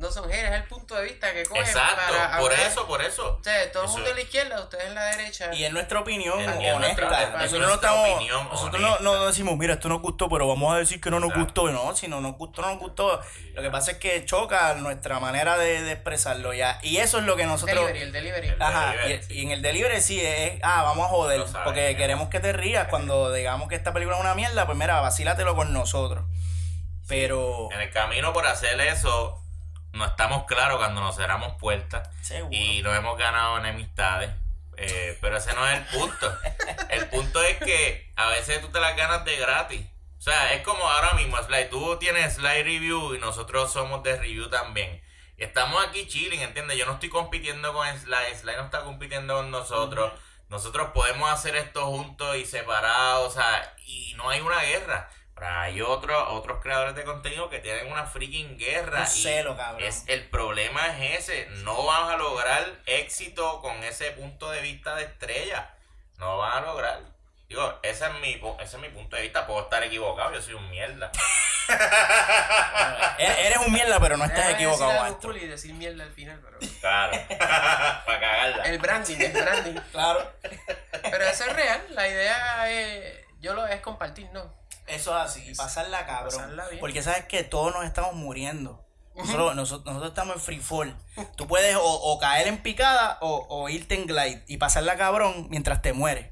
no son haters, es el punto de vista que cogen Exacto, para por hablar. eso, por eso. O sea, todo el mundo es. la izquierda, ustedes en la derecha. Y es nuestra opinión es honesta. nosotros no nuestra estamos. opinión nosotros no, honesta. no decimos, mira, esto nos gustó, pero vamos a decir que no nos Exacto. gustó. No, si no nos gustó, no nos gustó. Lo que pasa es que choca nuestra manera de, de expresarlo ya. Y eso es lo que nosotros. delivery, el delivery. El- Ajá, delivery, y, sí. y en el delivery sí es, ah, vamos a joder, saben, porque queremos que te rías cuando digamos que esta película es una mierda, pues mira, vacílatelo con nosotros. Pero, En el camino por hacer eso, no estamos claros cuando nos cerramos puertas seguro. y nos hemos ganado enemistades. Eh, pero ese no es el punto. El punto es que a veces tú te las ganas de gratis. O sea, es como ahora mismo, Sly. Tú tienes Sly Review y nosotros somos de review también. Y estamos aquí chilling, ¿entiendes? Yo no estoy compitiendo con Sly. Sly no está compitiendo con nosotros. Nosotros podemos hacer esto juntos y separados, o sea, y no hay una guerra. Hay otros otros creadores de contenido que tienen una freaking guerra. Un y celo, cabrón. es, el problema es ese. No van a lograr éxito con ese punto de vista de estrella. No van a lograr. Digo, ese es mi, ese es mi punto de vista. Puedo estar equivocado, yo soy un mierda. Eres eres un mierda, pero no estás Déjame equivocado, decir maestro. y decir mierda al final, pero... Claro. Para cagarla. El branding, el branding. Claro. Pero eso es real, la idea es, yo lo es compartir, ¿no? Eso es así, y pasarla cabrón. Pasarla bien. Porque sabes que todos nos estamos muriendo. Nosotros, nosotros, nosotros estamos en free fall. Tú puedes o, o caer en picada o, o irte en glide y pasarla cabrón mientras te mueres.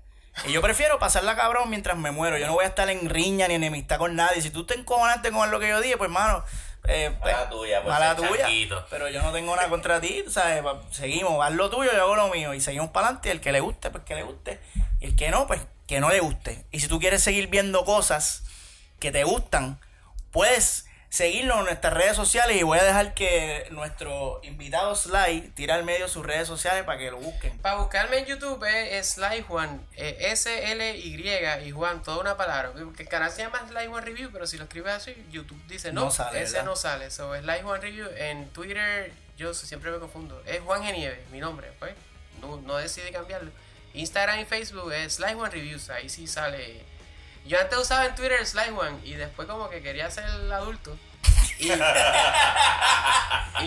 Y yo prefiero pasarla cabrón mientras me muero. Yo no voy a estar en riña ni enemistad con nadie. Si tú te encojonaste con lo que yo dije, pues hermano. Eh, pues, Mala tuya, por mala tuya. Pero yo no tengo nada contra ti, ¿sabes? Seguimos, haz lo tuyo, yo hago lo mío. Y seguimos para adelante. El que le guste, pues que le guste. Y el que no, pues que no le guste. Y si tú quieres seguir viendo cosas que te gustan, puedes seguirnos en nuestras redes sociales. Y voy a dejar que nuestro invitado Sly tire al medio sus redes sociales para que lo busquen. Para buscarme en YouTube es Sly Juan, eh, S-L-Y y Juan, toda una palabra. Porque el canal se llama Sly Juan Review, pero si lo escribes así, YouTube dice no, No sale, ese ¿verdad? no sale. So, Sly Juan Review en Twitter, yo siempre me confundo. Es Juan Genieve, mi nombre, pues. No, no decidí cambiarlo. Instagram y Facebook es Sly Juan Reviews, ahí sí sale. Yo antes usaba en Twitter Sly Juan y después como que quería ser adulto. Y, y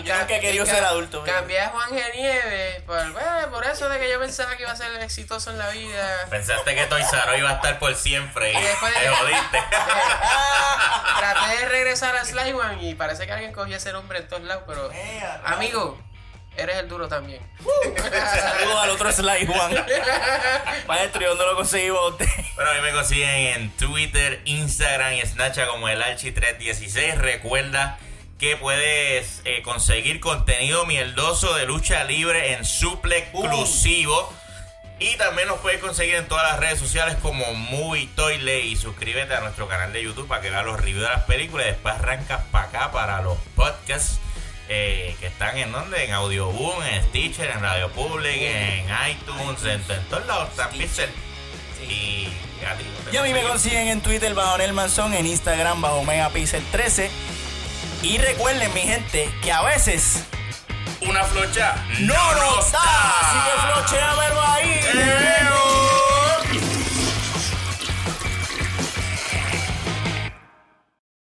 Yo nunca y ca- ser adulto, mira. Cambié a Juan Genieves por, bueno, por eso de que yo pensaba que iba a ser exitoso en la vida. Pensaste que Toy Saro iba a estar por siempre y Y después de- te jodiste. Traté de regresar a Sly One y parece que alguien cogió ese nombre en todos lados, pero Ea, amigo, eres el duro también. Saludos al otro Sly Juan. Maestro, ¿y dónde lo conseguimos usted? Bueno, a mí me consiguen en Twitter, Instagram y Snapchat como el Archi316. Recuerda que puedes eh, conseguir contenido mierdoso de lucha libre en suple exclusivo. Y también nos puedes conseguir en todas las redes sociales como Movie Toilet. Y suscríbete a nuestro canal de YouTube para que veas los reviews de las películas. Y después arrancas para acá para los podcasts que están en donde? En Audioboom, en Stitcher, en Radio Public, en iTunes, en, todos lados están Pixel. Y, y, a mí me consiguen en Twitter bajo Nel Manzón, en Instagram bajo Megapixel 13. Y recuerden, mi gente, que a veces una flocha no nos da. Así que ahí. ¡Eo!